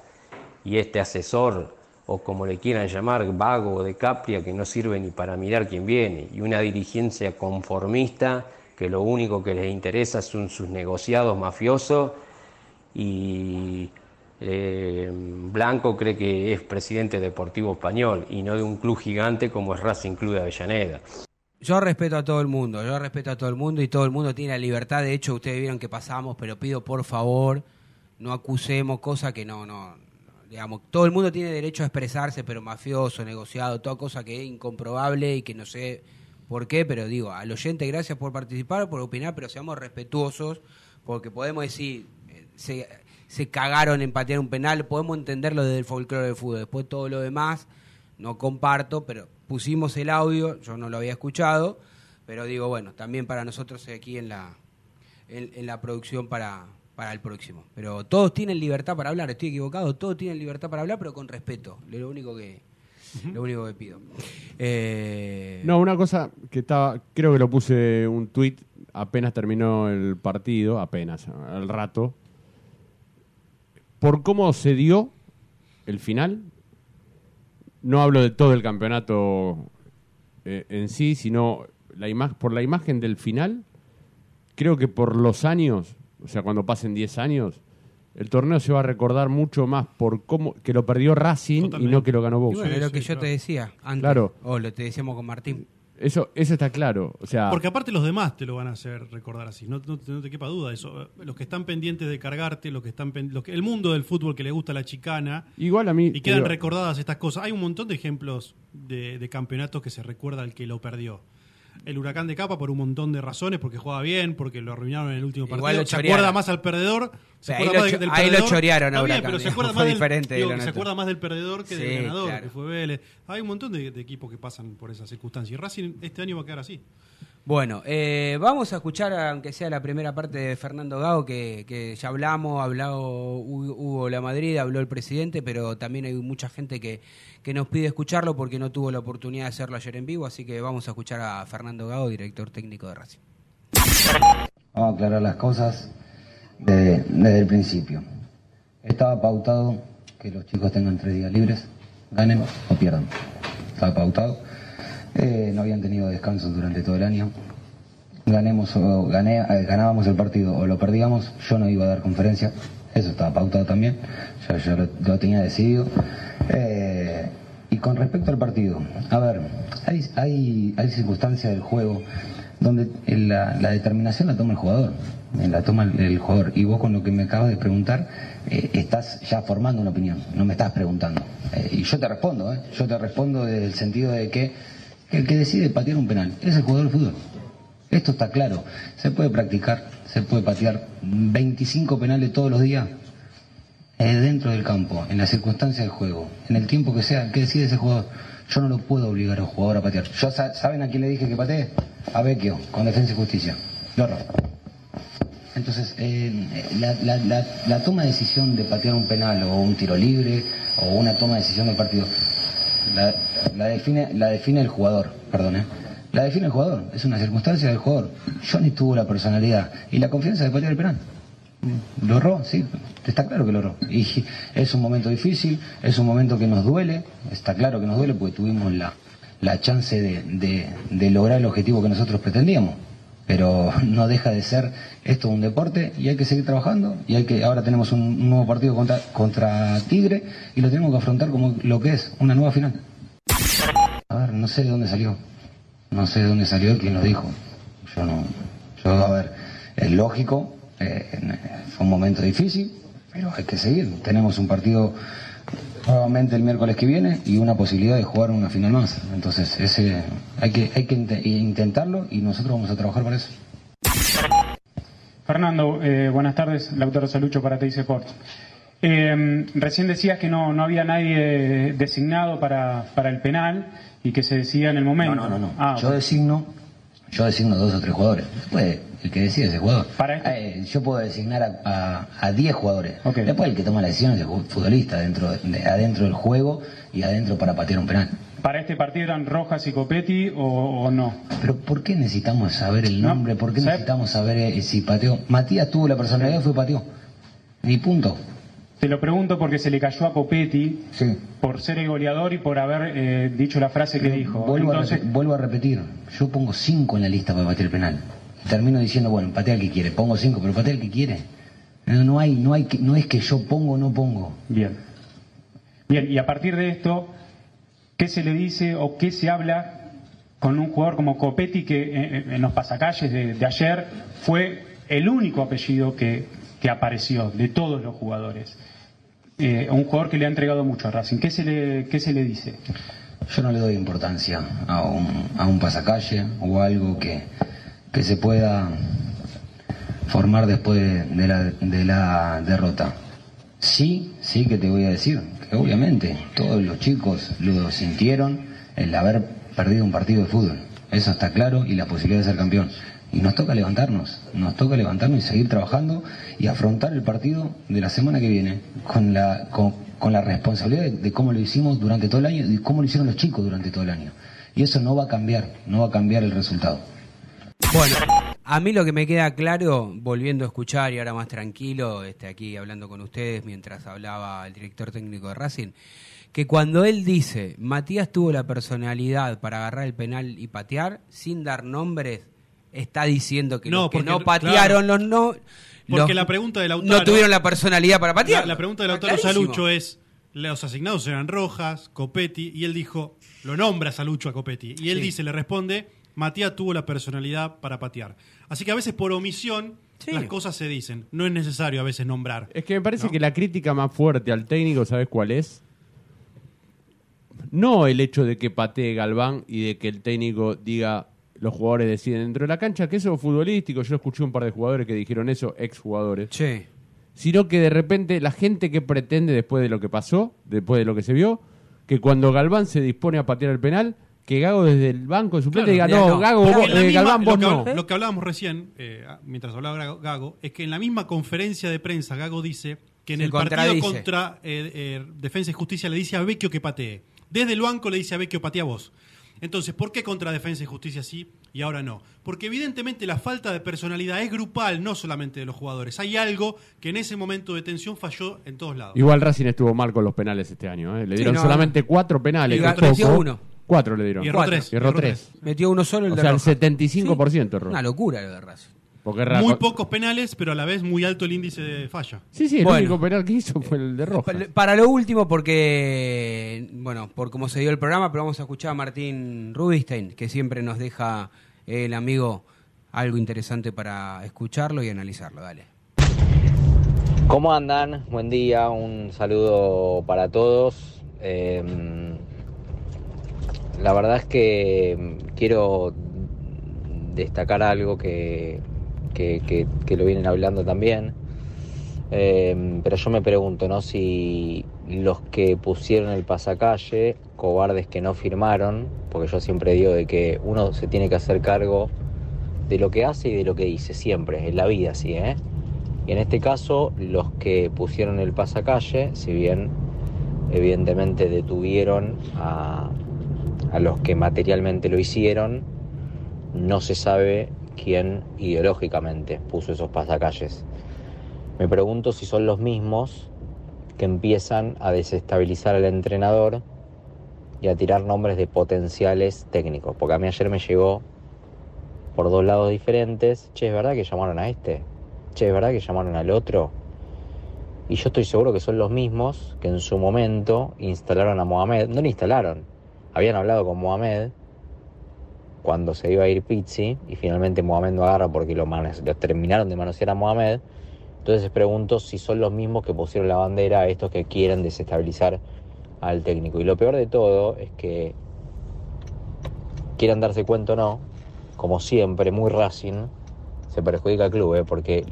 Y este asesor, o como le quieran llamar, vago o de Capria, que no sirve ni para mirar quién viene. Y una dirigencia conformista que lo único que les interesa son sus negociados mafiosos y eh, Blanco cree que es presidente deportivo español y no de un club gigante como es Racing Club de Avellaneda. Yo respeto a todo el mundo, yo respeto a todo el mundo y todo el mundo tiene la libertad. De hecho, ustedes vieron que pasamos, pero pido por favor, no acusemos cosas que no, no, digamos, todo el mundo tiene derecho a expresarse, pero mafioso, negociado, toda cosa que es incomprobable y que no sé por qué, pero digo, al oyente gracias por participar, por opinar, pero seamos respetuosos, porque podemos decir, eh, se, se cagaron en patear un penal, podemos entenderlo desde el folclore del fútbol, después todo lo demás no comparto, pero pusimos el audio, yo no lo había escuchado, pero digo, bueno, también para nosotros aquí en la, en, en la producción para, para el próximo. Pero todos tienen libertad para hablar, estoy equivocado, todos tienen libertad para hablar, pero con respeto, es lo único que, lo único que pido. Eh, No, una cosa que estaba, creo que lo puse un tuit apenas terminó el partido, apenas, al rato, por cómo se dio el final. No hablo de todo el campeonato eh, en sí, sino la por la imagen del final. Creo que por los años, o sea, cuando pasen 10 años, el torneo se va a recordar mucho más por cómo que lo perdió Racing y no que lo ganó Boca. bueno, es lo que yo te decía antes. Claro. O lo te decíamos con Martín. Eso, eso está claro. O sea, Porque aparte los demás te lo van a hacer recordar así, no, no te- no te quepa duda eso. Los que están pendientes de cargarte, los que están los que, el mundo del fútbol que le gusta la chicana, igual a mí. y quedan digo, recordadas estas cosas. Hay un montón de ejemplos de, de campeonatos que se recuerda al que lo perdió. El Huracán de Capa por un montón de razones, porque juega bien, porque lo arruinaron en el último Igual partido. lo Se chorearon. acuerda más al perdedor. Se Ahí acuerda lo más del ahí lo perdedor. chorearon a Está bien, Huracán, pero se digamos, acuerda fue más del- diferente de digo lo que se nuestro. acuerda más del perdedor que Sí, del ganador, claro. que fue Vélez. Hay un montón de, de equipos que pasan por esas circunstancias. Y Racing este año va a quedar así. Bueno, eh, vamos a escuchar, aunque sea la primera parte de Fernando Gago, que, ya hablamos, ha hablado Hu- Hugo La Madrid, habló el presidente, pero también hay mucha gente que, que nos pide escucharlo porque no tuvo la oportunidad de hacerlo ayer en vivo, así que vamos a escuchar a Fernando Gago, director técnico de Racing. Vamos a aclarar las cosas de- desde el principio. Estaba pautado que los chicos tengan tres días libres, ganen o pierdan. Estaba pautado. Eh, no habían tenido descanso durante todo el año. Ganemos o gané, eh, ganábamos el partido o lo perdíamos, yo no iba a dar conferencia. Eso estaba pautado también. Yo lo, tenía decidido. Eh, y con respecto al partido, a ver, hay, hay, hay circunstancias del juego donde la, la determinación la toma el jugador, la toma el, el jugador. Y vos con lo que me acabas de preguntar, eh, estás ya formando una opinión, no me estás preguntando. Eh, y yo te respondo, ¿eh? yo te respondo desde el sentido de que el que decide patear un penal es el jugador de fútbol. Esto está claro, se puede practicar, se puede patear 25 penales todos los días eh, dentro del campo, en las circunstancias del juego, en el tiempo que sea, que decide ese jugador. Yo no lo puedo obligar al jugador a patear. Yo, sa- ¿Saben a quién le dije que patee? A Vecchio, con Defensa y Justicia. Lorro. Entonces, eh, la, la- la- la toma de decisión de patear un penal o un tiro libre o una toma de decisión del partido, la, la define, la define el jugador, perdón, ¿eh? La define el jugador, es una circunstancia del jugador. Johnny tuvo la personalidad y la confianza de patear el penal. Lo erró, sí, está claro que lo erró. Y es un momento difícil, es un momento que nos duele, está claro que nos duele porque tuvimos la, la chance de, de- de lograr el objetivo que nosotros pretendíamos. Pero no deja de ser esto un deporte y hay que seguir trabajando y hay que ahora tenemos un, nuevo partido contra, contra Tigre y lo tenemos que afrontar como lo que es, una nueva final. A ver, no sé de dónde salió. No sé de dónde salió y quién lo dijo. Yo no. Yo, a ver, es lógico, eh, fue un momento difícil, pero hay que seguir. Tenemos un partido nuevamente el miércoles que viene y una posibilidad de jugar una final más. Entonces, ese hay que, hay que inte- intentarlo y nosotros vamos a trabajar para eso. Fernando, eh, buenas tardes. Lautaro Salucho para Teis Sports. Eh, recién decías que no, no había nadie designado para, para el penal y que se decía en el momento. No, no, no. no. Ah, yo designo, yo designo dos o tres jugadores. Después, el que decide es el jugador. este- Eh, yo puedo designar a- a a 10 jugadores. Después el que toma la decisión es el futbolista dentro de- adentro del juego y adentro para patear un penal. ¿Para este partido eran Rojas y Copetti o, o no? Pero ¿por qué necesitamos saber el nombre? ¿Por qué necesitamos saber eh, si pateó? Matías tuvo la personalidad y fue pateó. Ni punto. Te lo pregunto porque se le cayó a Copetti por ser el goleador y por haber eh, dicho la frase que dijo. Vuelvo, Entonces, a vuelvo a repetir, yo pongo 5 en la lista para patear el penal. Termino diciendo, bueno, patea el que quiere, pongo 5, pero patea el que quiere. No, no hay, no hay no es que yo pongo o no pongo. Bien. Bien, y a partir de esto, ¿qué se le dice o qué se habla con un jugador como Copetti que eh, en los pasacalles de, de ayer fue el único apellido que, que apareció de todos los jugadores? Eh, un jugador que le ha entregado mucho a Racing. ¿Qué se le, qué se le dice? Yo no le doy importancia a un, a un pasacalle o algo que, que se pueda formar después de, la, de la derrota. Sí, sí que te voy a decir que obviamente todos los chicos lo sintieron el haber perdido un partido de fútbol. Eso está claro y la posibilidad de ser campeón. Y nos toca levantarnos, nos toca levantarnos y seguir trabajando y afrontar el partido de la semana que viene con la, con, con la responsabilidad de, de cómo lo hicimos durante todo el año y cómo lo hicieron los chicos durante todo el año. Y eso no va a cambiar, no va a cambiar el resultado. Bueno, a mí lo que me queda claro, volviendo a escuchar y ahora más tranquilo, este, aquí hablando con ustedes mientras hablaba el director técnico de Racing, que cuando él dice, Matías tuvo la personalidad para agarrar el penal y patear, sin dar nombres, está diciendo que No, los que porque- no patearon los no Porque los- la pregunta de Lautaro. no tuvieron la personalidad para patear. La, la pregunta de Está Lautaro clarísimo. Salucho es: los asignados eran Rojas, Copetti, y él dijo, lo nombra Salucho a Copetti. Y él Sí. dice, le responde, Matías tuvo la personalidad para patear. Así que a veces por omisión las cosas se dicen. No es necesario a veces nombrar. Es que me parece que la crítica más fuerte al técnico, ¿sabes cuál es? No el hecho de que patee Galván y de que el técnico diga los jugadores deciden dentro de la cancha, que eso es futbolístico. Yo escuché un par de jugadores que dijeron eso, exjugadores. Sí. Sino que de repente la gente que pretende después de lo que pasó, después de lo que se vio, que cuando Galván se dispone a patear el penal, que Gago desde el banco de suplente diga, no, Gago, vos- eh, misma- Galván, lo vos que, no. Lo que hablábamos recién, eh, mientras hablaba Gago- es que en la misma conferencia de prensa Gago dice que en Se el partido contra eh, eh, Defensa y Justicia le dice a Vecchio que patee. Desde el banco le dice a Vecchio patea vos. Entonces, ¿por qué contra Defensa y Justicia sí y ahora no? Porque evidentemente la falta de personalidad es grupal, no solamente de los jugadores. Hay algo que en ese momento de tensión falló en todos lados. Igual Racing estuvo mal con los penales este año. ¿eh? Le Sí, dieron no, solamente cuatro penales. Y que poco. uno. Cuatro le dieron. Y erró tres. Y erró tres. Metió uno solo el O de sea, el Rojas. 75% erró. Una locura lo de Racing. Porque era- Muy pocos penales, pero a la vez muy alto el índice de falla. Sí, sí, el Bueno. único penal que hizo fue el de Rojas. Pa- Para lo último, porque, bueno, por cómo se dio el programa, pero vamos a escuchar a Martín Rubinstein, que siempre nos deja eh, el amigo algo interesante para escucharlo y analizarlo. Dale. ¿Cómo andan? Buen día, un saludo para todos. Eh, la verdad es que mm, quiero destacar algo que, que- lo vienen hablando también. Eh, pero yo me pregunto, ¿no? Si los que pusieron el pasacalle, cobardes que no firmaron, porque yo siempre digo de que uno se tiene que hacer cargo de lo que hace y de lo que dice, siempre, en la vida, sí, ¿eh? Y en este caso, los que pusieron el pasacalle, si bien evidentemente detuvieron a, a los que materialmente lo hicieron, no se sabe quién ideológicamente puso esos pasacalles. Me pregunto si son los mismos que empiezan a desestabilizar al entrenador y a tirar nombres de potenciales técnicos. Porque a mí ayer me llegó por dos lados diferentes, che, ¿es verdad que llamaron a este? Che, ¿es verdad que llamaron al otro? Y yo estoy seguro que son los mismos que en su momento instalaron a Mohamed. No lo instalaron, habían hablado con Mohamed cuando se iba a ir Pizzi y finalmente Mohamed no agarra porque lo, lo terminaron de manosear a Mohamed. Entonces pregunto si son los mismos que pusieron la bandera a estos que quieren desestabilizar al técnico. Y lo peor de todo es que quieran darse cuenta o no, como siempre, muy Racing, se perjudica al club, ¿eh? porque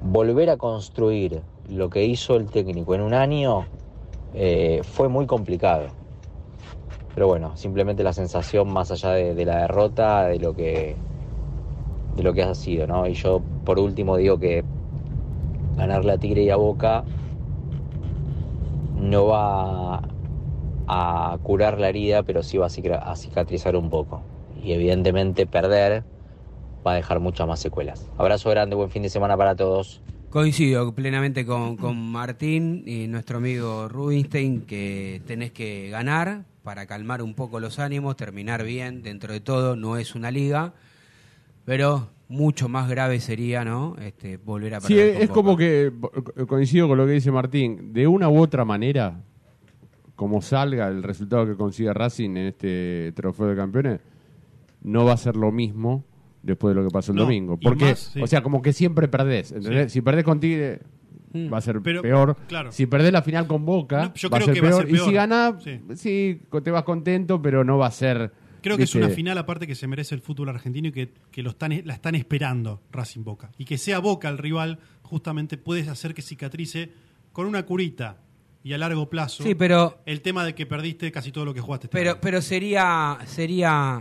volver a construir lo que hizo el técnico en un año eh, fue muy complicado. Pero bueno, simplemente la sensación más allá de, la derrota, de lo que de lo que ha sido, ¿no? Y yo por último digo que ganarle a Tigre y a Boca no va a curar la herida, pero sí va a cicatrizar un poco. Y evidentemente perder va a dejar muchas más secuelas. Abrazo grande, buen fin de semana para todos. Coincido plenamente con, con Martín y nuestro amigo Rubinstein que tenés que ganar para calmar un poco los ánimos, terminar bien dentro de todo, no es una liga, pero mucho más grave sería, ¿no? Este, volver a Sí, perder. es, es como que bo- coincido con lo que dice Martín. De una u otra manera, como salga el resultado que consiga Racing en este trofeo de campeones, no va a ser lo mismo después de lo que pasó el No, domingo. Porque, más, sí. o sea, como que siempre perdés. ¿entendés? Si perdés con Tigre, va a ser Pero, peor. claro. Si perdés la final con Boca, No, yo va, a creo ser que va a peor. Y si peor. ganás, Sí. sí. te vas contento, pero no va a ser. Creo que es una final aparte que se merece el fútbol argentino y que, que lo están, la están esperando Racing Boca. Y que sea Boca el rival, justamente puedes hacer que cicatrice con una curita y a largo plazo Sí, pero- el tema de que perdiste casi todo lo que jugaste. este Pero, año. pero sería, sería,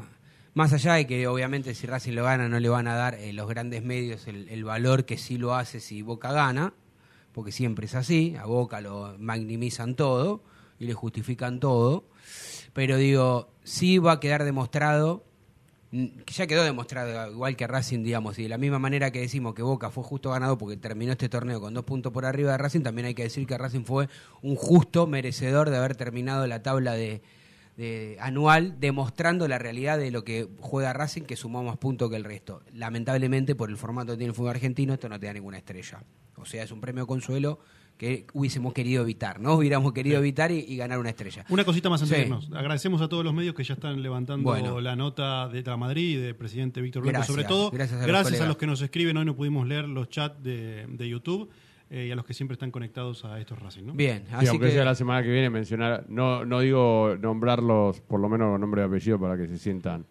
más allá de que obviamente si Racing lo gana no le van a dar eh, los grandes medios el, el valor que sí lo hace si Boca gana, porque siempre es así, a Boca lo magnimizan todo y le justifican todo, pero digo, sí va a quedar demostrado, mm, que ya quedó demostrado, igual que Racing, digamos, y de la misma manera que decimos que Boca fue justo ganado porque terminó este torneo con dos puntos por arriba de Racing, también hay que decir que Racing fue un justo merecedor de haber terminado la tabla de, de- anual demostrando la realidad de lo que juega Racing, que sumó más puntos que el resto. Lamentablemente, por el formato que tiene el fútbol argentino, esto no te da ninguna estrella. O sea, es un premio consuelo que hubiésemos querido evitar, ¿no? Hubiéramos querido evitar y, y ganar una estrella. Una cosita más antes Sí. de irnos. Agradecemos a todos los medios que ya están levantando Bueno. la nota de la Madrid y del presidente Víctor Blanco, Gracias, sobre todo. gracias a los gracias a colegas. los que nos escriben. Hoy no pudimos leer los chats de, de YouTube eh, y a los que siempre están conectados a estos Racing. ¿no? Bien, Sí, así aunque que sea la semana que viene mencionar, no, no digo nombrarlos por lo menos con nombre y apellido para que se sientan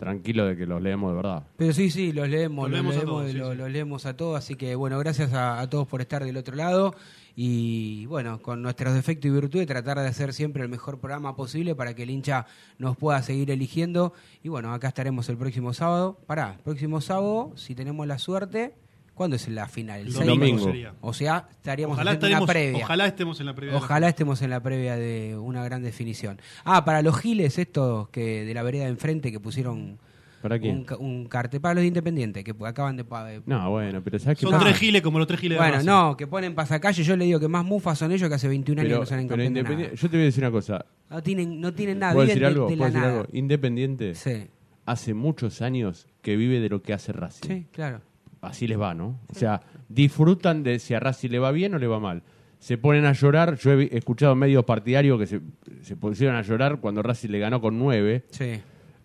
tranquilos de que los leemos de verdad. Pero sí, sí, los leemos, Los los leemos a leemos, todos, sí, lo- sí. los leemos a todos, así que bueno, gracias a, a todos por estar del otro lado y bueno, con nuestros defectos y virtudes tratar de hacer siempre el mejor programa posible para que el hincha nos pueda seguir eligiendo y bueno, acá estaremos el próximo sábado. Pará, próximo sábado, si tenemos la suerte, ¿cuándo es la final? El domingo. O sea, estaríamos Ojalá, haciendo una estaremos- previa. ojalá estemos en la previa. de la Ojalá estemos en la previa de una gran definición. Ah, para los giles estos que de la vereda de enfrente que pusieron ¿Para quién? un, un cartel para los de Independiente que acaban de de- No, bueno, pero ¿sabes qué Son pasa? tres giles como los tres giles de bueno, Racing. no, que ponen pasacalle, yo le digo que más mufas son ellos que hace 21 años Pero, no salen pero de Independiente- nada. yo te voy a decir una cosa. No tienen, no tienen nada, ¿Puedo decir de, algo? de ¿Puedo decir nada. algo? Independiente Sí. hace muchos años que vive de lo que hace Racing. Sí, claro. Así les va, ¿no? O sea, disfrutan de si a Racing le va bien o le va mal. Se ponen a llorar. Yo he escuchado medios partidarios que se, se pusieron a llorar cuando Racing le ganó con nueve. Sí.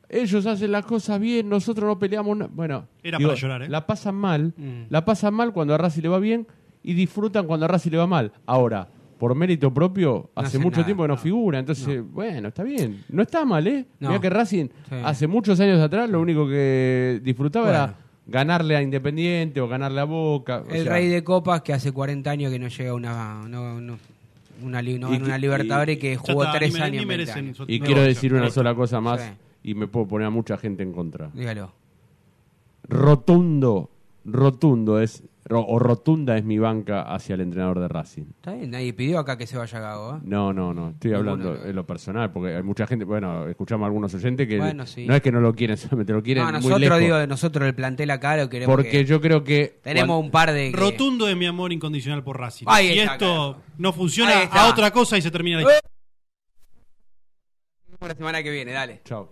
Ellos hacen las cosas bien, nosotros no peleamos. na- Bueno, Era para llorar, ¿eh? La pasan mal, Mm. la pasan mal cuando a Racing le va bien y disfrutan cuando a Racing le va mal. Ahora, por mérito propio, hace hacen mucho nada, tiempo que no, figura. Entonces, bueno, está bien. No está mal, ¿eh? No. Mira que Racing Sí. hace muchos años atrás lo único que disfrutaba Bueno. era ganarle a Independiente o ganarle a Boca. o El sea, rey de copas que hace 40 años que no llega a una, no, no, una, no Y una Libertadores y- que jugó está, tres años. ni en 20 merecen años. su- Y quiero decir una sola cosa más Sí. y me puedo poner a mucha gente en contra. Dígalo. Rotundo, rotundo es, o rotunda es mi banca hacia el entrenador de Racing. Está bien, nadie pidió acá que se vaya Gago, ¿eh? No, no, no, estoy hablando en lo personal, porque hay mucha gente, bueno, escuchamos a algunos oyentes que Bueno, sí. no es que no lo quieren, solamente lo quieren No, muy nosotros lejos. digo de nosotros el plantel acá lo queremos porque que- yo creo que tenemos un par de que- Rotundo de mi amor incondicional por Racing. Ahí y está, esto no Ahí funciona, está. a otra cosa y se termina la la semana que viene, dale. Chao.